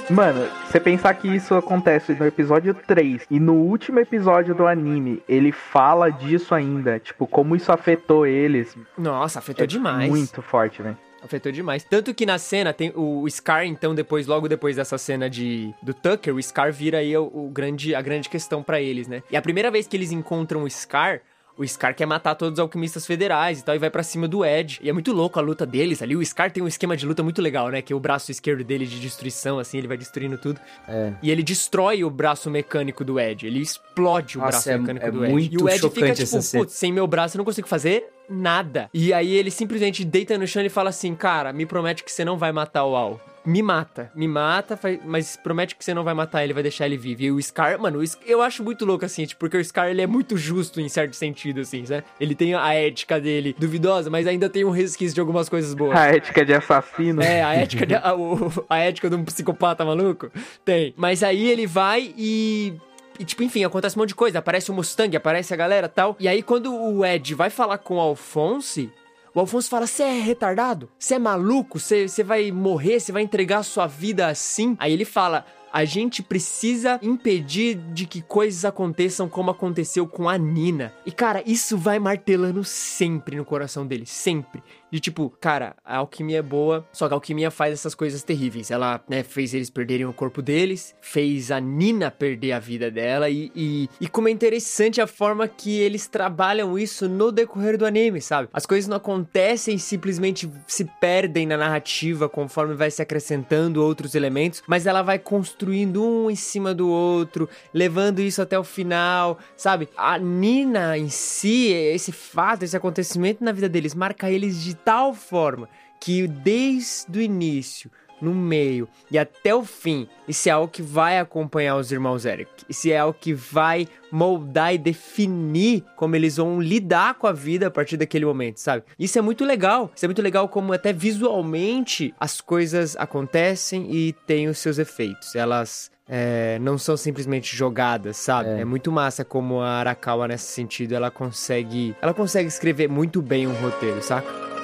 Mano, você pensar que isso acontece no episódio 3 e no último episódio do anime, ele fala disso ainda, tipo, como isso afetou eles. Nossa, afetou É demais. Muito forte, né? Afetou demais. Tanto que na cena tem o Scar, então, depois, logo depois dessa cena de do Tucker, o Scar vira aí o, o grande, a grande questão pra eles, né? E a primeira vez que eles encontram o Scar, o Scar quer matar todos os alquimistas federais e tal, e vai pra cima do Ed. E é muito louco a luta deles ali. O Scar tem um esquema de luta muito legal, né? Que é o braço esquerdo dele de destruição, assim, ele vai destruindo tudo. É. E ele destrói o braço mecânico do Ed. Ele explode o Nossa, braço é- mecânico é do Ed. muito e o Ed fica tipo, putz, sem meu braço eu não consigo fazer nada. E aí ele simplesmente deita no chão e fala assim: Cara, me promete que você não vai matar o Al. Me mata, me mata, mas promete que você não vai matar ele, vai deixar ele vivo. E o Scar, mano, eu acho muito louco assim, tipo, porque o Scar ele é muito justo em certo sentido, assim, sabe? Ele tem a ética dele duvidosa, mas ainda tem um resquício de algumas coisas boas. A ética de assassino. É, a ética, de, a, o- a ética de um psicopata maluco? Tem. Mas aí ele vai e. E, tipo, enfim, acontece um monte de coisa. Aparece o Mustang, aparece a galera tal. E aí, quando o Ed vai falar com o Alphonse, o Alphonse fala: Você é retardado? Você é maluco? Você vai morrer? Você vai entregar a sua vida assim? Aí ele fala. A gente precisa impedir de que coisas aconteçam como aconteceu com a Nina. E, cara, isso vai martelando sempre no coração dele. Sempre. De tipo, cara, a alquimia é boa, só que a alquimia faz essas coisas terríveis. Ela, né, fez eles perderem o corpo deles, fez a Nina perder a vida dela e, e, e como é interessante a forma que eles trabalham isso no decorrer do anime, sabe? As coisas não acontecem simplesmente se perdem na narrativa conforme vai se acrescentando outros elementos, mas ela vai construindo um em cima do outro, levando isso até o final, sabe? A Nina em si, esse fato, esse acontecimento na vida deles marca eles de tal forma que desde o início, no meio e até o fim, isso é algo que vai acompanhar os irmãos Eric. Isso é algo que vai moldar e definir como eles vão lidar com a vida a partir daquele momento, sabe? Isso é muito legal. Isso é muito legal como até visualmente as coisas acontecem e têm os seus efeitos. Elas é, não são simplesmente jogadas, sabe? É. muito massa como a Arakawa nesse sentido, ela consegue, ela consegue escrever muito bem um roteiro, saca?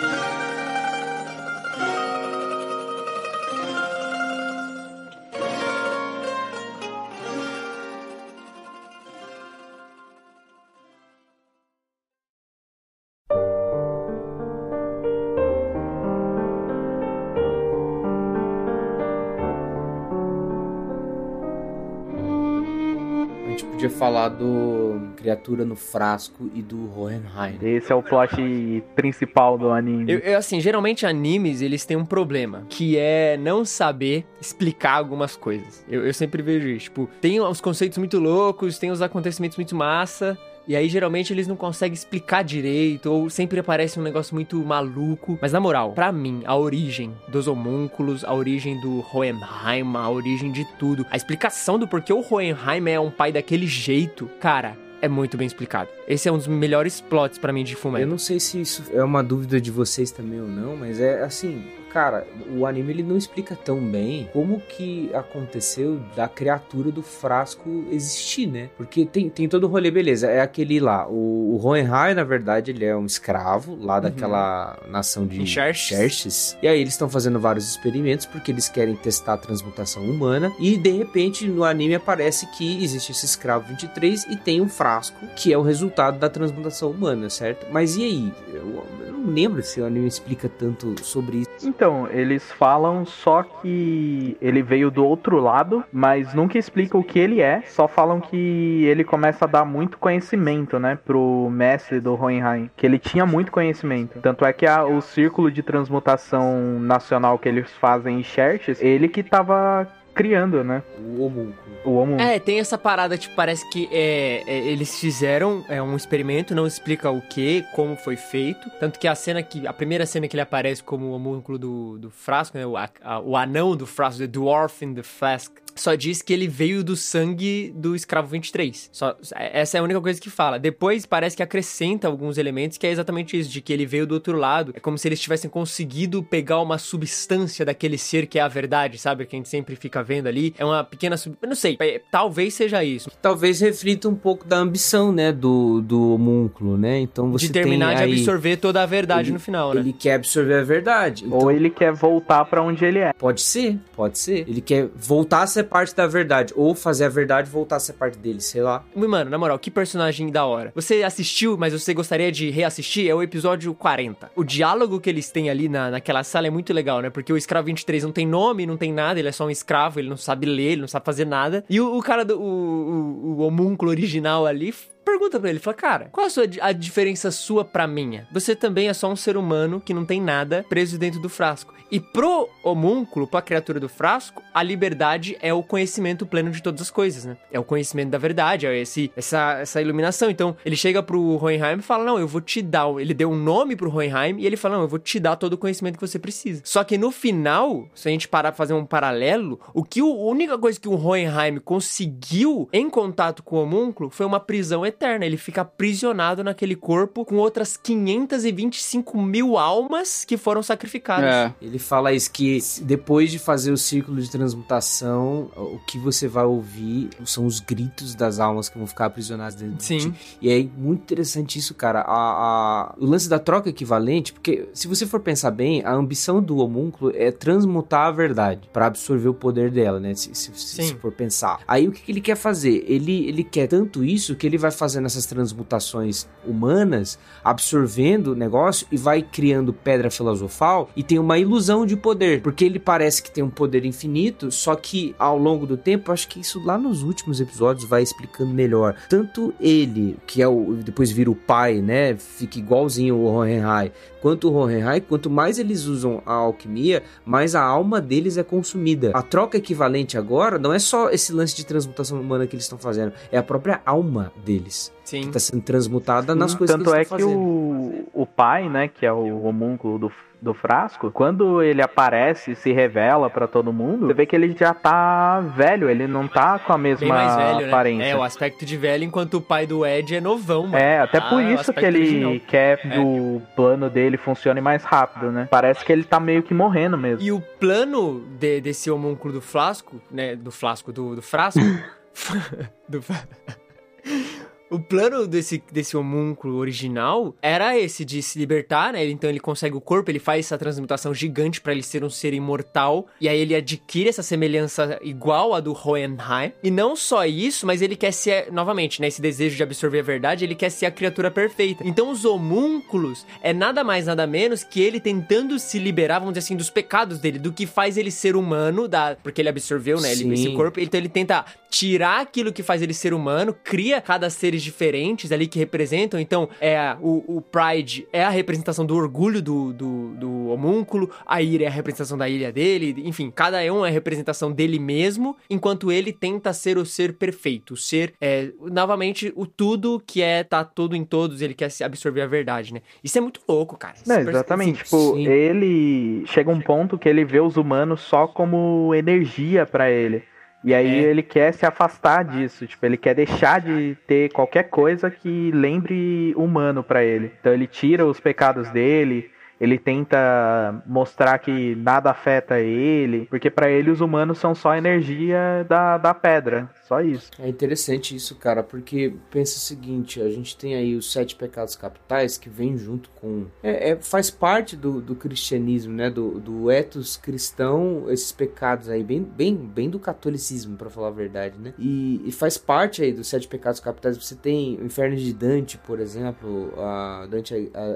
A podia falar do Criatura no Frasco e do Hohenheim. Esse é o plot principal do anime. Eu, eu, assim, geralmente animes, eles têm um problema, que é não saber explicar algumas coisas. Eu, eu sempre vejo isso, tipo, tem uns conceitos muito loucos, tem uns acontecimentos muito massa, E aí, geralmente, eles não conseguem explicar direito, ou sempre aparece um negócio muito maluco. Mas na moral, pra mim, a origem dos homúnculos, a origem do Hohenheim, a origem de tudo, a explicação do porquê o Hohenheim é um pai daquele jeito, cara. É muito bem explicado. Esse é um dos melhores plots pra mim de Eu Fullmetal. não sei se isso é uma dúvida de vocês também ou não, mas é assim, cara, o anime ele não explica tão bem como que aconteceu da criatura do frasco existir, né? Porque tem, tem todo o rolê, beleza, é aquele lá, o, o Hohenheim, na verdade, ele é um escravo lá daquela nação de. Xerxes. E aí eles estão fazendo vários experimentos porque eles querem testar a transmutação humana e de repente no anime aparece que existe esse escravo 23 e tem um frasco que é o resultado da transmutação humana, certo? Mas e aí? Eu, eu não lembro se o anime explica tanto sobre isso. Então, eles falam só que ele veio do outro lado, mas nunca explica o que ele é, só falam que ele começa a dar muito conhecimento, né, pro mestre do Hohenheim, que ele tinha muito conhecimento. Tanto é que a- o círculo de transmutação nacional que eles fazem em Xerxes, ele que tava criando, né, O homúnculo. o homúnculo. É, tem essa parada, tipo, parece que é, é, eles fizeram é, um experimento, não explica o que, como foi feito. Tanto que a cena que. A primeira cena que ele aparece como o homúnculo do, do frasco, né? O, a- a- o anão do frasco, the dwarf in the flask. Só diz que ele veio do sangue do escravo 23. Só, essa é a única coisa que fala. Depois parece que acrescenta alguns elementos que é exatamente isso, de que ele veio do outro lado. É como se eles tivessem conseguido pegar uma substância daquele ser que é a verdade, sabe? Que a gente sempre fica vendo ali. É uma pequena. Sub... Eu não sei, é, talvez seja isso. Talvez reflita um pouco da ambição, né, do, do homúnculo, né? Então você de terminar tem de aí- absorver toda a verdade ele- no final, né? Ele quer absorver a verdade. Então, Ou ele quer voltar pra onde ele é. Pode ser, pode ser. Ele quer voltar a ser parte da verdade. Ou fazer a verdade voltar a ser parte dele, sei lá. Mano, na moral, que personagem da hora. Você assistiu, mas você gostaria de reassistir? É o episódio 40. O diálogo que eles têm ali na, naquela sala é muito legal, né? Porque o escravo 23 não tem nome, não tem nada, ele é só um escravo, ele não sabe ler, ele não sabe fazer nada. E o, o cara, do, o, o, o homúnculo original ali, pergunta pra ele, fala, cara, qual a, sua, a diferença sua pra minha? Você também é só um ser humano que não tem nada preso dentro do frasco. E pro homúnculo, pra criatura do frasco, a liberdade é o conhecimento pleno de todas as coisas, né? É o conhecimento da verdade, é esse, essa, essa iluminação. Então, ele chega pro Hohenheim e fala, não, eu vou te dar... Ele deu um nome pro Hohenheim e ele fala, não, eu vou te dar todo o conhecimento que você precisa. Só que no final, se a gente parar pra fazer um paralelo, o que o, a única coisa que o Hohenheim conseguiu em contato com o homúnculo foi uma prisão eterna. Ele fica aprisionado naquele corpo com outras 525 mil almas que foram sacrificadas. É. Ele fala isso que depois de fazer o círculo de transmutação, o que você vai ouvir são os gritos das almas que vão ficar aprisionadas dentro de Sim. ti. E é muito interessante isso, cara. A, a- o lance da troca equivalente, porque se você for pensar bem, a ambição do homúnculo é transmutar a verdade para absorver o poder dela, né? Se, se- se- Sim. se for pensar. Aí o que, que ele quer fazer? Ele, ele quer tanto isso que ele vai fazendo essas transmutações humanas, absorvendo o negócio e vai criando pedra filosofal e tem uma ilusão de poder, porque ele parece que tem um poder infinito, só que ao longo do tempo, acho que isso lá nos últimos episódios vai explicando melhor. Tanto ele, que é o depois vira o pai, né, fica igualzinho o Hohenheim, quanto o Hohenheim, quanto mais eles usam a alquimia, mais a alma deles é consumida. A troca equivalente agora não é só esse lance de transmutação humana que eles estão fazendo, é a própria alma deles Sim. que está sendo transmutada nas coisas Tanto que é eles que estão fazendo. o, o pai, né, que é o homúnculo do, do frasco, quando ele aparece e se revela pra todo mundo, você vê que ele já tá velho, ele não tá com a mesma velho, né? aparência. É, o aspecto de velho, enquanto o pai do Ed é novão, mano. É, até por Ah, o isso que ele original. quer que o plano dele funcione mais rápido, né? Parece que ele tá meio que morrendo mesmo. E o plano de- desse homúnculo do flasco, né? Do flasco, do, do frasco. <laughs> <laughs> do O plano desse, desse homúnculo original era esse, de se libertar, né? Então ele consegue o corpo, ele faz essa transmutação gigante pra ele ser um ser imortal. E aí ele adquire essa semelhança igual à do Hohenheim. E não só isso, mas ele quer ser, novamente, né? Esse desejo de absorver a verdade, ele quer ser a criatura perfeita. Então os homúnculos é nada mais, nada menos que ele tentando se liberar, vamos dizer assim, dos pecados dele, do que faz ele ser humano, da, porque ele absorveu, né? Ele, Sim. esse corpo. Então ele tenta tirar aquilo que faz ele ser humano, cria cada seres diferentes ali que representam. Então, é o, o Pride é a representação do orgulho do, do, do homúnculo, a Ira é a representação da ilha dele, enfim, cada um é a representação dele mesmo, enquanto ele tenta ser o ser perfeito, o ser, é, novamente, o tudo que é tá tudo em todos, ele quer se absorver a verdade, né? Isso é muito louco, cara. Não, é- exatamente. assim, Tipo, sim. ele chega um ponto que ele vê os humanos só como energia pra ele. E aí É. ele quer se afastar disso, tipo, ele quer deixar de ter qualquer coisa que lembre humano pra ele. Então ele tira os pecados dele, ele tenta mostrar que nada afeta ele, porque pra ele os humanos são só energia da, da pedra, só isso. É interessante isso, cara, porque pensa o seguinte, a gente tem aí os sete pecados capitais que vem junto com... É, é- faz parte do, do cristianismo, né, do, do ethos cristão, esses pecados aí, bem, bem, bem do catolicismo, pra falar a verdade, né? E, e faz parte aí dos sete pecados capitais, você tem o inferno de Dante, por exemplo, a Dante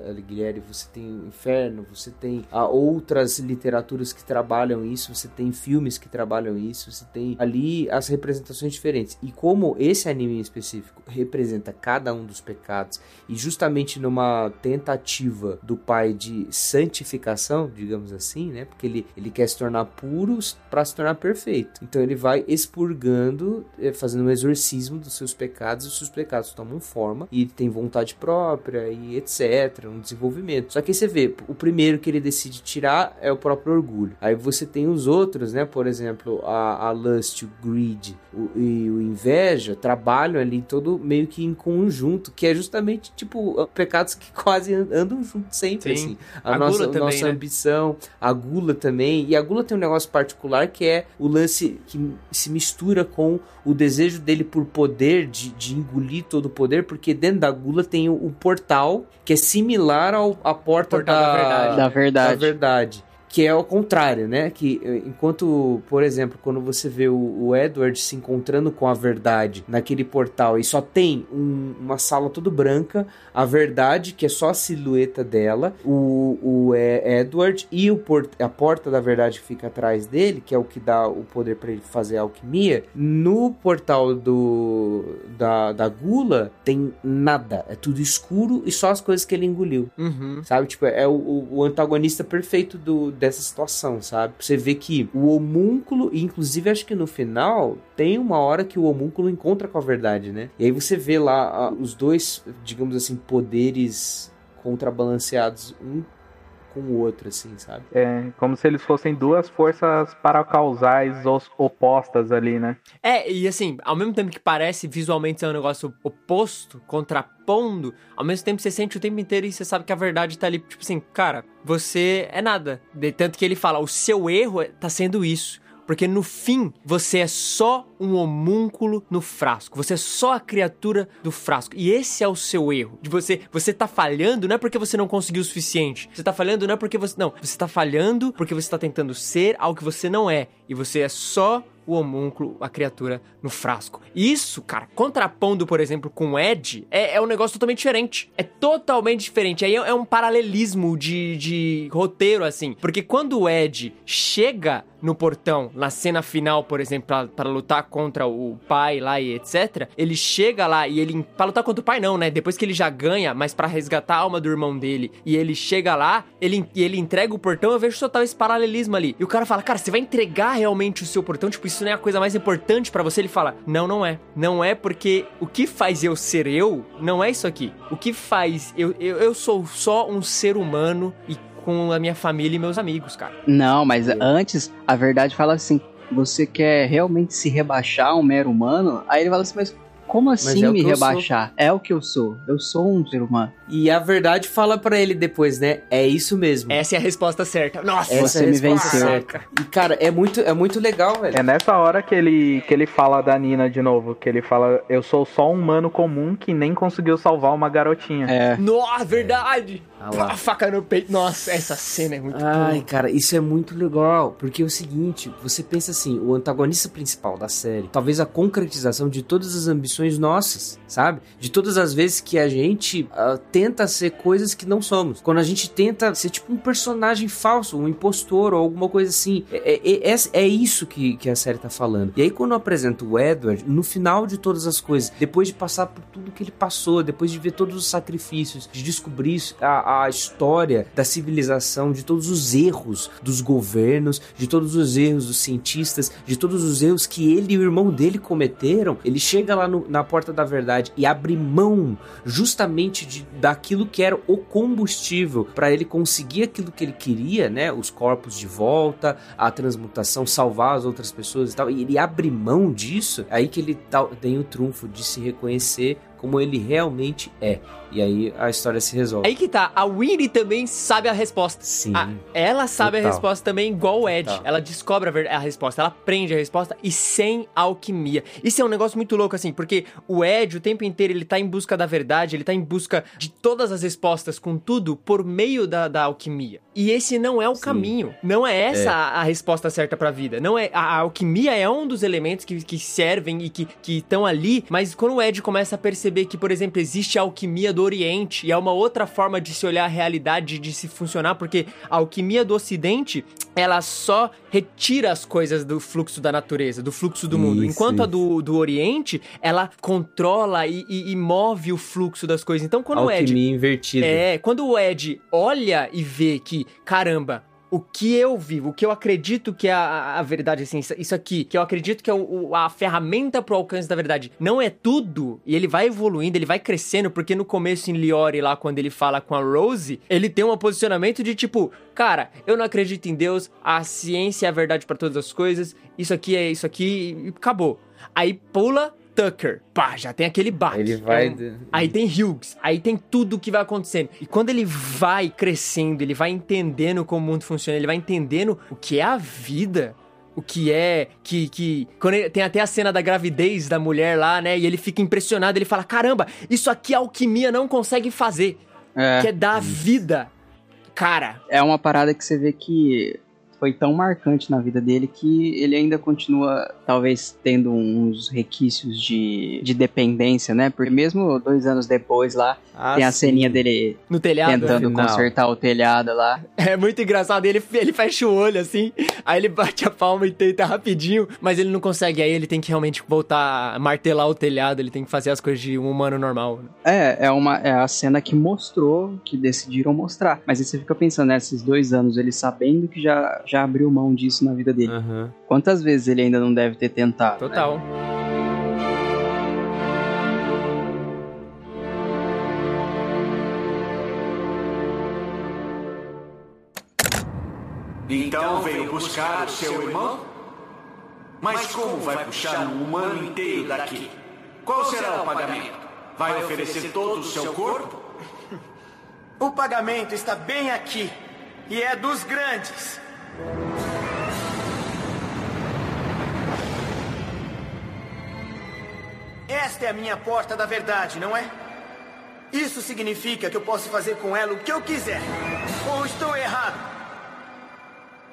Alighieri, você tem o inferno, você tem ah, outras literaturas que trabalham isso, você tem filmes que trabalham isso, você tem ali as representações diferentes. E como esse anime em específico representa cada um dos pecados e justamente numa tentativa do pai de santificação, digamos assim, né? Porque ele, ele quer se tornar puro para se tornar perfeito. Então ele vai expurgando, eh, fazendo um exorcismo dos seus pecados, e os seus pecados tomam forma e tem vontade própria e etc, um desenvolvimento. Só que aí você vê, o primeiro que ele decide tirar é o próprio orgulho. Aí você tem os outros, né? Por exemplo, a, a lust, o greed o- e o inveja trabalham ali todo meio que em conjunto, que é justamente tipo pecados que <laughs> quase an- andam juntos sempre, Sim. assim. A A, nossa, também, nossa né? ambição, a gula também. E a gula tem um negócio particular que é o lance que se mistura com o desejo dele por poder, de, de engolir todo o poder, porque dentro da gula tem o, o portal que é similar ao, à porta Portal da verdade. Da verdade. da verdade. Que é ao contrário, né? Que eh, enquanto, por exemplo, quando você vê o, o Edward se encontrando com a verdade naquele portal e só tem um- uma sala toda branca, a verdade, que é só a silhueta dela, o, o eh, Edward e o por- a porta da verdade que fica atrás dele, que é o que dá o poder para ele fazer a alquimia, no portal do da, da gula tem nada. É tudo escuro e só as coisas que ele engoliu. Uhum. Sabe? Tipo, é o, o- o antagonista perfeito do, dessa situação, sabe? Você vê que o homúnculo, e inclusive acho que no final, tem uma hora que o homúnculo encontra com a verdade, né? E aí você vê lá ah, os dois, digamos assim, poderes contrabalanceados um com o outro, assim, sabe? É como se eles fossem duas forças paracausais os- opostas ali, né? É, e assim, ao mesmo tempo que parece visualmente ser um negócio oposto, contrapondo, ao mesmo tempo você sente o tempo inteiro e você sabe que a verdade tá ali, tipo assim, cara, você é nada. De tanto que ele fala, o seu erro é- tá sendo isso. Porque no fim, você é só um homúnculo no frasco. Você é só a criatura do frasco. E esse é o seu erro. De você, você tá falhando não é porque você não conseguiu o suficiente. Você tá falhando não é porque você não, você tá falhando porque você tá tentando ser algo que você não é. E você é só o homúnculo, a criatura no frasco. Isso, cara, contrapondo, por exemplo, com o Ed, é, é um negócio totalmente diferente. É totalmente diferente. Aí é, é um paralelismo de, de roteiro, assim. Porque quando o Ed chega no portão, na cena final, por exemplo, pra lutar contra o pai lá e etc., ele chega lá e ele. Pra lutar contra o pai, não, né? Depois que ele já ganha, mas pra resgatar a alma do irmão dele, e ele chega lá, ele, e ele entrega o portão, eu vejo total esse paralelismo ali. E o cara fala, cara, você vai entregar realmente o seu portão? Tipo, isso não é a coisa mais importante pra você? Ele fala, não, não é. Não é porque o que faz eu ser eu não é isso aqui. O que faz. Eu, eu, eu sou só um ser humano e com a minha família e meus amigos, cara. Não, mas antes a verdade fala assim: você quer realmente se rebaixar um mero humano? Aí ele fala assim, mas como assim é me rebaixar? É o que eu sou. Eu sou um ser humano. E a verdade fala pra ele depois, né? É isso mesmo. Essa é a resposta certa. Nossa, Essa Você é a me resposta venceu. certa. E, cara, é muito, é muito legal, velho. É nessa hora que ele, que ele fala da Nina de novo, que ele fala, eu sou só um humano comum que nem conseguiu salvar uma garotinha. É. Nossa, verdade! Ah. A faca no peito. Nossa, essa cena é muito Ai, boa. cara, isso é muito legal, porque é o seguinte, você pensa assim, o antagonista principal da série, talvez a concretização de todas as ambições nossas, sabe? De todas as vezes que a gente ah, tenta ser coisas que não somos. Quando a gente tenta ser tipo um personagem falso, um impostor ou alguma coisa assim. É, é, é, é isso que, que a série tá falando. E aí quando apresenta o Edward, no final de todas as coisas, depois de passar por tudo que ele passou, depois de ver todos os sacrifícios, de descobrir a, a história da civilização, de todos os erros dos governos, de todos os erros dos cientistas, de todos os erros que ele e o irmão dele cometeram, ele chega lá no- na porta da verdade e abre mão justamente de, daquilo que era o combustível para ele conseguir aquilo que ele queria, né? Os corpos de volta, a transmutação, salvar as outras pessoas e tal. E ele abre mão disso, aí que ele tá- tem o trunfo de se reconhecer como ele realmente é. E aí a história se resolve. Aí que tá, a Winnie também sabe a resposta. Sim. Ah, ela sabe a Total. resposta também, igual o Ed. Total. Ela descobre a, a resposta, ela aprende a resposta e sem alquimia. Isso é um negócio muito louco, assim, porque o Ed, o tempo inteiro, ele tá em busca da verdade, ele tá em busca de todas as respostas com tudo por meio da, da alquimia. E esse não é o caminho. Não é essa É. a, a resposta certa pra vida. Não é a, a alquimia é um dos elementos que, que servem e que estão ali, mas quando o Ed começa a perceber que, por exemplo, existe a alquimia do Oriente e é uma outra forma de se olhar a realidade, de se funcionar, porque a alquimia do Ocidente, ela só retira as coisas do fluxo da natureza, do fluxo do mundo. Isso, Enquanto a isso. do, do Oriente, ela controla e, e- e move o fluxo das coisas. Então, quando o Ed Alquimia invertida. é, quando o Ed olha e vê que, caramba, o que eu vivo, o que eu acredito que é a, a verdade, assim, isso- aqui, que eu acredito que é o- a ferramenta pro alcance da verdade, não é tudo, e ele vai evoluindo, ele vai crescendo, porque no começo em Liore, lá, quando ele fala com a Rose, ele tem um posicionamento de tipo, cara, eu não acredito em Deus, a ciência é a verdade pra todas as coisas, isso aqui é isso aqui, e acabou. Aí pula Tucker. Pá, já tem aquele bate. Ele vai É de- Aí tem Hughes, aí tem tudo que vai acontecendo. E quando ele vai crescendo, ele vai entendendo como o mundo funciona, ele vai entendendo o que é a vida. O que é que. que quando ele- tem até a cena da gravidez da mulher lá, né? E ele fica impressionado, ele fala: caramba, isso aqui a alquimia não consegue fazer. É. Que é dar vida. Cara, É uma parada que você vê que foi tão marcante na vida dele que ele ainda continua, talvez, tendo uns requisitos de, de dependência, né? Porque mesmo dois anos depois lá, Ah, tem a sim. ceninha dele no telhado. tentando Final. consertar o telhado lá. <laughs> É muito engraçado. Ele, ele fecha o olho assim, aí ele bate a palma e tenta rapidinho, mas ele não consegue. Aí ele tem que realmente voltar a martelar o telhado, ele tem que fazer as coisas de um humano normal. né? É, é, uma, é a cena que mostrou, que decidiram mostrar. Mas aí você fica pensando, né, esses dois anos, ele sabendo que já, já abriu mão disso na vida dele. Aham. Quantas vezes ele ainda não deve ter tentado? né? Total. Então veio buscar o seu irmão? Mas como vai puxar um humano inteiro daqui? Qual será o pagamento? Vai oferecer todo o seu corpo? O pagamento está bem aqui. E é dos grandes. Esta é a minha porta da verdade, não é? Isso significa que eu posso fazer com ela o que eu quiser. Ou estou errado?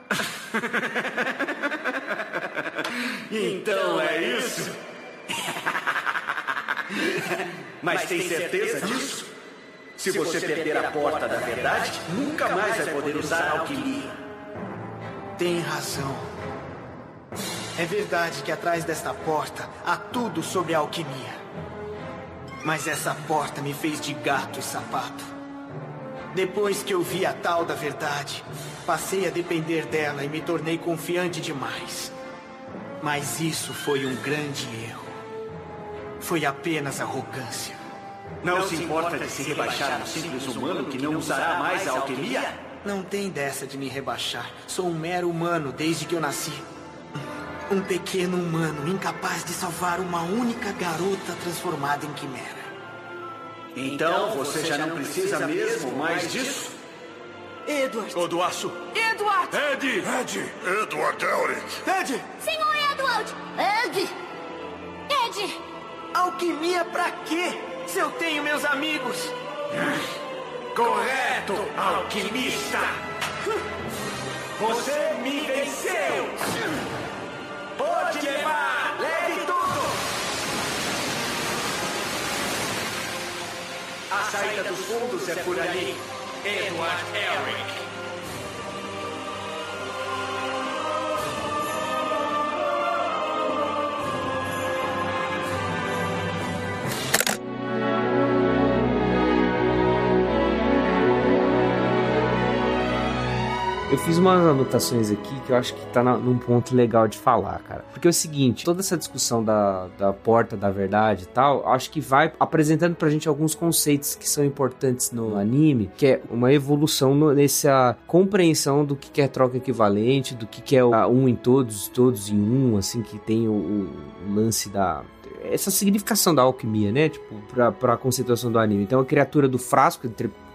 <laughs> Então é isso? <laughs> Mas tem certeza disso? Se você perder a porta da verdade, nunca mais vai poder usar a alquimia. Tem razão. É verdade que atrás desta porta há tudo sobre a alquimia. Mas essa porta me fez de gato e sapato. Depois que eu vi a tal da verdade, passei a depender dela e me tornei confiante demais. Mas isso foi um grande erro. Foi apenas arrogância. Não se importa de se rebaixar um simples humano que não usará mais a alquimia? Não tem dessa de me rebaixar. Sou um mero humano desde que eu nasci. Um pequeno humano incapaz de salvar uma única garota transformada em quimera. Então você já não precisa mesmo mais disso? Edward! Odoaço! Edward! Ed! Ed! Edward Elric! Ed! Senhor Edward! Ed! Ed! Alquimia pra quê? Se eu tenho meus amigos? Correto! alquimista! Você me venceu! Pode levar! Leve tudo! A saída dos fundos é por ali. Edward Elric. Fiz umas anotações aqui que eu acho que tá na- num ponto legal de falar, cara. Porque é o seguinte, toda essa discussão da, da porta da verdade e tal, acho que vai apresentando pra gente alguns conceitos que são importantes no anime, que é uma evolução no- nessa compreensão do que que é troca equivalente, do que que é o a um em todos, todos em um, assim, que tem o, o- lance da essa significação da alquimia, né? Tipo, pra, pra conceituação do anime. Então, a criatura do frasco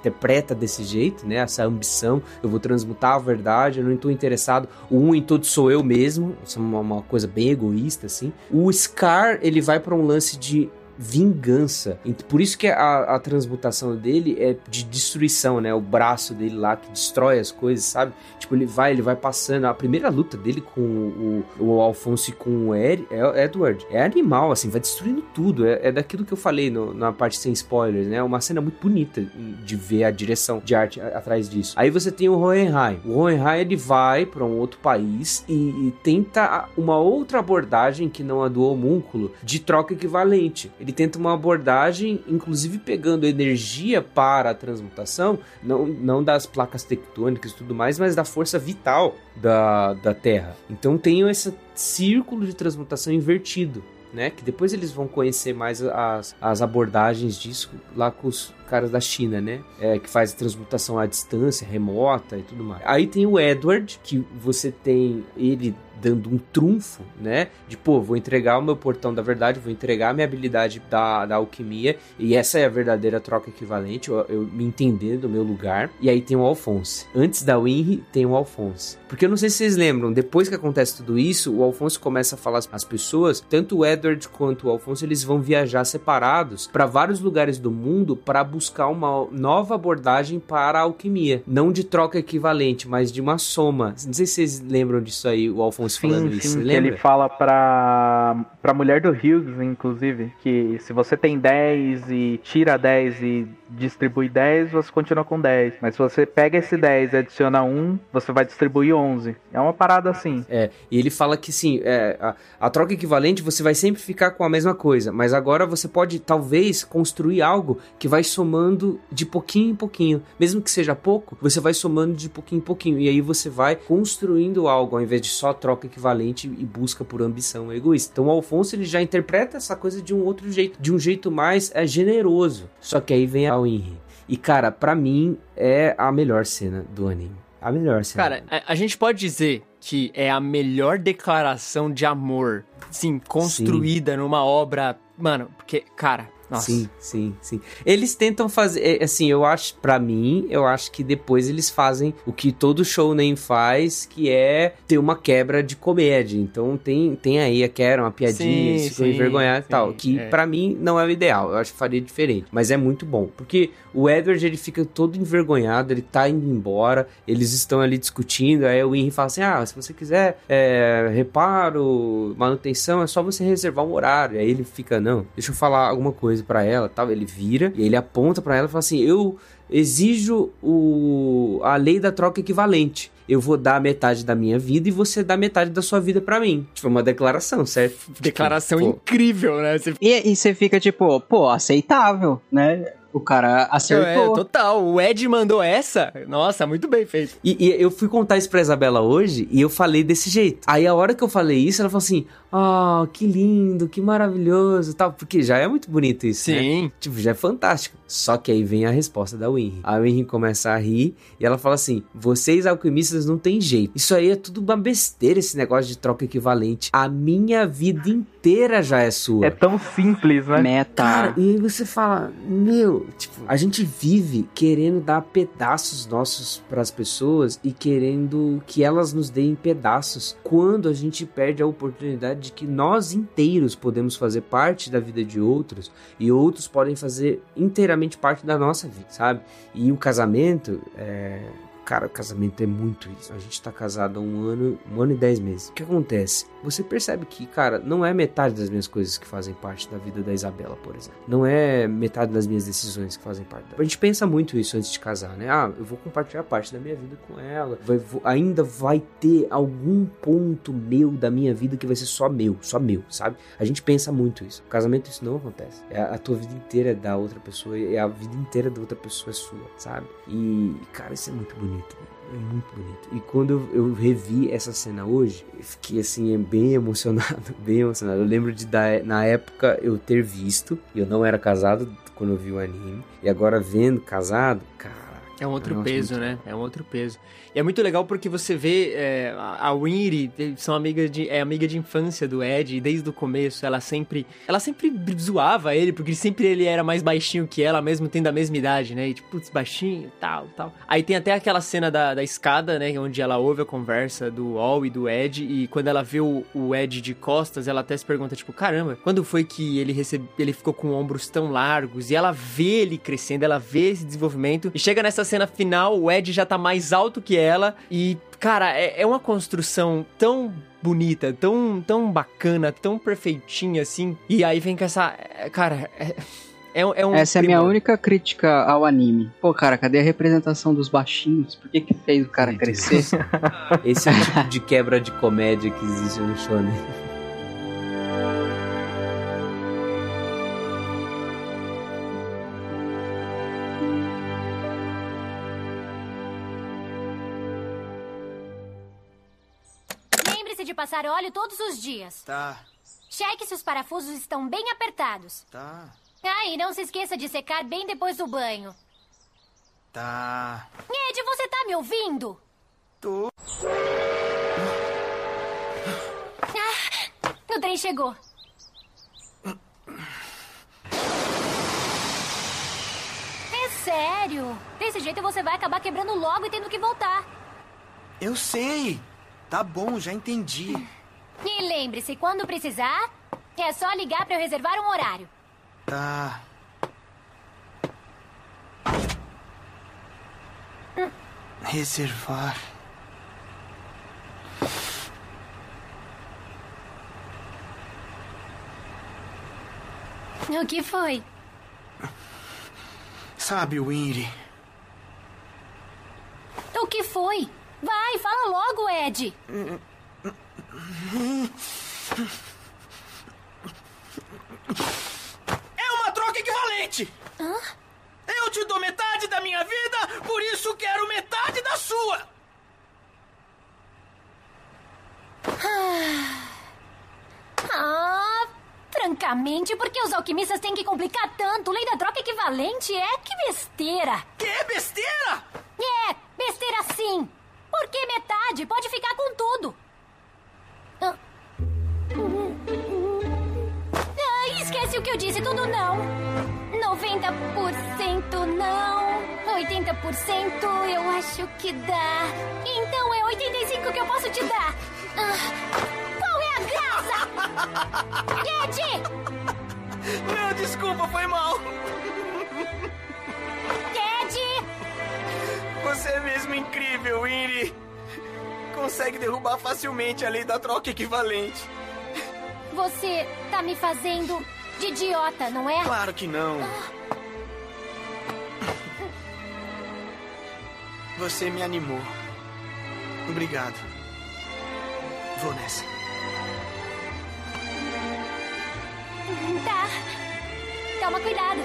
interpreta desse jeito, né? Essa ambição, eu vou transmutar a verdade, eu não estou interessado. O um em todos sou eu mesmo, isso é uma, uma coisa bem egoísta, assim. O Scar, ele vai pra um lance de vingança. Por isso que a, a transmutação dele é de destruição, né? O braço dele lá que destrói as coisas, sabe? Tipo, ele vai, ele vai passando. A primeira luta dele com o, o Alfonso e com o Ed, é- Edward é animal, assim, vai destruindo tudo. É, é daquilo que eu falei no- na parte sem spoilers, né? É uma cena muito bonita de ver a direção de arte atrás disso. Aí você tem o Hohenheim. O Hohenheim ele vai para um outro país e, e tenta uma outra abordagem que não a do homúnculo de troca equivalente. Ele tenta uma abordagem, inclusive pegando energia para a transmutação, não, não das placas tectônicas e tudo mais, mas da força vital da, da Terra. Então tem esse círculo de transmutação invertido. Né? Que depois eles vão conhecer mais as, as abordagens disso lá com os caras da China, né? É, que faz a transmutação à distância, remota e tudo mais. Aí tem o Edward, que você tem ele dando um trunfo, né? De, pô, vou entregar o meu portão da verdade, vou entregar a minha habilidade da, da alquimia, e essa é a verdadeira troca equivalente, eu, eu me entender do meu lugar. E aí tem o Alphonse. Antes da Winry, tem o Alphonse. Porque eu não sei se vocês lembram, depois que acontece tudo isso, o Alphonse começa a falar às pessoas, tanto o Edward quanto o Alphonse, eles vão viajar separados para vários lugares do mundo para buscar uma nova abordagem para a alquimia. Não de troca equivalente, mas de uma soma. Não sei se vocês lembram disso aí, o Alphonse falando Sim, isso. sim, lembra? ele fala pra, pra mulher do Hughes, inclusive, que se você tem 10 e tira 10 e distribui 10, você continua com 10. Mas se você pega esse 10 e adiciona 1, você vai distribuir 11. É uma parada assim. É, e ele fala que sim, é, a, a troca equivalente você vai sempre ficar com a mesma coisa, mas agora você pode talvez construir algo que vai somando de pouquinho em pouquinho. Mesmo que seja pouco, você vai somando de pouquinho em pouquinho. E aí você vai construindo algo ao invés de só troca equivalente e busca por ambição egoísta. Então o Alfonso ele já interpreta essa coisa de um outro jeito, de um jeito mais é, generoso. Só que aí vem a Winry. E cara, pra mim é a melhor cena do anime. A melhor cena. Cara, a, a gente pode dizer que é a melhor declaração de amor, sim, construída numa obra. Mano, porque, cara, nossa. Sim, sim, sim. Eles tentam fazer, é, assim, eu acho, pra mim, eu acho que depois eles fazem o que todo show nem faz, que é ter uma quebra de comédia. Então tem, tem aí a quebra, uma piadinha, Sim, ficam envergonhados e tal. Que é. pra mim não é o ideal, eu acho que faria diferente. Mas é muito bom, porque o Edward ele fica todo envergonhado, ele tá indo embora, eles estão ali discutindo, aí o Henry fala assim: ah, se você quiser é, reparo, manutenção, é só você reservar um horário. Aí ele fica, não, deixa eu falar alguma coisa pra ela, tal. Ele vira e ele aponta pra ela e fala assim: eu exijo o, a lei da troca equivalente. Eu vou dar metade da minha vida e você dá metade da sua vida pra mim. Tipo, uma declaração, certo? Declaração Tipo, incrível, né? Você... E, e você fica tipo, pô, aceitável, né? O cara É, acertou. total. O Ed mandou essa. Nossa, muito bem feito. E, e eu fui contar isso pra Isabela hoje e eu falei desse jeito. Aí a hora que eu falei isso, ela falou assim: Ah, que lindo, que maravilhoso e tal. Porque já é muito bonito isso, né? Sim. Tipo, já é fantástico. Só que aí vem a resposta da Winry. A Winry começa a rir e ela fala assim: Vocês alquimistas não tem jeito. Isso aí é tudo uma besteira, esse negócio de troca equivalente. A minha vida inteira já é sua. É tão simples, né? Meta. Cara, e aí você fala, meu? Tipo, a gente vive querendo dar pedaços nossos pras pessoas e querendo que elas nos deem pedaços quando a gente perde a oportunidade de que nós inteiros podemos fazer parte da vida de outros e outros podem fazer inteiramente parte da nossa vida, sabe? E o casamento é. Cara, o casamento é muito isso. A gente tá casado há um ano, um ano e dez meses. O que acontece? Você percebe que, cara, não é metade das minhas coisas que fazem parte da vida da Isabela, por exemplo. Não é metade das minhas decisões que fazem parte da. A gente pensa muito isso antes de casar, né? Ah, eu vou compartilhar parte da minha vida com ela. Vai- vou- ainda vai ter algum ponto meu da minha vida que vai ser só meu, só meu, sabe? A gente pensa muito isso. O casamento isso não acontece. É a, tua vida inteira é da outra pessoa e a vida inteira da outra pessoa é sua, sabe? E, cara, isso é muito bonito. É muito bonito. E quando eu, revi essa cena hoje, fiquei assim, bem emocionado, <laughs> bem emocionado. Eu lembro de, da, na época, eu ter visto, e eu não era casado quando eu vi o anime, e agora vendo casado, cara. É um outro peso, muito né? É um outro peso. E é muito legal porque você vê é, a Winry, são amigas de, é amiga de infância do Ed, e desde o começo ela sempre, ela sempre zoava ele, porque sempre ele era mais baixinho que ela, mesmo tendo a mesma idade, né? E tipo, putz, baixinho, tal, tal. Aí tem até aquela cena da, da escada, né? Onde ela ouve a conversa do All e do Ed, e quando ela vê o, o Ed de costas, ela até se pergunta, tipo, caramba, quando foi que ele recebe, ele ficou com ombros tão largos? E ela vê ele crescendo, ela vê esse desenvolvimento, e chega nessa cena final, o Ed já tá mais alto que ela, e, cara, é, é uma construção tão bonita, tão, tão bacana, tão perfeitinha assim, e aí vem com essa. é, Cara, é. É, um- é um Essa é a minha primor. única crítica ao anime. Pô, cara, cadê a representação dos baixinhos? Por que que fez o cara crescer? <laughs> Esse é o tipo de quebra de comédia que existe no shonen. Passar óleo todos os dias. Tá, Cheque se os parafusos estão bem apertados. tá, Ah, e não se esqueça de secar bem depois do banho. tá. Ed, você tá me ouvindo? Tô. Ah, o trem chegou. É sério. Desse jeito você vai acabar quebrando logo e tendo que voltar. Eu sei. Tá bom, já entendi. E lembre-se, quando precisar, é só ligar pra eu reservar um horário. Tá. Reservar. O que foi? Sabe, Winry, O que foi? Vai, fala logo, Ed. É uma troca equivalente! Hã? Eu te dou metade da minha vida, por isso quero metade da sua! Ah, francamente, por que os alquimistas têm que complicar tanto? Lei da troca equivalente é que besteira. Que besteira? É, besteira sim. Por que metade? Pode ficar com tudo. Ah. Ah, esquece o que eu disse, tudo não. 90% não. 80% eu acho que dá. Então é 85 que eu posso te dar. Ah, qual é a graça? <laughs> Ed! Não, desculpa, foi mal. Ed! Você é mesmo incrível, Winry. Consegue derrubar facilmente a lei da troca equivalente. Você tá me fazendo de idiota, não é? Claro que não. Você me animou. Obrigado. Vou nessa. Tá. Toma cuidado.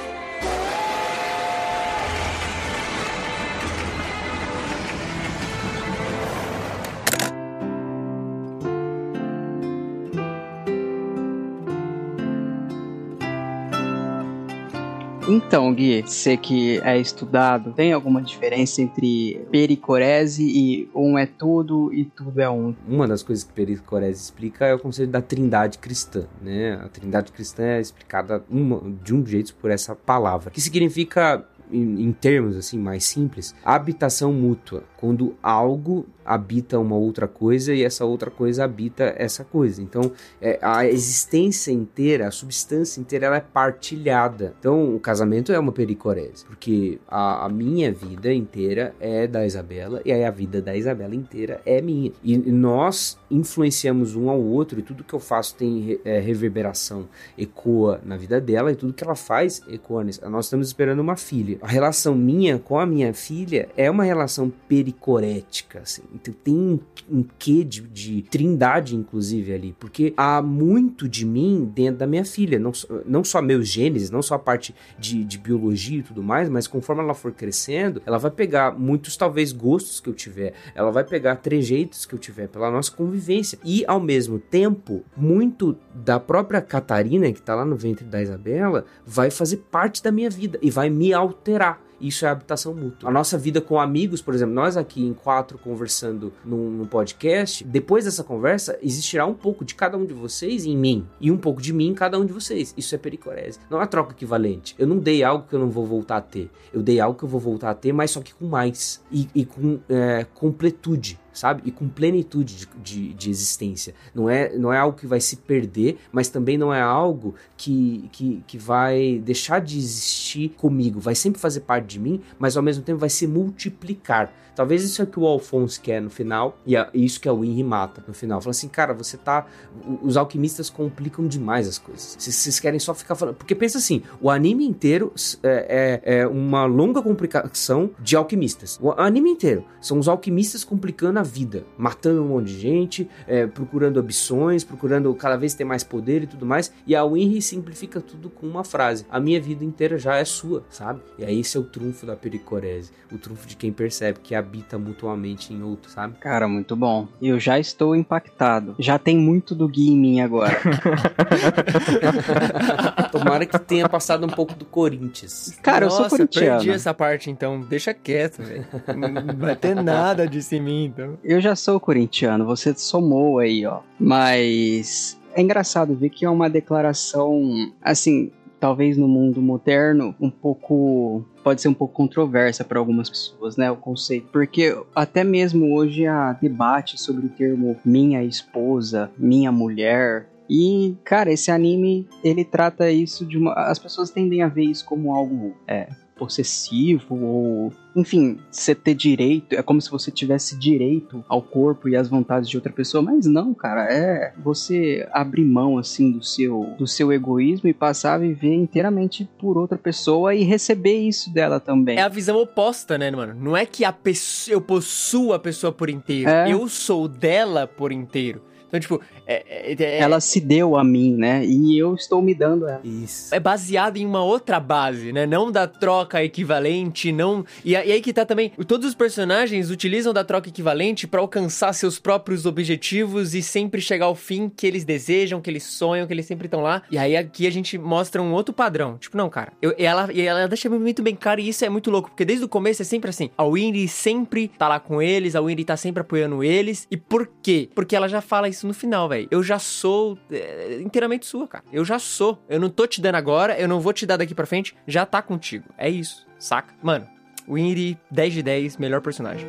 Então, Gui, você que é estudado, tem alguma diferença entre pericorese e um é tudo e tudo é um? Uma das coisas que Pericorese explica é o conceito da trindade cristã, né? A trindade cristã é explicada uma, de um jeito por essa palavra, que significa em, em termos assim mais simples, habitação mútua, quando algo habita uma outra coisa e essa outra coisa habita essa coisa. Então, é, a existência inteira, a substância inteira, ela é partilhada. Então, o casamento é uma pericorese, porque a, a minha vida inteira é da Isabela e aí a vida da Isabela inteira é minha. E nós influenciamos um ao outro e tudo que eu faço tem é, reverberação, ecoa na vida dela e tudo que ela faz ecoa nisso. Nós estamos esperando uma filha. A relação minha com a minha filha é uma relação pericorética, assim. Então tem um, um quê de, de trindade, inclusive, ali. Porque há muito de mim dentro da minha filha. Não, não só meus genes, não só a parte de, de biologia e tudo mais, mas conforme ela for crescendo, ela vai pegar muitos, talvez, gostos que eu tiver. Ela vai pegar trejeitos que eu tiver pela nossa convivência. E, ao mesmo tempo, muito da própria Catarina, que tá lá no ventre da Isabela, vai fazer parte da minha vida e vai me alterar. Isso é habitação mútua. A nossa vida com amigos, por exemplo, nós aqui em quatro conversando num, num podcast, depois dessa conversa, existirá um pouco de cada um de vocês em mim e um pouco de mim em cada um de vocês. Isso é pericorese. Não é troca equivalente. Eu não dei algo que eu não vou voltar a ter. Eu dei algo que eu vou voltar a ter, mas só que com mais e, e com é, completude sabe? E com plenitude de, de, de existência. Não é, não é algo que vai se perder, mas também não é algo que, que, que vai deixar de existir comigo. Vai sempre fazer parte de mim, mas ao mesmo tempo vai se multiplicar. Talvez isso é o que o Alphonse quer no final, e é isso que a Winry mata no final. Fala assim, cara, você tá. o- Os alquimistas complicam demais as coisas. Vocês- Vocês querem só ficar falando. Porque pensa assim: o anime inteiro é, é, é uma longa complicação de alquimistas. O anime inteiro são os alquimistas complicando a vida, matando um monte de gente, é, procurando ambições, procurando cada vez ter mais poder e tudo mais. E a Winry simplifica tudo com uma frase: a minha vida inteira já é sua, sabe? E aí esse é o trunfo da pericorese, o trunfo de quem percebe que habita mutuamente em outro, sabe? Cara, muito bom. Eu já estou impactado. Já tem muito do Gui em mim agora. <laughs> Tomara que tenha passado um pouco do Corinthians. Cara, eu sou Nossa, corintiano. perdi essa parte, então. Deixa quieto, velho. Não vai ter nada disso em mim, então. Eu já sou corintiano, você somou aí, ó. Mas é engraçado ver que é uma declaração, assim, talvez no mundo moderno, um pouco. Pode ser um pouco controversa para algumas pessoas, né? O conceito. Porque até mesmo hoje há debate sobre o termo minha esposa, minha mulher. E, cara, esse anime, ele trata isso de uma. As pessoas tendem a ver isso como algo. É, possessivo ou enfim, você ter direito, é como se você tivesse direito ao corpo e às vontades de outra pessoa, mas não, cara, é você abrir mão assim do seu do seu egoísmo e passar a viver inteiramente por outra pessoa e receber isso dela também. É a visão oposta, né, mano? Não é que a pessoa, eu possuo a pessoa por inteiro. É. Eu sou dela por inteiro. Então, tipo, é, é- é- Ela se deu a mim, né? E eu estou me dando a ela. Isso. é baseado em uma outra base, né? Não da troca equivalente, não. E, aí que tá também. Todos os personagens utilizam da troca equivalente pra alcançar seus próprios objetivos e sempre chegar ao fim que eles desejam, que eles sonham, que eles sempre estão lá. E aí aqui a gente mostra um outro padrão. Tipo, não, cara. Eu, e ela, e ela deixa muito bem claro e isso é muito louco, porque desde o começo é sempre assim. A Winry sempre tá lá com eles, a Winry tá sempre apoiando eles. E por quê? Porque ela já fala isso no final, velho. Eu já sou é, inteiramente sua, cara. Eu já sou. Eu não tô te dando agora, eu não vou te dar daqui pra frente, já tá contigo. É isso, saca? Mano, Winry, 10 de 10, melhor personagem.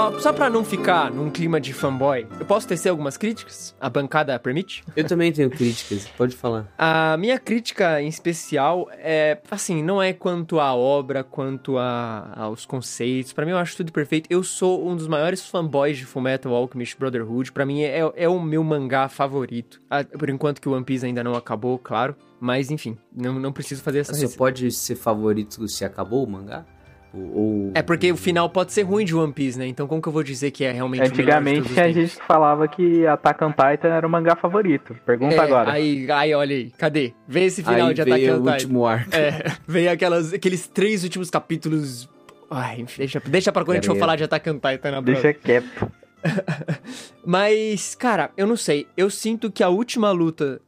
Só, só pra não ficar num clima de fanboy, eu posso tecer algumas críticas? A bancada permite? Eu também tenho críticas, pode falar. <laughs> A minha crítica em especial é, assim, não é quanto à obra, quanto a, aos conceitos. Pra mim, eu acho tudo perfeito. Eu sou um dos maiores fanboys de Fullmetal Alchemist Brotherhood. Pra mim, é, é o meu mangá favorito. Por enquanto que o One Piece ainda não acabou, claro. Mas, enfim, não, não preciso fazer essa Você pode ser favorito se acabou o mangá? Ou, É porque o final pode ser ruim de One Piece, né? Então como que eu vou dizer que é realmente o Antigamente a gente falava que Attack on Titan era o mangá favorito. Pergunta É, agora. Aí, aí, olha aí, cadê? Vê esse final Aí de Attack veio on o Titan. último arco. É, <laughs> veio aquelas, aqueles três últimos capítulos Ai, enfim, deixa, deixa pra quando a gente for falar de Attack on Titan na Deixa quieto. <laughs> Mas, cara, eu não sei. Eu sinto que a última luta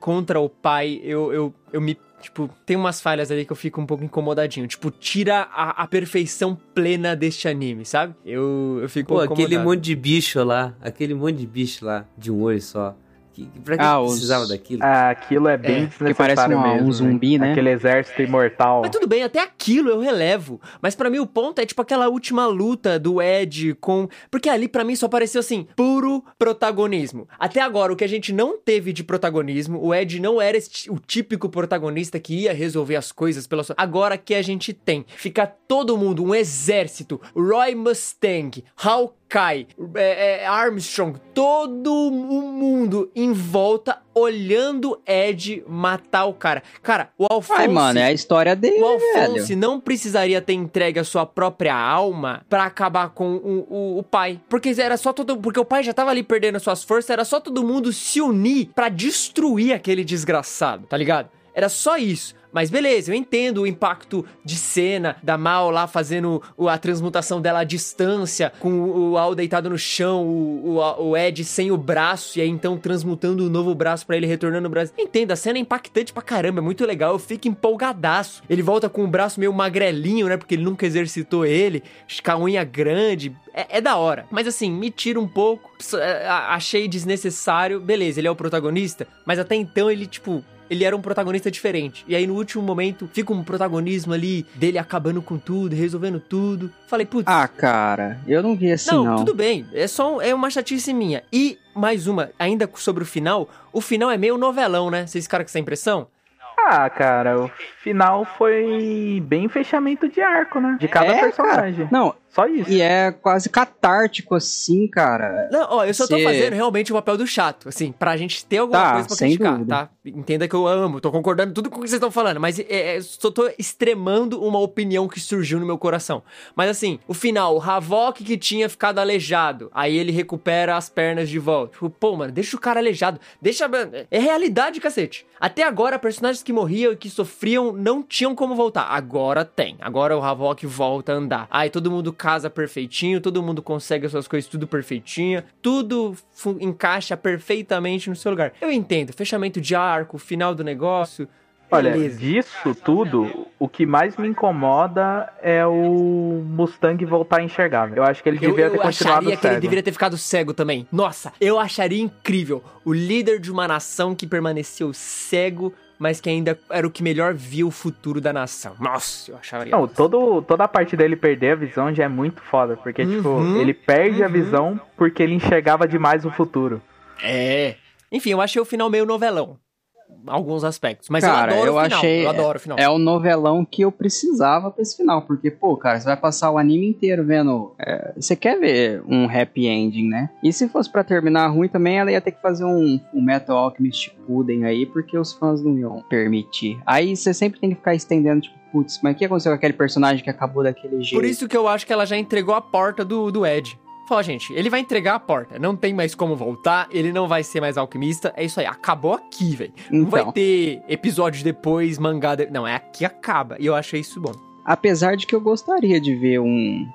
contra o pai, eu, eu, eu me. Tipo, tem umas falhas ali que eu fico um pouco incomodadinho. Tipo, tira a, a perfeição plena deste anime, sabe? Eu, eu fico Pô, aquele monte de bicho lá, aquele monte de bicho lá, de um olho só. Que, pra que Ah, que os- precisava daquilo? Ah, aquilo é bem É, desnecessário parece um mesmo. zumbi, né? Aquele exército imortal. Mas tudo bem, até aquilo eu relevo. Mas pra mim o ponto é tipo aquela última luta do Ed com. Porque ali pra mim só pareceu assim, puro protagonismo. Até agora, o que a gente não teve de protagonismo, o Ed não era esse- o típico protagonista que ia resolver as coisas pela sua. Agora que a gente tem. Fica todo mundo, um exército, Roy Mustang, Hawkeye, é, é, Armstrong, todo o mundo em volta olhando Ed matar o cara. Cara, o Alphonse. Ai, mano, é a história dele, O Alphonse velho. não precisaria ter entregue a sua própria alma pra acabar com o, o, o pai. Porque era só todo. Porque o pai já tava ali perdendo as suas forças, era só todo mundo se unir pra destruir aquele desgraçado, tá ligado? Era só isso. Mas beleza, eu entendo o impacto de cena da Mal lá fazendo a transmutação dela à distância, com o Al deitado no chão, o, o, o Ed sem o braço, e aí então transmutando o novo braço pra ele retornando o braço. Entendo, a cena é impactante pra caramba, é muito legal, eu fico empolgadaço. Ele volta com o braço meio magrelinho, né? Porque ele nunca exercitou ele, com a unha grande. É, é da hora. Mas assim, me tira um pouco. É, Achei desnecessário. Beleza, ele é o protagonista, mas até então ele, tipo, ele era um protagonista diferente. E aí, no último momento, fica um protagonismo ali dele acabando com tudo, resolvendo tudo. Falei, putz. Ah, cara, eu não vi assim, não, não. tudo bem. É só é uma chatice minha. E mais uma, ainda sobre o final. O final é meio novelão, né? Vocês ficaram com essa impressão? Ah, cara, o final foi bem fechamento de arco, né? De cada É, personagem. cara. Não, Só isso. E é quase catártico assim, cara. Não, ó, eu só tô Cê- fazendo realmente o papel do chato, assim, pra gente ter alguma Tá, coisa pra sem criticar, dúvida. tá? Entenda que eu amo, tô concordando tudo com o que vocês estão falando, mas é, é, só tô extremando uma opinião que surgiu no meu coração. Mas assim, o final, o Havok que tinha ficado aleijado, aí ele recupera as pernas de volta. Tipo, pô, mano, deixa o cara aleijado, deixa... É realidade, cacete. Até agora, personagens que morriam e que sofriam não tinham como voltar. Agora tem. Agora o Havok volta a andar. Aí todo mundo casa perfeitinho, todo mundo consegue as suas coisas tudo perfeitinho, tudo encaixa perfeitamente no seu lugar. Eu entendo, fechamento de arco, final do negócio. Olha, beleza. disso tudo, o que mais me incomoda é o Mustang voltar a enxergar. Eu acho que ele Eu, devia eu ter continuado acharia que ele cego. deveria ter ficado cego também. Nossa, eu acharia incrível o líder de uma nação que permaneceu cego, mas que ainda era o que melhor via o futuro da nação. Nossa, eu acharia. Não, todo, toda a parte dele perder a visão já é muito foda, porque, Uhum, tipo, ele perde a uhum. visão porque ele enxergava demais o futuro. É. Enfim, eu achei o final meio novelão. Alguns aspectos. Mas cara, eu adoro o final. achei. eu adoro o final. É o novelão que eu precisava pra esse final. Porque, pô, cara, você vai passar o anime inteiro vendo. é, você quer ver um happy ending, né? E se fosse pra terminar ruim também, ela ia ter que fazer um, um Metal Alchemist Puden aí, porque os fãs não iam permitir. Aí você sempre tem que ficar estendendo, tipo, putz, mas o que aconteceu com aquele personagem que acabou daquele jeito? Por isso que eu acho que ela já entregou a porta do, do Ed. Falou, gente, ele vai entregar a porta. Não tem mais como voltar, ele não vai ser mais alquimista. É isso aí, acabou aqui, velho. Não vai Então. ter episódios depois, mangá. de- Não, é aqui acaba. E eu achei isso bom. Apesar de que eu gostaria de ver um.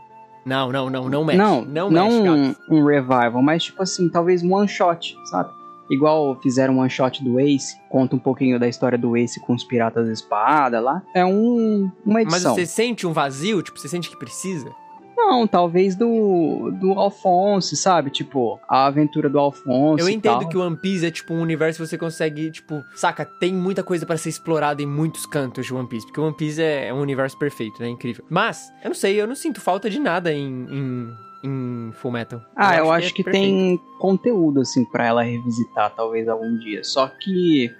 Não, não, não, não mexe. não, não, não mexe, um, um revival, mas tipo assim, talvez um one shot, sabe? Igual fizeram um one shot do Ace, conta um pouquinho da história do Ace com os piratas da espada lá. É um, uma Mas edição. você sente um vazio? Tipo, você sente que precisa? Não, talvez do, do Alphonse, sabe? Tipo, a aventura do Alphonse. Eu e entendo tal. que o One Piece é tipo um universo que você consegue, tipo, saca, tem muita coisa pra ser explorada em muitos cantos de One Piece, porque o One Piece é, é um universo perfeito, né? Incrível. Mas, eu não sei, eu não sinto falta de nada em, em, em Full Metal. Ah, eu acho é que, perfeito. tem conteúdo, assim, pra ela revisitar, talvez, algum dia. Só que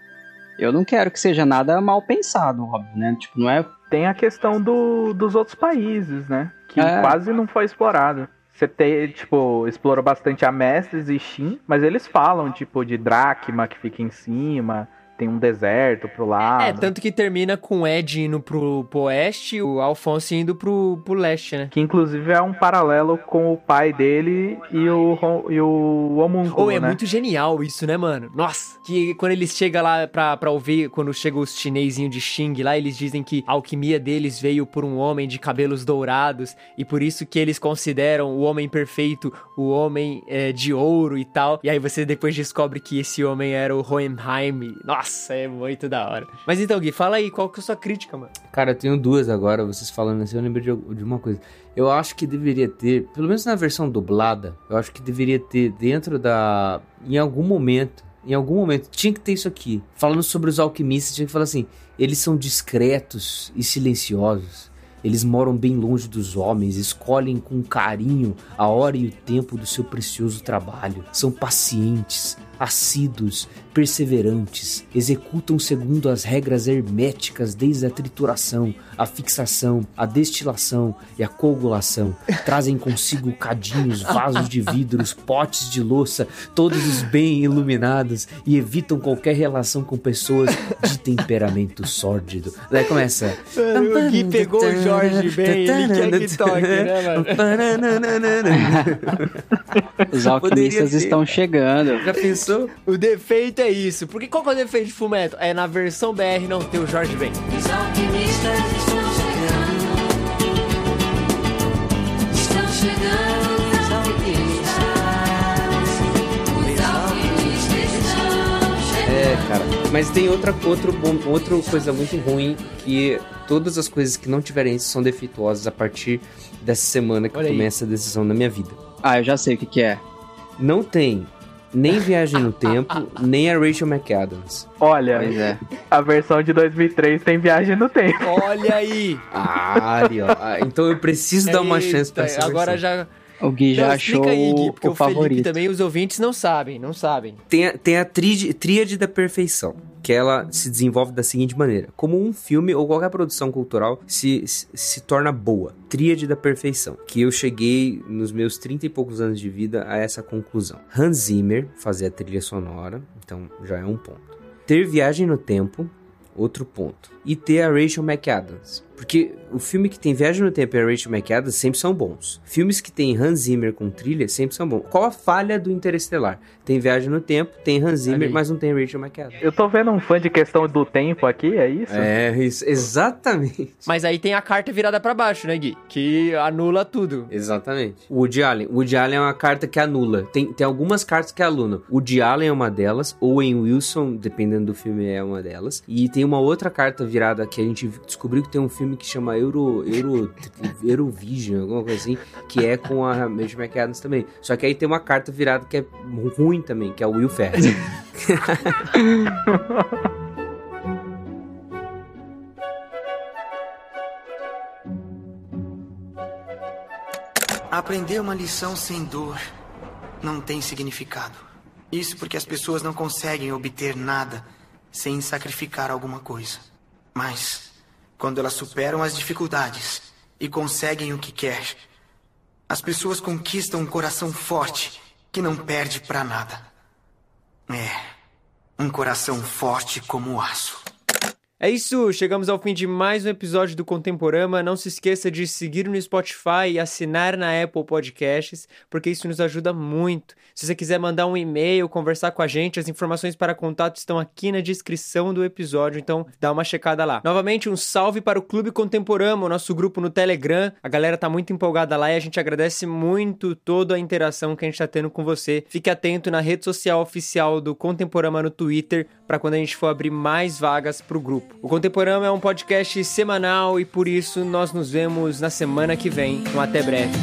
eu não quero que seja nada mal pensado, óbvio, né? Tipo, não é. Tem a questão do, dos outros países, né? Que É. quase não foi explorado. Você tem, tipo, explorou bastante a Mestres e Shin, mas eles falam, tipo, de Dracma que fica em cima. Tem um deserto pro lado. É, tanto que termina com o Ed indo pro, pro oeste e o Alfonso indo pro, pro leste, né? Que inclusive é um paralelo com o pai dele e o, e o homúnculo, Ou é né? muito genial isso, né, mano? Nossa, que quando eles chegam lá pra, pra ouvir, quando chegam os chinesinhos de Xing lá, eles dizem que a alquimia deles veio por um homem de cabelos dourados e por isso que eles consideram o homem perfeito o homem é, de ouro e tal. E aí você depois descobre que esse homem era o Hohenheim. Nossa, é muito da hora. Mas então, Gui, fala aí, qual que é a sua crítica, mano? Cara, eu tenho duas agora, vocês falando assim, eu lembro de, de uma coisa. Eu acho que deveria ter, pelo menos na versão dublada, eu acho que deveria ter dentro da. Em algum momento, em algum momento, tinha que ter isso aqui. Falando sobre os alquimistas, tinha que falar assim: eles são discretos e silenciosos. Eles moram bem longe dos homens, escolhem com carinho a hora e o tempo do seu precioso trabalho. São pacientes, assíduos, perseverantes, executam segundo as regras herméticas desde a trituração, a fixação, a destilação e a coagulação. Trazem consigo cadinhos, vasos de vidros, potes de louça, todos os bem iluminados e evitam qualquer relação com pessoas de temperamento sórdido. Daí começa. O Gui pegou o Jorge bem, ele quer que toque, né, mano? Os alquimistas estão chegando. Já pensou? O defeito é isso. Porque qual que é o defeito de Fumeto? É na versão BR não ter o Jorge Ben. Os alquimistas estão chegando. Estão chegando os alquimistas. Os alquimistas estão chegando. É, cara. Mas tem outra, outro bom, outra coisa muito ruim que todas as coisas que não tiverem isso são defeituosas a partir dessa semana que Olha aí. começa a decisão na minha vida. Ah, eu já sei o que, que é. Não tem nem Viagem no Tempo, <laughs> nem a Rachel McAdams. Olha, Pois é. a versão de 2003 tem viagem no tempo. Olha aí! Ah, ali, ó. Ah, Então eu preciso dar uma chance pra Eita, essa Agora versão. já... O Gui já Não, achou explica aí, Gui, porque o, o, Felipe favorito. também, os ouvintes não sabem, não sabem. Tem a, tem a tríade, tríade da perfeição, que ela se desenvolve da seguinte maneira: como um filme ou qualquer produção cultural se, se, se torna boa. Tríade da perfeição. Que eu cheguei nos meus 30 e poucos anos de vida a essa conclusão. Hans Zimmer fazer a trilha sonora, então já é um ponto. Ter viagem no tempo, outro ponto. E ter a Rachel McAdams. Porque o filme que tem Viagem no Tempo e a Rachel McAdams sempre são bons. Filmes que tem Hans Zimmer com trilha sempre são bons. Qual a falha do Interestelar? Tem Viagem no Tempo, tem Hans Zimmer, mas não tem Rachel McAdams. Eu tô vendo um fã de questão do tempo aqui, é isso? É, isso, exatamente. Mas aí tem a carta virada pra baixo, né, Gui? Que anula tudo. Exatamente. O Woody Allen. O Woody Allen é uma carta que anula. Tem, tem algumas cartas que anulam. O Woody Allen é uma delas. Owen Wilson, dependendo do filme, é uma delas. E tem uma outra carta virada que a gente descobriu que tem um filme que chama Euro, Euro, Eurovision, alguma coisa assim, que é com a Rachel McAdams também. Só que aí tem uma carta virada que é ruim também, que é o Will Ferrell. <laughs> Aprender uma lição sem dor não tem significado. Isso porque as pessoas não conseguem obter nada sem sacrificar alguma coisa. Mas, quando elas superam as dificuldades e conseguem o que quer, as pessoas conquistam um coração forte que não perde pra nada. É, um coração forte como o aço. É isso, chegamos ao fim de mais um episódio do Contemporama. Não se esqueça de seguir no Spotify e assinar na Apple Podcasts, porque isso nos ajuda muito. Se você quiser mandar um e-mail, conversar com a gente, as informações para contato estão aqui na descrição do episódio, então dá uma checada lá. Novamente, um salve para o Clube Contemporama, o nosso grupo no Telegram. A galera tá muito empolgada lá e a gente agradece muito toda a interação que a gente tá tendo com você. Fique atento na rede social oficial do Contemporama no Twitter para quando a gente for abrir mais vagas pro grupo. O Contemporâneo é um podcast semanal e por isso nós nos vemos na semana que vem. Então até breve.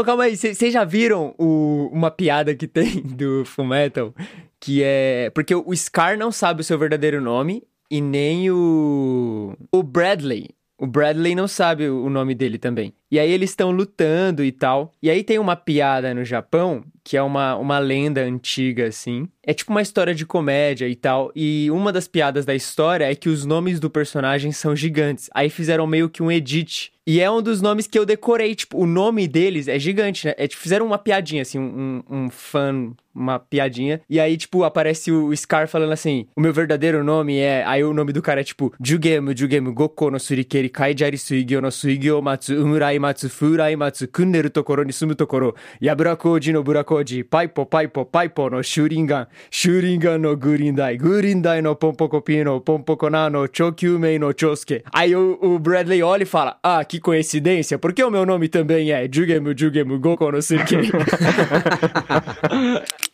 Ô, calma aí, vocês já viram o- uma piada que tem <laughs> do Fullmetal? Que é. Porque o Scar não sabe o seu verdadeiro nome e nem o. O Bradley. O Bradley não sabe o o nome dele também. E aí eles estão lutando e tal. E aí tem uma piada no Japão, que é uma, uma lenda antiga, assim. É tipo uma história de comédia e tal. E uma das piadas da história é que os nomes do personagem são gigantes. Aí fizeram meio que um edit. E é um dos nomes que eu decorei. Tipo, o nome deles é gigante, né? É, tipo, fizeram uma piadinha, assim, um, um, fã, uma piadinha. E aí, tipo, aparece o Scar falando assim: o meu verdadeiro nome é. Aí o nome do cara é tipo: Jugemu, Jugemu, Goko no Surikeri, Kaijari Suigyo no Suigyo Matsu, Umurai Matsu, Furai Matsu, Kunderu Tokoro ni Sumu Tokoro, Yaburakoji no Burakoji, Paipo, Paipo, Paipo no Shuringan, Shuringan no Gurindai, Gurindai no Pompokopi no Pompokona no Chokyumei no Chosuke. Aí o, o Bradley olha e fala: Ah, que coincidência, porque o meu nome também é Jugemu, Jugemu, Goko no Surikeri. <laughs>